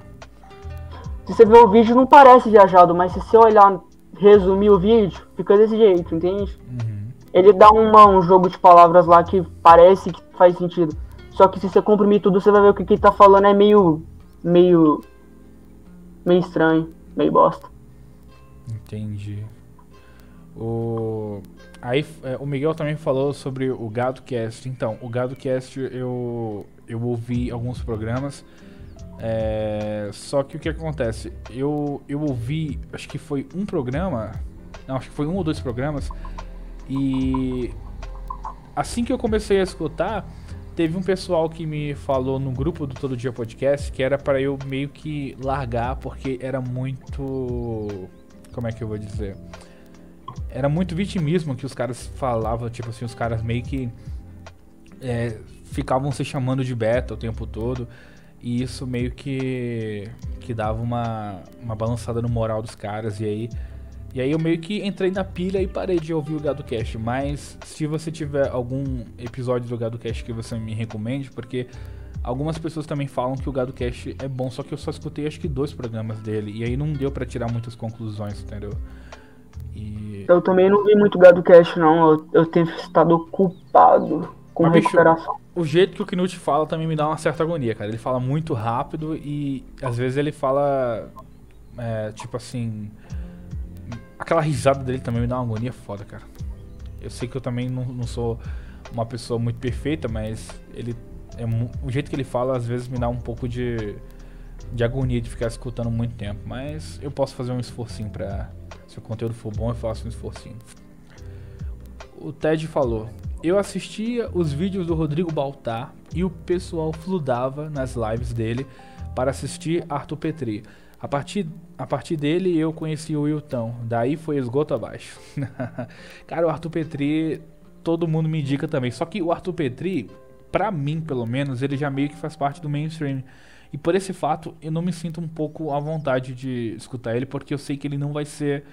Se você ver o vídeo, não parece viajado, mas se você olhar, resumir o vídeo, fica desse jeito, entende? Uhum. Ele dá uma, um jogo de palavras lá que parece que faz sentido. Só que se você comprimir tudo, você vai ver que o que ele tá falando é meio. meio. meio estranho, meio bosta. Entendi. O. Aí é, o Miguel também falou sobre o GadoCast. Então, o GadoCast eu, eu ouvi alguns programas. é, só que o que acontece? Eu, eu ouvi, acho que foi um programa. Não, acho que foi um ou dois programas. E assim que eu comecei a escutar, teve um pessoal que me falou no grupo do Todo Dia Podcast que era para eu meio que largar porque era muito. Como é que eu vou dizer? Era muito vitimismo que os caras falavam, tipo assim, os caras meio que é, ficavam se chamando de beta o tempo todo. E isso meio que, que dava uma, uma balançada no moral dos caras. E aí, e aí eu meio que entrei na pilha e parei de ouvir o GadoCast. Mas se você tiver algum episódio do GadoCast que você me recomende, porque algumas pessoas também falam que o GadoCast é bom, só que eu só escutei acho que dois programas dele. E aí não deu pra tirar muitas conclusões, entendeu? E. Eu também não vi muito Gado Cash, não. Eu, eu tenho estado ocupado com Mas, bicho, recuperação. O jeito que o Knut fala também me dá uma certa agonia, cara. Ele fala muito rápido e às vezes ele fala. é, tipo assim. Aquela risada dele também me dá uma agonia foda, cara. Eu sei que eu também não, não sou uma pessoa muito perfeita, mas ele. É, o jeito que ele fala às vezes me dá um pouco de. de agonia de ficar escutando muito tempo. Mas eu posso fazer um esforcinho pra. Se o conteúdo for bom, eu faço um esforcinho. O Ted falou: Eu assistia os vídeos do Rodrigo Baltar e o pessoal fludava nas lives dele para assistir Arthur Petri. A partir, a partir dele eu conheci o Wilton, daí foi esgoto abaixo. Cara, o Arthur Petri, todo mundo me indica também. Só que o Arthur Petri, pra mim, pelo menos, ele já meio que faz parte do mainstream. E por esse fato, eu não me sinto um pouco à vontade de escutar ele, porque eu sei que ele não vai ser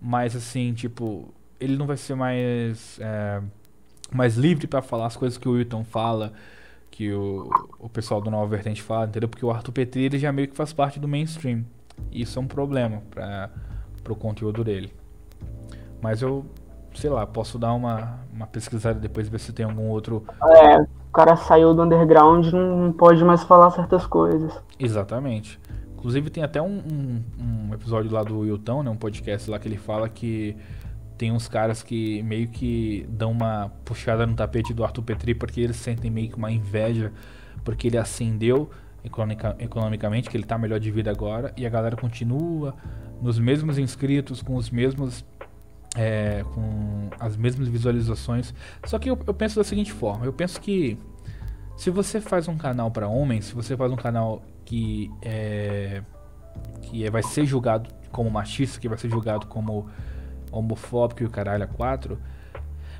mais assim, tipo. Ele não vai ser mais. É, mais livre para falar as coisas que o Wilton fala, que o, o pessoal do Nova Vertente fala, entendeu? Porque o Arthur Petri ele já meio que faz parte do mainstream. E isso é um problema para o conteúdo dele. Mas eu, sei lá, posso dar uma, uma pesquisada depois ver se tem algum outro. É, o cara saiu do underground não pode mais falar certas coisas. Exatamente. Inclusive tem até um, um, um episódio lá do Wilton, né, um podcast lá que ele fala que tem uns caras que meio que dão uma puxada no tapete do Arthur Petri porque eles sentem meio que uma inveja porque ele ascendeu economica, economicamente, que ele tá melhor de vida agora e a galera continua nos mesmos inscritos, com os mesmos é, com as mesmas visualizações. Só que eu, eu, penso da seguinte forma: eu penso que se você faz um canal para homens, se você faz um canal que é, que é, vai ser julgado como machista, que vai ser julgado como homofóbico e o caralho a quatro,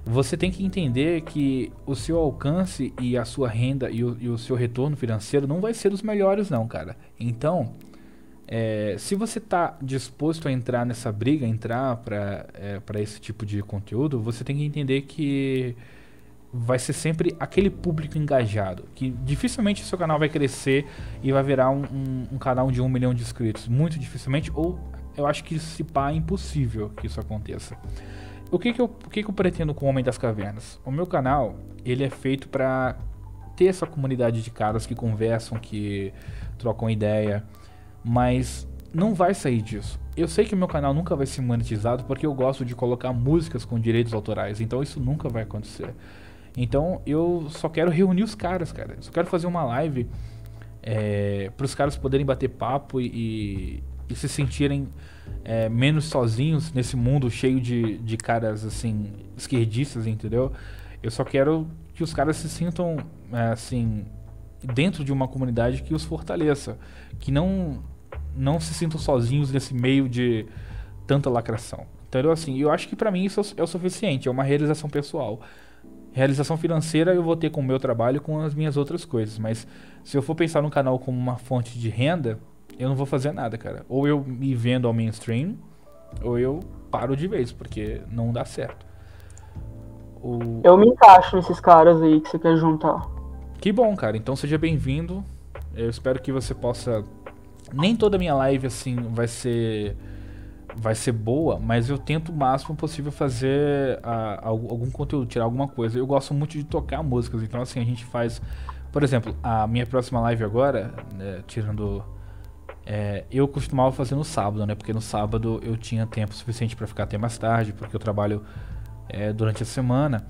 você tem que entender que o seu alcance e a sua renda e o, e o seu retorno financeiro não vai ser dos melhores não, cara. Então, é, se você está disposto a entrar nessa briga, entrar para é, esse tipo de conteúdo, você tem que entender que vai ser sempre aquele público engajado. Que dificilmente seu canal vai crescer e vai virar um, um, um, canal de um milhão de inscritos. Muito dificilmente, ou eu acho que se pá é impossível que isso aconteça. O que, que, eu, o que, que eu pretendo com o Homem das Cavernas? O meu canal ele é feito para ter essa comunidade de caras que conversam, que trocam ideia mas não vai sair disso. Eu sei que o meu canal nunca vai ser monetizado porque eu gosto de colocar músicas com direitos autorais, então isso nunca vai acontecer. Então eu só quero reunir os caras, cara. Eu só quero fazer uma live é, para os caras poderem bater papo e, e se sentirem é, menos sozinhos nesse mundo cheio de, de caras assim esquerdistas, entendeu? Eu só quero que os caras se sintam é, assim dentro de uma comunidade que os fortaleça, que não não se sintam sozinhos nesse meio de tanta lacração. Então, assim, eu acho que para mim isso é o suficiente, é uma realização pessoal. Realização financeira eu vou ter com o meu trabalho e com as minhas outras coisas, mas se eu for pensar no canal como uma fonte de renda, eu não vou fazer nada, cara. Ou eu me vendo ao mainstream, ou eu paro de vez, porque não dá certo. O... Eu me encaixo nesses caras aí que você quer juntar. Que bom, cara. Então seja bem-vindo. Eu espero que você possa. Nem toda minha live assim vai ser vai ser boa, mas eu tento o máximo possível fazer a, a, algum conteúdo, tirar alguma coisa. Eu gosto muito de tocar músicas, então assim a gente faz, por exemplo, a minha próxima live agora, né, tirando é, eu costumava fazer no sábado, né? Porque no sábado eu tinha tempo suficiente para ficar até mais tarde, porque eu trabalho é, durante a semana.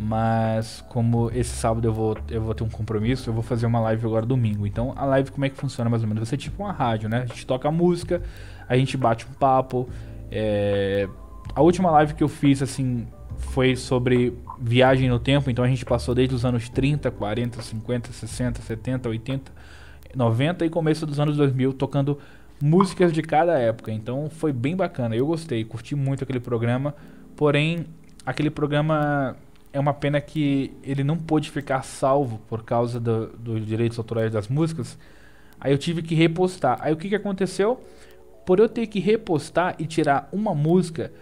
Mas como esse sábado eu vou, eu vou ter um compromisso, eu vou fazer uma live agora domingo. Então a live como é que funciona mais ou menos? Vai ser tipo uma rádio, né? A gente toca música, a gente bate um papo. É... A última live que eu fiz assim foi sobre viagem no tempo, então a gente passou desde os anos 30, 40, 50, 60, 70, 80, 90 e começo dos anos 2000 tocando músicas de cada época. Então foi bem bacana, eu gostei, curti muito aquele programa. Porém, aquele programa é uma pena que ele não pôde ficar salvo por causa dos do direitos autorais das músicas. Aí eu tive que repostar. Aí o que, que aconteceu? Por eu ter que repostar e tirar uma música,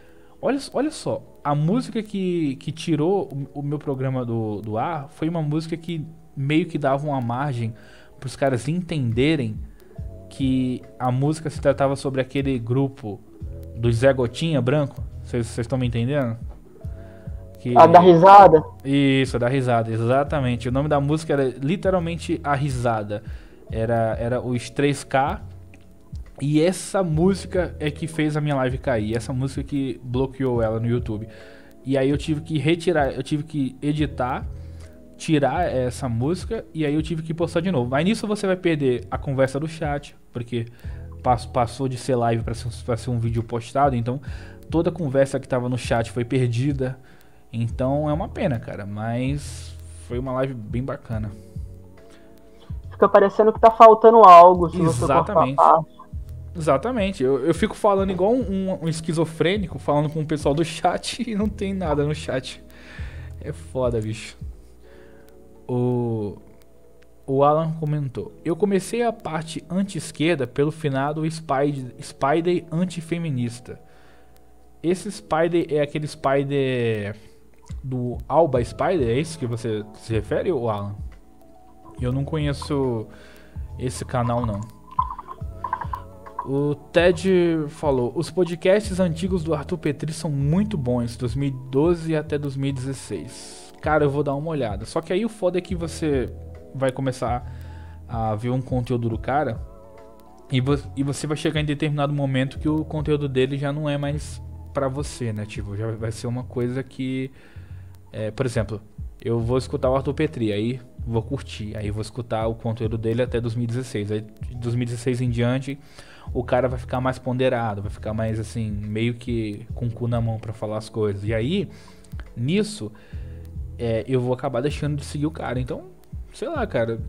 olha, olha só, a música que, que tirou o, o meu programa do, do ar foi uma música que meio que dava uma margem para os caras entenderem que a música se tratava sobre aquele grupo do Zé Gotinha branco. Vocês estão me entendendo? Que... A da risada? Isso, a da risada, exatamente. O nome da música era literalmente A Risada. Era, era os 3K. E essa música é que fez a minha live cair. Essa música que bloqueou ela no YouTube. E aí eu tive que retirar, eu tive que editar, tirar essa música e aí eu tive que postar de novo. Aí nisso você vai perder a conversa do chat, porque passou de ser live para ser, ser um vídeo postado, então toda a conversa que estava no chat foi perdida. Então é uma pena, cara, mas foi uma live bem bacana. Fica parecendo que tá faltando algo. Se Exatamente. Exatamente. Eu, eu fico falando igual um, um, esquizofrênico, falando com o pessoal do chat e não tem nada no chat. É foda, bicho. O, o Alan comentou: Eu comecei a parte anti-esquerda pelo finado Spider, Spider antifeminista. Esse Spider é aquele Spider do Alba Spider? É isso que você se refere, o Alan? Eu não conheço esse canal, não. O Ted falou: Os podcasts antigos do Arthur Petri são muito bons, 2012 até 2016. Cara, eu vou dar uma olhada. Só que aí o foda é que você vai começar a ver um conteúdo do cara e, vo e você vai chegar em determinado momento que o conteúdo dele já não é mais para você, né? Tipo, já vai ser uma coisa que. É, por exemplo, eu vou escutar o Arthur Petri, aí vou curtir, aí vou escutar o conteúdo dele até 2016. Aí de 2016 em diante, o cara vai ficar mais ponderado, vai ficar mais assim, meio que com o cu na mão para falar as coisas. E aí, nisso, é, eu vou acabar deixando de seguir o cara. Então, sei lá, cara.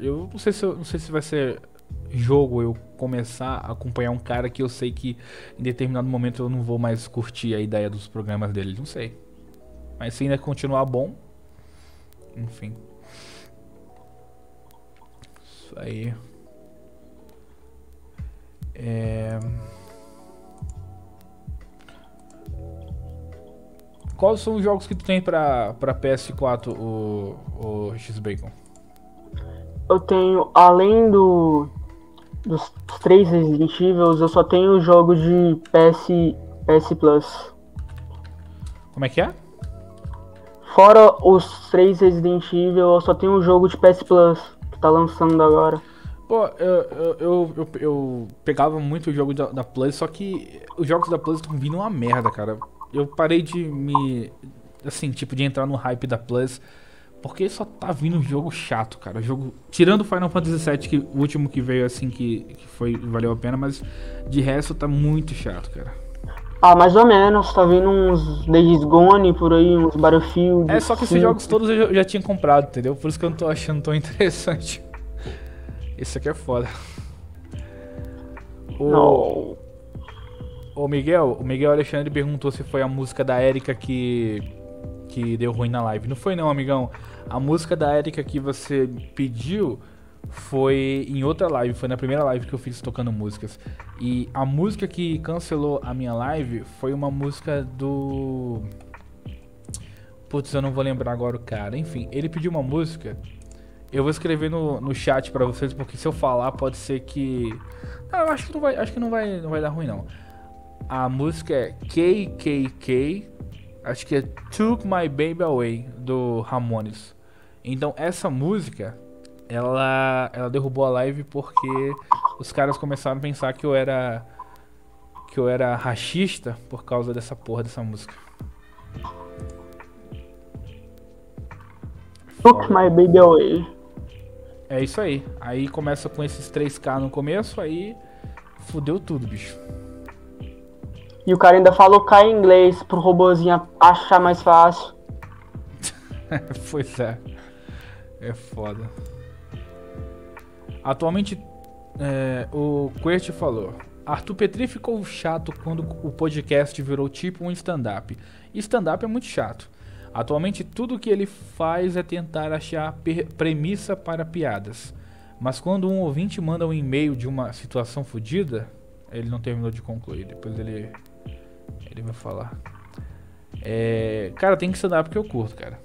Eu não sei se, eu, não sei se vai ser jogo eu começar a acompanhar um cara que eu sei que em determinado momento eu não vou mais curtir a ideia dos programas dele. Não sei. Mas se ainda continuar bom. Enfim. Isso aí. É... Quais são os jogos que tu tem pra, pra PS4, o, o X-Bacon? Eu tenho, além do dos três Resident Evil, eu só tenho jogos de PS, PS Plus. Como é que é? Fora os três Resident Evil, eu só tenho o jogo de PS Plus que tá lançando agora. Pô, eu, eu, eu, eu, eu pegava muito o jogo da, da Plus, só que os jogos da Plus estão vindo uma merda, cara. Eu parei de me. Assim, tipo, de entrar no hype da Plus. Porque só tá vindo um jogo chato, cara. Jogo. Tirando o Final Fantasy VII, que o último que veio assim que, que foi, valeu a pena, mas de resto tá muito chato, cara. Ah, mais ou menos, tá vindo uns Days Gone por aí, uns Battlefield. É, só que esses jogos todos eu já tinha comprado, entendeu? Por isso que eu não tô achando tão interessante. Esse aqui é foda. O... Não. o Miguel, o Miguel Alexandre perguntou se foi a música da Erika que que deu ruim na live. Não foi não, amigão. A música da Erika que você pediu foi em outra live, foi na primeira live que eu fiz tocando músicas. E a música que cancelou a minha live foi uma música do Putz, eu não vou lembrar agora o cara. Enfim, ele pediu uma música eu vou escrever no, no chat para vocês, porque se eu falar pode ser que. Não, eu acho que não vai, acho que não vai, não vai dar ruim não. A música é KKK, acho que é Took My Baby Away do Ramones. Então essa música, ela, ela derrubou a live porque os caras começaram a pensar que eu era que eu era rachista por causa dessa porra dessa música. Took My Baby Away. É isso aí. Aí começa com esses 3K no começo, aí fudeu tudo, bicho. E o cara ainda falou K em inglês pro robozinho achar mais fácil. pois é. É foda. Atualmente, é, o Quert falou. Arthur Petri ficou chato quando o podcast virou tipo um stand-up. Stand-up é muito chato. Atualmente, tudo que ele faz é tentar achar premissa para piadas. Mas quando um ouvinte manda um e-mail de uma situação fodida, ele não terminou de concluir. Depois ele, ele vai falar. É, cara, tem stand-up que eu curto, cara.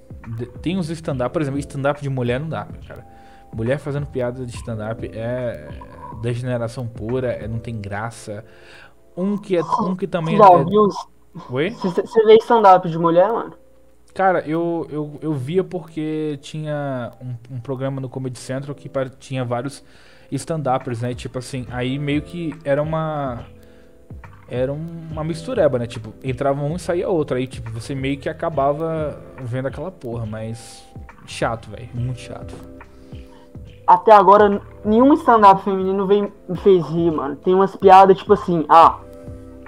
Tem uns stand-up, por exemplo, stand-up de mulher não dá, cara. Mulher fazendo piada de stand-up é degeneração pura, é, não tem graça. Um que é um que também Já é. viu? Oi? Você vê stand-up de mulher, mano? Cara, eu, eu, eu via porque tinha um, um programa no Comedy Central que tinha vários stand-uppers, né? Tipo assim, aí meio que era uma. Era uma mistureba, né? Tipo, entrava um e saía outro. Aí, tipo, você meio que acabava vendo aquela porra, mas. Chato, velho. Muito chato. Até agora, nenhum stand-up feminino veio, me fez rir, mano. Tem umas piadas tipo assim, ah,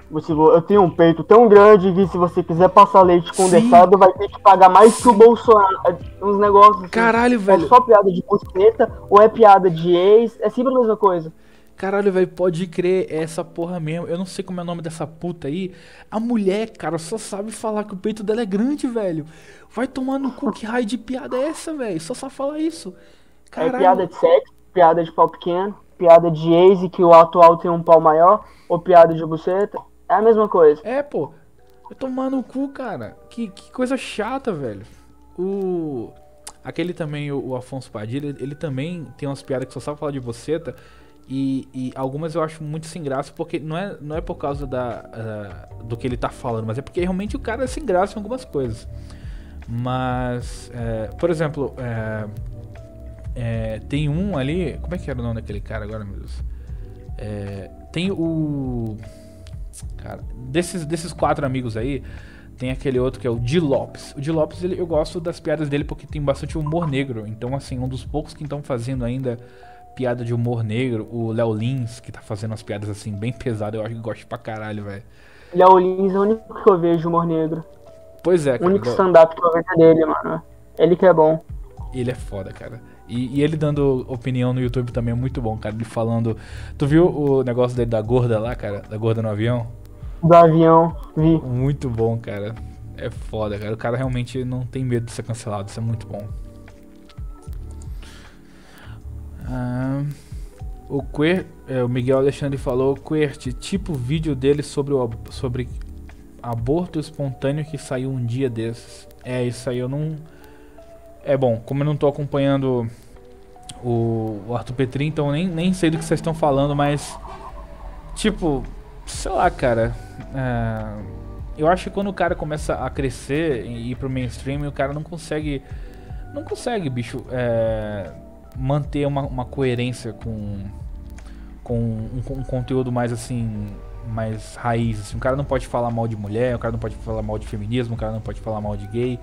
você, eu tenho um peito tão grande que se você quiser passar leite condensado, Sim. vai ter que pagar mais que o Bolsonaro. É, uns negócios assim. Caralho, velho. É só piada de buceta ou é piada de ex, é sempre a mesma coisa. Caralho, velho, pode crer, é essa porra mesmo. Eu não sei como é o nome dessa puta aí. A mulher, cara, só sabe falar que o peito dela é grande, velho. Vai tomar no cu, que raio de piada é essa, velho? Só sabe falar isso. Caralho. É piada de sexo, piada de pau pequeno, piada de ex que o atual tem um pau maior, ou piada de buceta. É a mesma coisa. É, pô. Vai tomar no cu, cara. Que, que coisa chata, velho. O. Aquele também, o, o Afonso Padilha, ele, ele também tem umas piadas que só sabe falar de buceta. E, e, algumas eu acho muito sem graça, porque não é, não é por causa da, uh, do que ele tá falando, mas é porque realmente o cara é sem graça em algumas coisas. Mas, é, por exemplo, é, é, tem um ali. Como é que era o nome daquele cara agora, meu Deus? É, tem o. Cara, desses, desses quatro amigos aí, tem aquele outro que é o Di Lopes. O Di Lopes, ele, eu gosto das piadas dele porque tem bastante humor negro. Então, assim, um dos poucos que estão fazendo ainda piada de humor negro. O Léo Lins, que tá fazendo umas piadas assim bem pesadas, eu acho que gosto pra caralho, velho. Léo Lins é o único que eu vejo humor negro. Pois é, cara. O único stand-up que eu vejo dele, mano. Ele que é bom. Ele é foda, cara. E, e, ele dando opinião no YouTube também é muito bom, cara. Ele falando. Tu viu o negócio dele da gorda lá, cara? Da gorda no avião? Do avião, vi. Muito bom, cara. É foda, cara. O cara realmente não tem medo de ser cancelado. Isso é muito bom. Ah, o, Quer, é, o Miguel Alexandre falou, Quert, tipo vídeo dele sobre, o, sobre aborto espontâneo que saiu um dia desses. É, isso aí eu não. É bom, como eu não tô acompanhando o, o Arthur Petri, então nem, nem sei do que vocês estão falando, mas. Tipo, sei lá, cara. É, eu acho que quando o cara começa a crescer e ir pro mainstream, o cara não consegue. Não consegue, bicho. É, manter uma, uma coerência com, com um, um, conteúdo mais assim mais raiz. Assim. O cara não pode falar mal de mulher, o cara não pode falar mal de feminismo, o cara não pode falar mal de gay.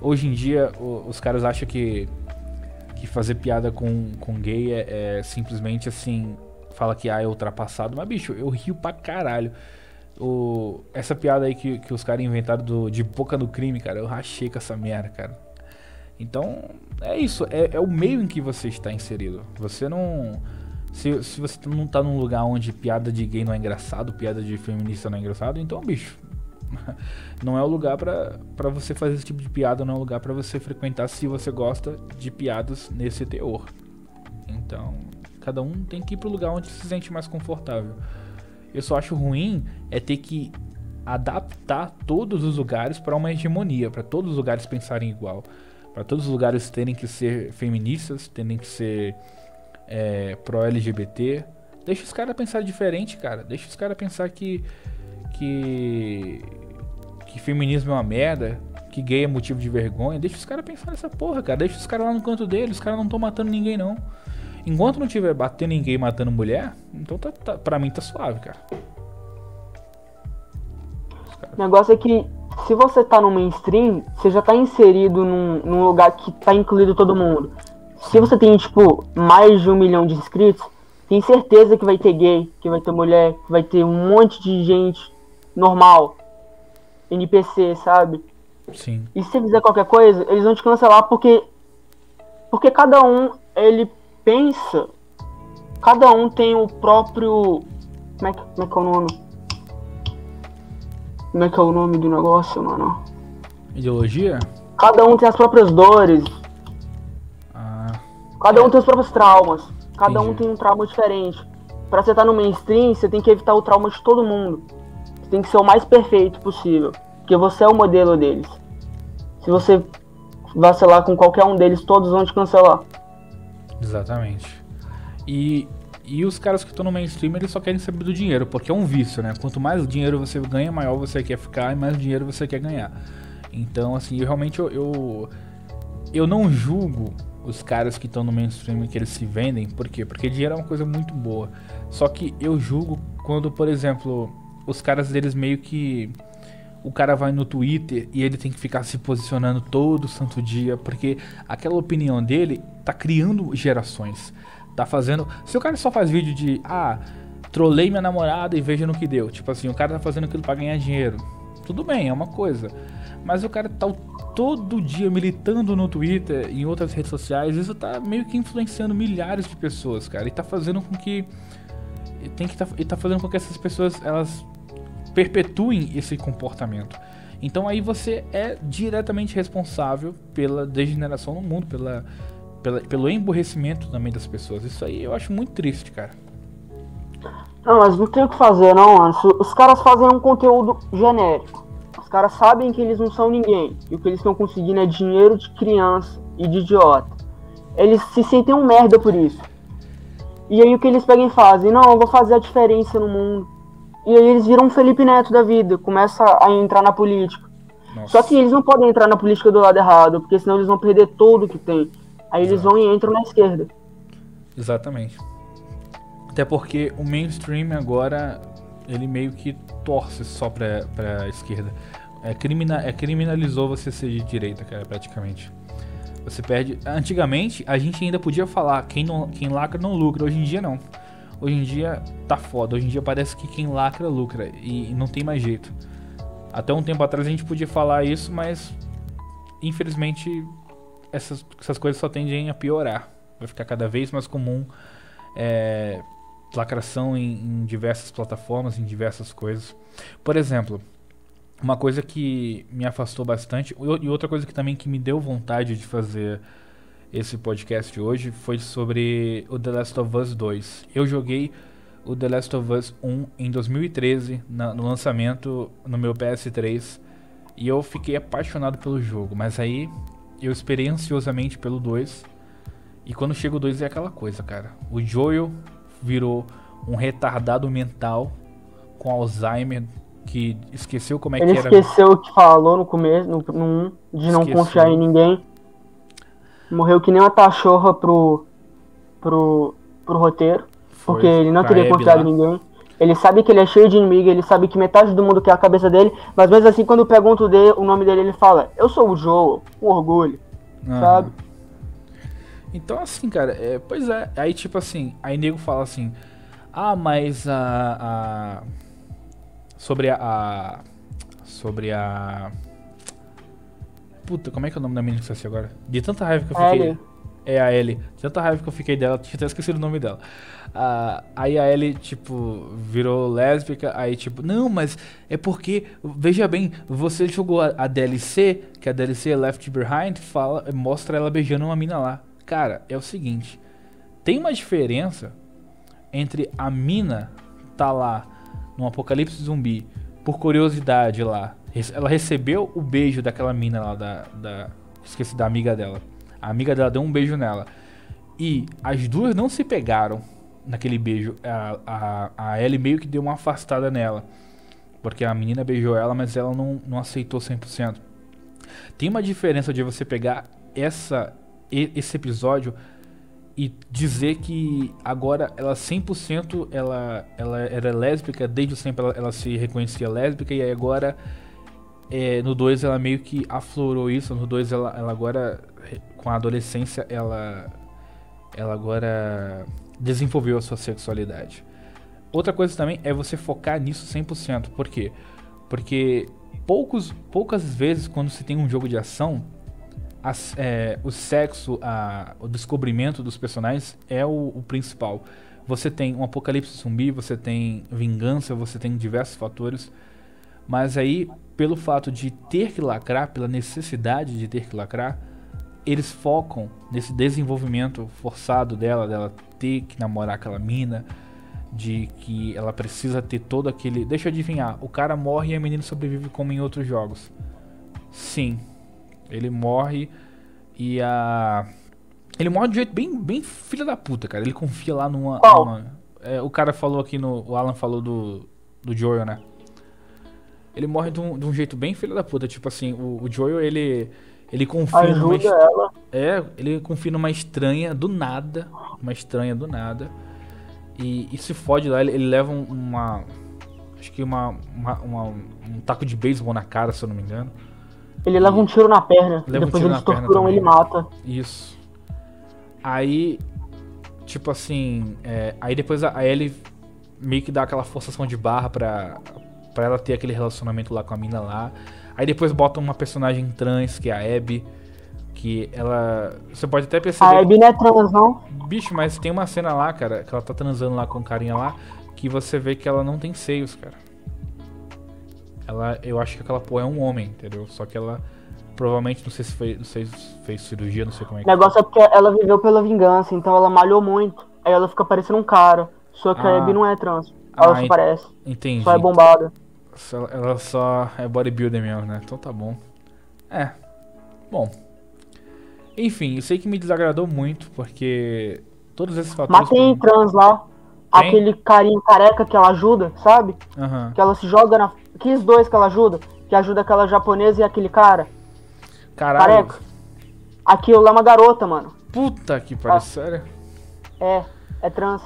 Hoje em dia, o, os caras acham que, que fazer piada com, com gay é, é, simplesmente assim, fala que ah, é ultrapassado. Mas, bicho, eu rio pra caralho. O, essa piada aí que, que os caras inventaram do, de boca no crime, cara, eu rachei com essa merda, cara. Então, é isso. É, é, o meio em que você está inserido. Você não. Se, se você não está num lugar onde piada de gay não é engraçado, piada de feminista não é engraçado, então, bicho. Não é o lugar para você fazer esse tipo de piada, não é o lugar para você frequentar se você gosta de piadas nesse teor. Então, cada um tem que ir pro lugar onde se sente mais confortável. Eu só acho ruim é ter que adaptar todos os lugares para uma hegemonia, para todos os lugares pensarem igual para todos os lugares terem que ser feministas, terem que ser é, pró-LGBT. Deixa os caras pensar diferente, cara. Deixa os caras pensar que, que que feminismo é uma merda, que gay é motivo de vergonha. Deixa os caras pensar nessa porra, cara. Deixa os caras lá no canto deles. Os caras não estão matando ninguém, não. Enquanto não tiver batendo ninguém matando mulher, então tá, tá, pra mim tá suave, cara. O negócio é que se você tá no mainstream, você já tá inserido num, num lugar que tá incluído todo mundo. Se você tem, tipo, mais de um milhão de inscritos, tem certeza que vai ter gay, que vai ter mulher, que vai ter um monte de gente normal. NPC, sabe? Sim. E se você fizer qualquer coisa, eles vão te cancelar porque. Porque cada um, ele pensa. Cada um tem o próprio. Como é que, como é, que é o nome? Como é que é o nome do negócio, mano? Ideologia? Cada um tem as próprias dores. Ah, Cada é. um tem os próprios traumas. Cada Entendi. um tem um trauma diferente. Pra você estar no mainstream, você tem que evitar o trauma de todo mundo. Tem que ser o mais perfeito possível. Porque você é o modelo deles. Se você vacilar com qualquer um deles, todos vão te cancelar. Exatamente. E e os caras que estão no mainstream, eles só querem saber do dinheiro, porque é um vício, né? Quanto mais dinheiro você ganha, maior você quer ficar e mais dinheiro você quer ganhar. Então, assim, eu realmente eu, eu, eu não julgo os caras que estão no mainstream que eles se vendem, por quê? Porque dinheiro é uma coisa muito boa. Só que eu julgo quando, por exemplo, os caras deles meio que o cara vai no Twitter e ele tem que ficar se posicionando todo santo dia, porque aquela opinião dele tá criando gerações tá fazendo. Se o cara só faz vídeo de ah, trolei minha namorada e veja no que deu. Tipo assim, o cara tá fazendo aquilo para ganhar dinheiro. Tudo bem, é uma coisa. Mas o cara tá todo dia militando no Twitter em outras redes sociais, isso tá meio que influenciando milhares de pessoas, cara. E tá fazendo com que tem que tá, e tá fazendo com que essas pessoas elas perpetuem esse comportamento. Então aí você é diretamente responsável pela degeneração no mundo, pela, pela, pelo emborrecimento também das pessoas. Isso aí eu acho muito triste, cara. Não, mas não tem o que fazer, não, mano. Os caras fazem um conteúdo genérico. Os caras sabem que eles não são ninguém. E o que eles estão conseguindo é dinheiro de criança e de idiota. Eles se sentem um merda por isso. E aí o que eles pegam e fazem? Não, eu vou fazer a diferença no mundo. E aí eles viram um Felipe Neto da vida, começa a entrar na política. Nossa. Só que eles não podem entrar na política do lado errado, porque senão eles vão perder tudo que tem. Aí eles Exato. vão e entram na esquerda. Exatamente. Até porque o mainstream agora, ele meio que torce só pra, pra esquerda. É, crimina, é criminalizou você ser de direita, cara, praticamente. Você perde. Antigamente, a gente ainda podia falar quem, não, quem lacra não lucra. Hoje em dia, não. Hoje em dia tá foda. Hoje em dia parece que quem lacra lucra. E, não tem mais jeito. Até um tempo atrás a gente podia falar isso, mas infelizmente essas, essas coisas só tendem a piorar. Vai ficar cada vez mais comum é, lacração em, em diversas plataformas, em diversas coisas. Por exemplo, uma coisa que me afastou bastante e outra coisa que também que me deu vontade de fazer esse podcast hoje foi sobre o The Last of Us 2. Eu joguei o The Last of Us 1 em 2013, na, no lançamento no meu PS3, e eu fiquei apaixonado pelo jogo, mas aí eu esperei ansiosamente pelo 2. E quando chega o 2 é aquela coisa, cara. O Joel virou um retardado mental com Alzheimer que esqueceu como é Ele que era. Ele esqueceu o que falou no começo, no, no de não esqueceu. confiar em ninguém. Morreu que nem uma cachorra pro, pro, pro roteiro. Foi porque ele não queria confiar em ninguém. Ele sabe que ele é cheio de inimigo, ele sabe que metade do mundo quer a cabeça dele, mas mesmo assim, quando pergunto dele, o nome dele, ele fala: Eu sou o Joe, com orgulho, uhum. sabe? Então, assim, cara, é, pois é. Aí, tipo assim, aí nego fala assim: Ah, mas a. a sobre a, a. Sobre a. Puta, como é que é o nome da menina que você agora? De tanta raiva que eu fiquei. É a Ellie. De tanta raiva que eu fiquei dela, tinha até esquecido o nome dela. Uh, aí a Ellie, tipo, virou lésbica. Aí, tipo, não, mas é porque, veja bem, você jogou a, a DLC, que a DLC é Left Behind, fala, mostra ela beijando uma mina lá. Cara, é o seguinte: tem uma diferença entre a mina tá lá no apocalipse zumbi por curiosidade lá. Ela recebeu o beijo daquela mina lá, da, da. Esqueci da amiga dela. A amiga dela deu um beijo nela. E as duas não se pegaram naquele beijo. A, a, a Ellie meio que deu uma afastada nela. Porque a menina beijou ela, mas ela não, não aceitou 100%. Tem uma diferença de você pegar essa, esse episódio e dizer que agora ela 100% ela, ela era lésbica, desde sempre ela, ela se reconhecia lésbica e agora é, no 2 ela meio que aflorou isso, no 2 ela, ela agora com a adolescência ela ela agora desenvolveu a sua sexualidade. Outra coisa também é você focar nisso 100%. Por quê? Porque poucos, poucas vezes quando se tem um jogo de ação, as, é, o sexo, a, o descobrimento dos personagens é o, o, principal. Você tem um apocalipse zumbi, você tem vingança, você tem diversos fatores. Mas aí, pelo fato de ter que lacrar, pela necessidade de ter que lacrar, eles focam nesse desenvolvimento forçado dela, dela ter que namorar aquela mina, de que ela precisa ter todo aquele. Deixa eu adivinhar, o cara morre e a menina sobrevive como em outros jogos. Sim, ele morre e a. Ele morre de jeito bem, bem filha da puta, cara. Ele confia lá numa. Numa é, o cara falou aqui no. O Alan falou do. Do Joel, né? Ele morre de um, de um jeito bem filha da puta. Tipo assim, o, o Joel, ele ele confia Ajuda numa. Ela. É, ele confia numa estranha do nada. Uma estranha do nada. E, e se fode lá, ele, ele leva uma. Acho que uma, uma, uma, um taco de beisebol na cara, se eu não me engano. Ele leva um tiro na perna. Leva depois um eles torturam ele mata. Isso. Aí. Tipo assim. É, aí depois a, a Ellie meio que dá aquela forçação de barra pra, pra ela ter aquele relacionamento lá com a mina lá. Aí depois botam uma personagem trans, que é a Abby. Que ela. Você pode até perceber. A Abby não é trans, não? Bicho, mas tem uma cena lá, cara, que ela tá transando lá com o carinha lá. que você vê que ela não tem seios, cara. Ela, eu acho que aquela porra é um homem, entendeu? Só que ela provavelmente não sei se fez, não sei se fez cirurgia, não sei como é O que. negócio é porque ela viveu pela vingança, então ela malhou muito. Aí ela fica parecendo um cara. Só que Ah. a Abby não é trans. Ela Ah, só en- parece. Entendi. Só é bombada. Só- Ela só é bodybuilder mesmo, né? Então tá bom. É. Bom. Enfim, eu sei que me desagradou muito, porque todos esses fatores. Mas tem trans lá. Tem? Aquele carinha careca que ela ajuda, sabe? Aham. Que ela se joga na. Aqueles dois que ela ajuda. Que ajuda aquela japonesa e aquele cara. Caralho. Careca. Aquilo lá é uma garota, mano. Puta que pariu, sério? É, é trans.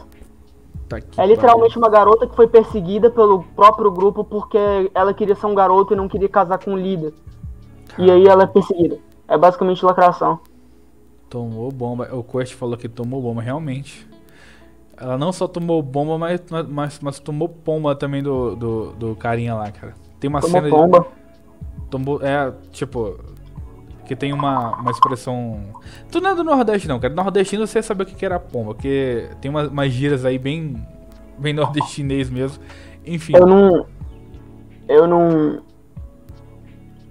Tá que É literalmente uma garota que foi perseguida pelo próprio grupo porque ela queria ser um garoto e não queria casar com um líder. E aí ela é perseguida. É basicamente lacração. Tomou bomba. O Quest falou que tomou bomba, realmente. Ela não só tomou bomba, mas, mas, mas tomou pomba também do, do, do carinha lá, cara. Tem uma Tomou cena pomba. de. Tomou. É, tipo. Que tem uma, uma expressão. Tu não é do Nordeste, não, cara. Nordestino você sabe o que era pomba. Porque tem umas, umas gírias aí bem. Bem nordestinês mesmo. Enfim. Eu não. Eu não.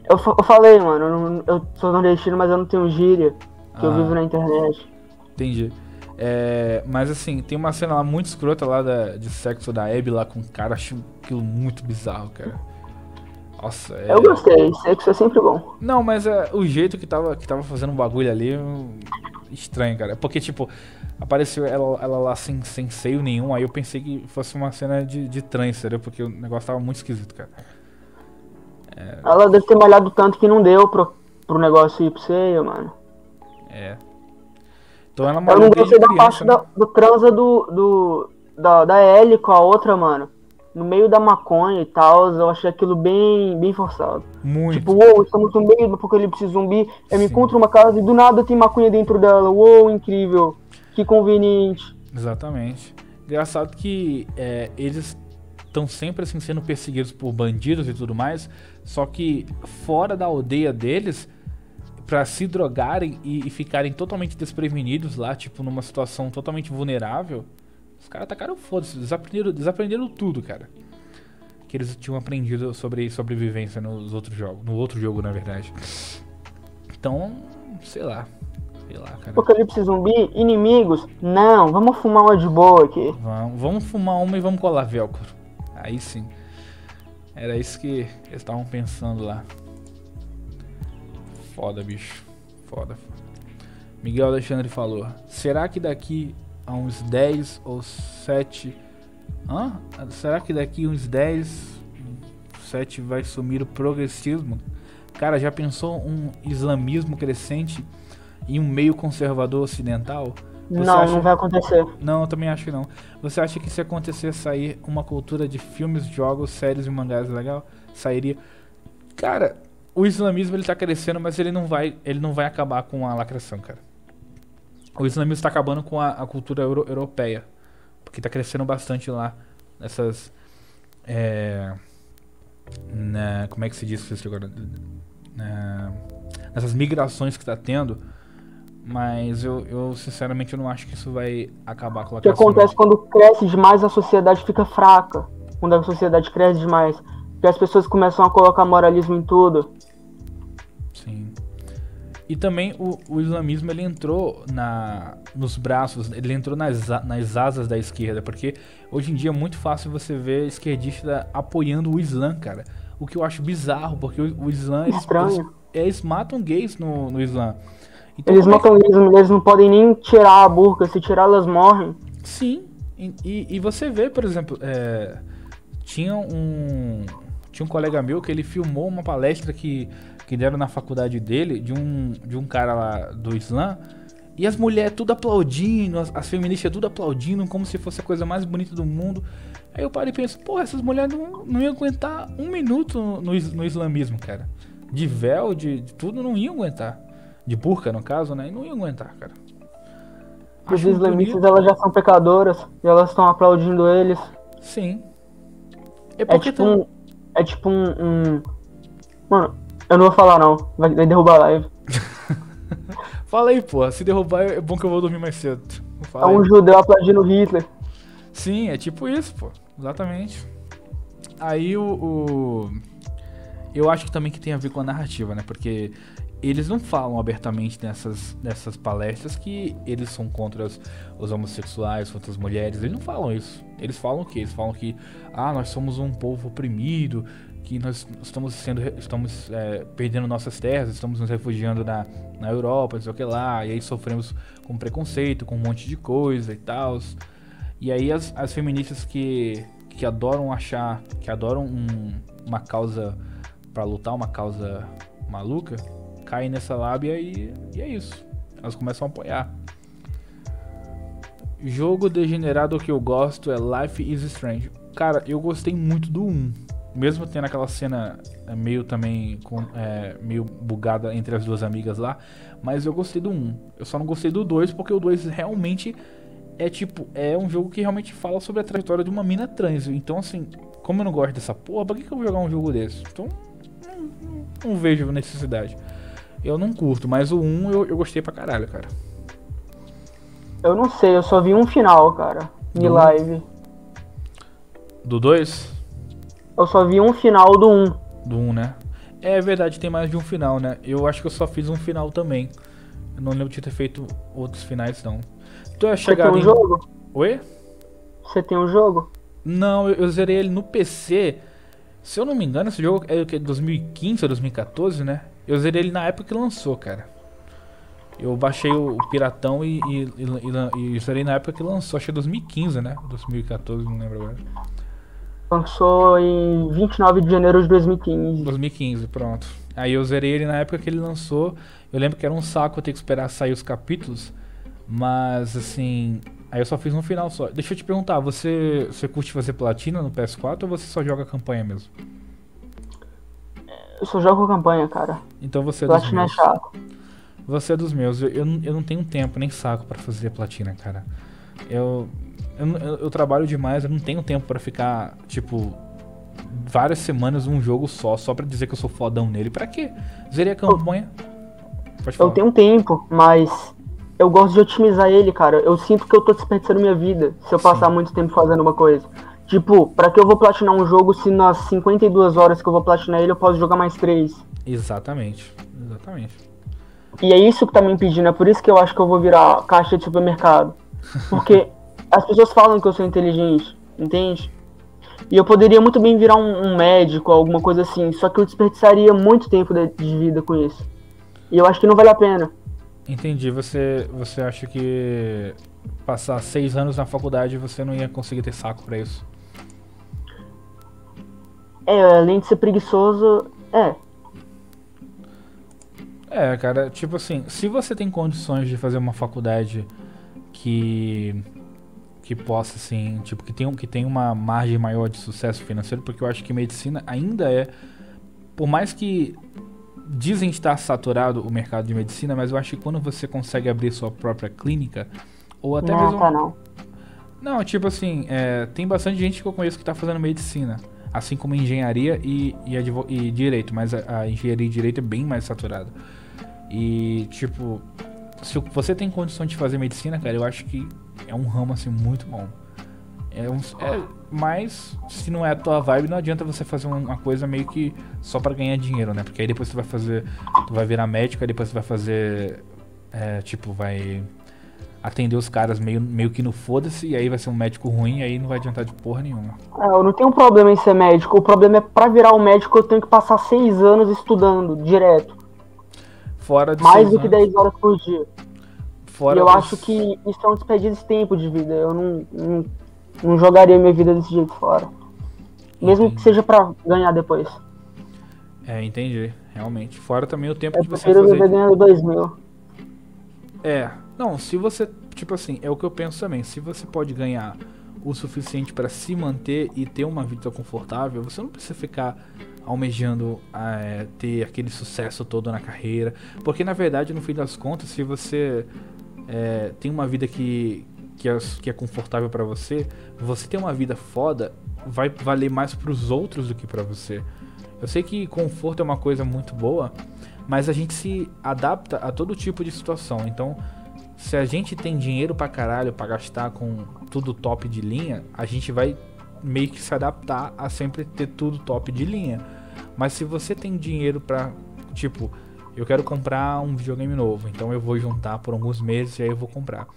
Eu, eu falei, mano, eu, não- eu sou nordestino, mas eu não tenho gíria. Que eu Ah. vivo na internet. Entendi. É, mas assim, tem uma cena lá muito escrota lá da, de sexo da Abby lá com o cara, acho aquilo muito bizarro, cara. Nossa, é. Eu gostei, sexo é sempre bom. Não, mas é, o jeito que tava, que tava fazendo o bagulho ali, eu- estranho, cara. Porque, tipo, apareceu ela, ela lá sem, sem seio nenhum, aí eu pensei que fosse uma cena de, de trans, entendeu? Porque o negócio tava muito esquisito, cara. Ela deve ter malhado tanto que não deu pro, pro negócio ir pro seio, mano. É. Então ela Eu malhou não desde gostei da parte né? da, do transa do, do, da, da Ellie com a outra, mano. No meio da maconha e tal, eu achei aquilo bem, bem forçado. Muito. Tipo, uou, estamos no meio do apocalipse zumbi, eu me encontro uma casa e do nada tem maconha dentro dela. Uou, incrível. Que conveniente. Exatamente. Engraçado que é, eles estão sempre assim sendo perseguidos por bandidos e tudo mais, só que fora da aldeia deles, pra se drogarem e, e ficarem totalmente desprevenidos lá, tipo numa situação totalmente vulnerável, caras tacaram foda-se, desaprenderam, desaprenderam tudo, cara. Que eles tinham aprendido sobre sobrevivência nos outros jogos, no outro jogo, na verdade. Então, sei lá. Sei lá, cara. Apocalipse zumbi, inimigos? Não, vamos fumar uma de boa aqui. Vamos, vamos fumar uma e vamos colar velcro. Aí sim. Era isso que eles estavam pensando lá. Foda, bicho. Foda. Miguel Alexandre falou: Será que daqui a uns 10 ou 7. Hã? Será que daqui uns 10, 7 vai sumir o progressismo? Cara, já pensou um islamismo crescente em um meio conservador ocidental? Você não, acha- não vai acontecer. não, eu também acho que não. Você acha que se acontecer sair uma cultura de filmes, jogos, séries e mangás legal, sairia? Cara, o islamismo ele tá crescendo, mas ele não vai, ele não vai acabar com a lacração, cara. O islamismo está acabando com a, a cultura euro- europeia, porque tá crescendo bastante lá nessas é, na, como é que se diz isso agora? Na- nessas migrações que tá tendo. Mas eu, eu sinceramente eu não acho que isso vai acabar com a O que acontece quando cresce demais, a sociedade fica fraca. Quando a sociedade cresce demais. Porque as pessoas começam a colocar moralismo em tudo. E também o, o islamismo ele entrou na, nos braços, ele entrou nas, nas asas da esquerda, porque hoje em dia é muito fácil você ver esquerdista apoiando o Islã, cara. O que eu acho bizarro, porque o, o Islã eles, eles, eles matam gays no, no Islã. Então, Eles é matam eles, as mulheres não podem nem tirar a burca. Se tirar, elas morrem. Sim, e, e- e você vê, por exemplo, é, tinha um tinha um colega meu que ele filmou uma palestra que, que deram na faculdade dele de um, de um cara lá do Islã e as mulheres tudo aplaudindo, as, as feministas tudo aplaudindo como se fosse a coisa mais bonita do mundo. Aí eu paro e penso, pô, essas mulheres não, não iam aguentar um minuto no, no, is- no islamismo, cara. De véu, de, de tudo, não iam aguentar. De burca, no caso, né? Não iam aguentar, cara. Os islamistas, elas já são pecadoras. E elas estão aplaudindo eles. Sim. É É porque tipo tam- um. É tipo um, um- Mano, eu não vou falar não. Vai, vai derrubar a live. Fala aí, pô. Se derrubar, é bom que eu vou dormir mais cedo. É Fala aí. um judeu aplaudindo Hitler. Sim, é tipo isso, pô. exatamente. Aí o, o, Eu acho que também que tem a ver com a narrativa, né? Porque eles não falam abertamente nessas, nessas palestras que eles são contra os, os, homossexuais, contra as mulheres. Eles não falam isso. Eles falam o quê? Eles falam que ah, nós somos um povo oprimido, que nós estamos sendo estamos é, perdendo nossas terras, estamos nos refugiando na, na Europa, não sei o que lá, e aí sofremos com preconceito, com um monte de coisa e tal. E aí as, as feministas que, que adoram achar, que adoram um, uma causa para lutar, uma causa maluca, caem nessa lábia e, e é isso. Elas começam a apoiar. Jogo degenerado que eu gosto é Life is Strange. Cara, eu gostei muito do 1. Mesmo tendo aquela cena é, meio também com, é, meio bugada entre as duas amigas lá. Mas eu gostei do 1. Eu só não gostei do 2 porque o 2 realmente é tipo, é um jogo que realmente fala sobre a trajetória de uma mina trans. Então assim, como eu não gosto dessa porra, pra que, que eu vou jogar um jogo desse? Então, não, não, não vejo necessidade. Eu não curto, mas o 1 eu, eu gostei pra caralho, cara. Eu não sei, eu só vi um final, cara, de do live. Do 2? Eu só vi um final do 1. Do 1, né? É verdade, tem mais de um final, né? Eu acho que eu só fiz um final também. Eu não lembro de ter feito outros finais, não. Tu é Você tem um em... jogo? Oi? Você tem um jogo? Não, eu, eu zerei ele no PC. Se eu não me engano, esse jogo é o que? 2015 ou 2014, né? Eu zerei ele na época que lançou, cara. Eu baixei o, Piratão e, e, e, e zerei na época que lançou, acho que é 2015, né? 2014, não lembro agora. Lançou em 29 de janeiro de 2015. 2015, pronto. Aí eu zerei ele na época que ele lançou. Eu lembro que era um saco ter que esperar sair os capítulos. Mas assim. Aí eu só fiz um final só. Deixa eu te perguntar, você, você curte fazer platina no PS4 ou você só joga campanha mesmo? Eu só jogo campanha, cara. Então você é platina é é chato. Você é dos meus. Eu, eu, eu não tenho tempo nem saco para fazer platina, cara. Eu, eu, eu, trabalho demais, eu não tenho tempo para ficar, tipo, várias semanas num jogo só, só para dizer que eu sou fodão nele. Pra quê? Zerei a campanha. Pode falar. Eu tenho tempo, mas eu gosto de otimizar ele, cara. Eu sinto que eu tô desperdiçando minha vida se eu passar Sim. muito tempo fazendo uma coisa. Tipo, pra que eu vou platinar um jogo se nas 52 horas que eu vou platinar ele eu posso jogar mais 3? Exatamente, exatamente. E é isso que tá me impedindo, é por isso que eu acho que eu vou virar caixa de supermercado. Porque as pessoas falam que eu sou inteligente, entende? E eu poderia muito bem virar um, um, médico, alguma coisa assim, só que eu desperdiçaria muito tempo de, de, vida com isso. E eu acho que não vale a pena. Entendi. Você, você acha que passar seis anos na faculdade você não ia conseguir ter saco para isso? É, além de ser preguiçoso, é. É, cara, tipo assim, se você tem condições de fazer uma faculdade que que possa assim, tipo que tem que tem uma margem maior de sucesso financeiro, porque eu acho que medicina ainda é por mais que dizem estar saturado o mercado de medicina, mas eu acho que quando você consegue abrir sua própria clínica ou até não, mesmo tá não. Não, tipo assim, é, tem bastante gente que eu conheço que está fazendo medicina assim como engenharia e, e, e direito, mas a, a, engenharia e direito é bem mais saturada. E, tipo, se você tem condição de fazer medicina, cara, eu acho que é um ramo, assim, muito bom. É um, é, mas, se não é a tua vibe, não adianta você fazer uma coisa meio que só para ganhar dinheiro, né? Porque aí depois você vai fazer, tu vai virar médico, aí depois você vai fazer, é, tipo, vai atender os caras meio, meio que no foda-se, e aí vai ser um médico ruim, e aí não vai adiantar de porra nenhuma. É, eu não tenho problema em ser médico, o problema é pra virar um médico eu tenho que passar seis anos estudando, direto. Fora de Mais do que dez horas por dia. Fora e eu dos... acho que isso é um desperdício de tempo de vida, eu não, não, não jogaria minha vida desse jeito fora. Mesmo entendi. que seja para ganhar depois. É, entendi, realmente. Fora também o tempo eu de você fazer... Eu prefiro viver ganhando dois mil. É, não, se você, tipo assim, é o que eu penso também. Se você pode ganhar o suficiente para se manter e ter uma vida confortável, você não precisa ficar almejando é, ter aquele sucesso todo na carreira, porque na verdade, no fim das contas, se você é, tem uma vida que que é, que é confortável para você, você ter uma vida foda vai valer mais para os outros do que para você. Eu sei que conforto é uma coisa muito boa, mas a gente se adapta a todo tipo de situação. Então, se a gente tem dinheiro pra caralho pra gastar com tudo top de linha, a gente vai meio que se adaptar a sempre ter tudo top de linha. Mas se você tem dinheiro pra, tipo, eu quero comprar um videogame novo, então eu vou juntar por alguns meses e aí eu vou comprar.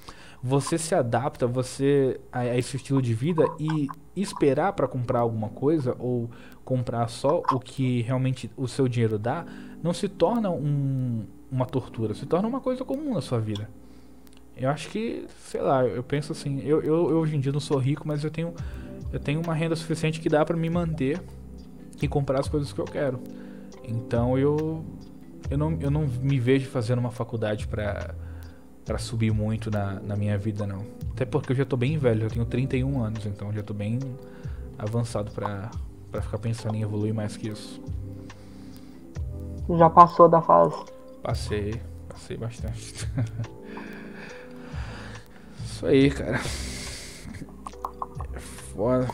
Você se adapta você a, esse estilo de vida e esperar para comprar alguma coisa ou comprar só o que realmente o seu dinheiro dá, não se torna um, uma tortura, se torna uma coisa comum na sua vida. Eu acho que, sei lá, eu penso assim, eu, eu, eu hoje em dia não sou rico, mas eu tenho, eu tenho uma renda suficiente que dá para me manter e comprar as coisas que eu quero. Então eu, eu, não, eu não me vejo fazendo uma faculdade para para subir muito na, na minha vida, não. Até porque eu já tô bem velho, eu tenho 31 anos, então já tô bem avançado para ficar pensando em evoluir mais que isso. Já passou da fase. Passei, passei bastante. Isso aí, cara. É foda.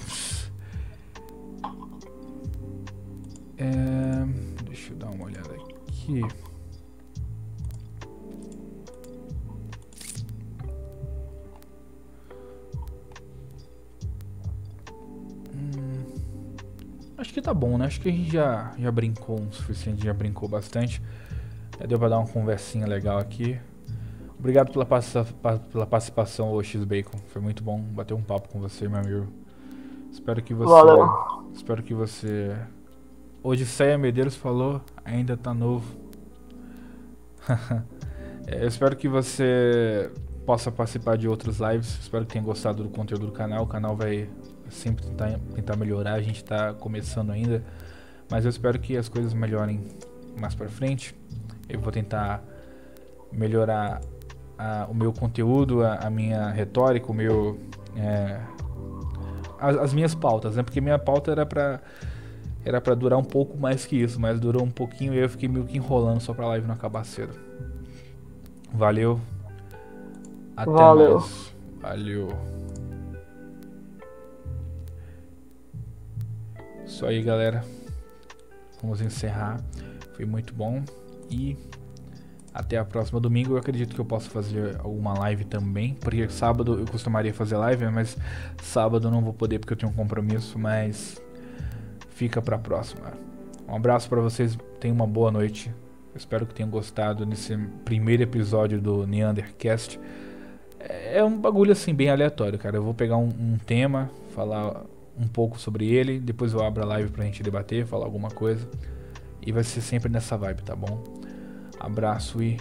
É... Deixa eu dar uma olhada aqui. Hum, acho que tá bom, né? Acho que a gente já, já brincou o suficiente, já brincou bastante. Já deu pra dar uma conversinha legal aqui. Obrigado pela, pela participação, o X-Bacon. Foi muito bom bater um papo com você, meu amigo. Espero que você. Valeu. Espero que você. Odisseia Medeiros falou, ainda tá novo. é, eu espero que você possa participar de outras lives. Espero que tenha gostado do conteúdo do canal. O canal vai sempre tentar, tentar melhorar. A gente tá começando ainda. Mas eu espero que as coisas melhorem mais pra frente. Eu vou tentar melhorar a, o meu conteúdo, a, a, minha retórica, o meu. É, as, as, minhas pautas, né? Porque minha pauta era pra. Era pra durar um pouco mais que isso, mas durou um pouquinho e eu fiquei meio que enrolando só pra live não acabar cedo. Valeu. Até Valeu. mais. Valeu. Isso aí, galera. Vamos encerrar. Foi muito bom. E até a próxima domingo. Eu acredito que eu possa fazer alguma live também. Porque sábado eu costumaria fazer live, mas sábado eu não vou poder porque eu tenho um compromisso. Mas fica pra próxima. Um abraço para vocês. Tenham uma boa noite. Espero que tenham gostado nesse primeiro episódio do Neandercast. É um bagulho assim bem aleatório, cara. Eu vou pegar um, um tema, falar um pouco sobre ele, depois eu abro a live pra gente debater, falar alguma coisa. E vai ser sempre nessa vibe, tá bom? Abraço e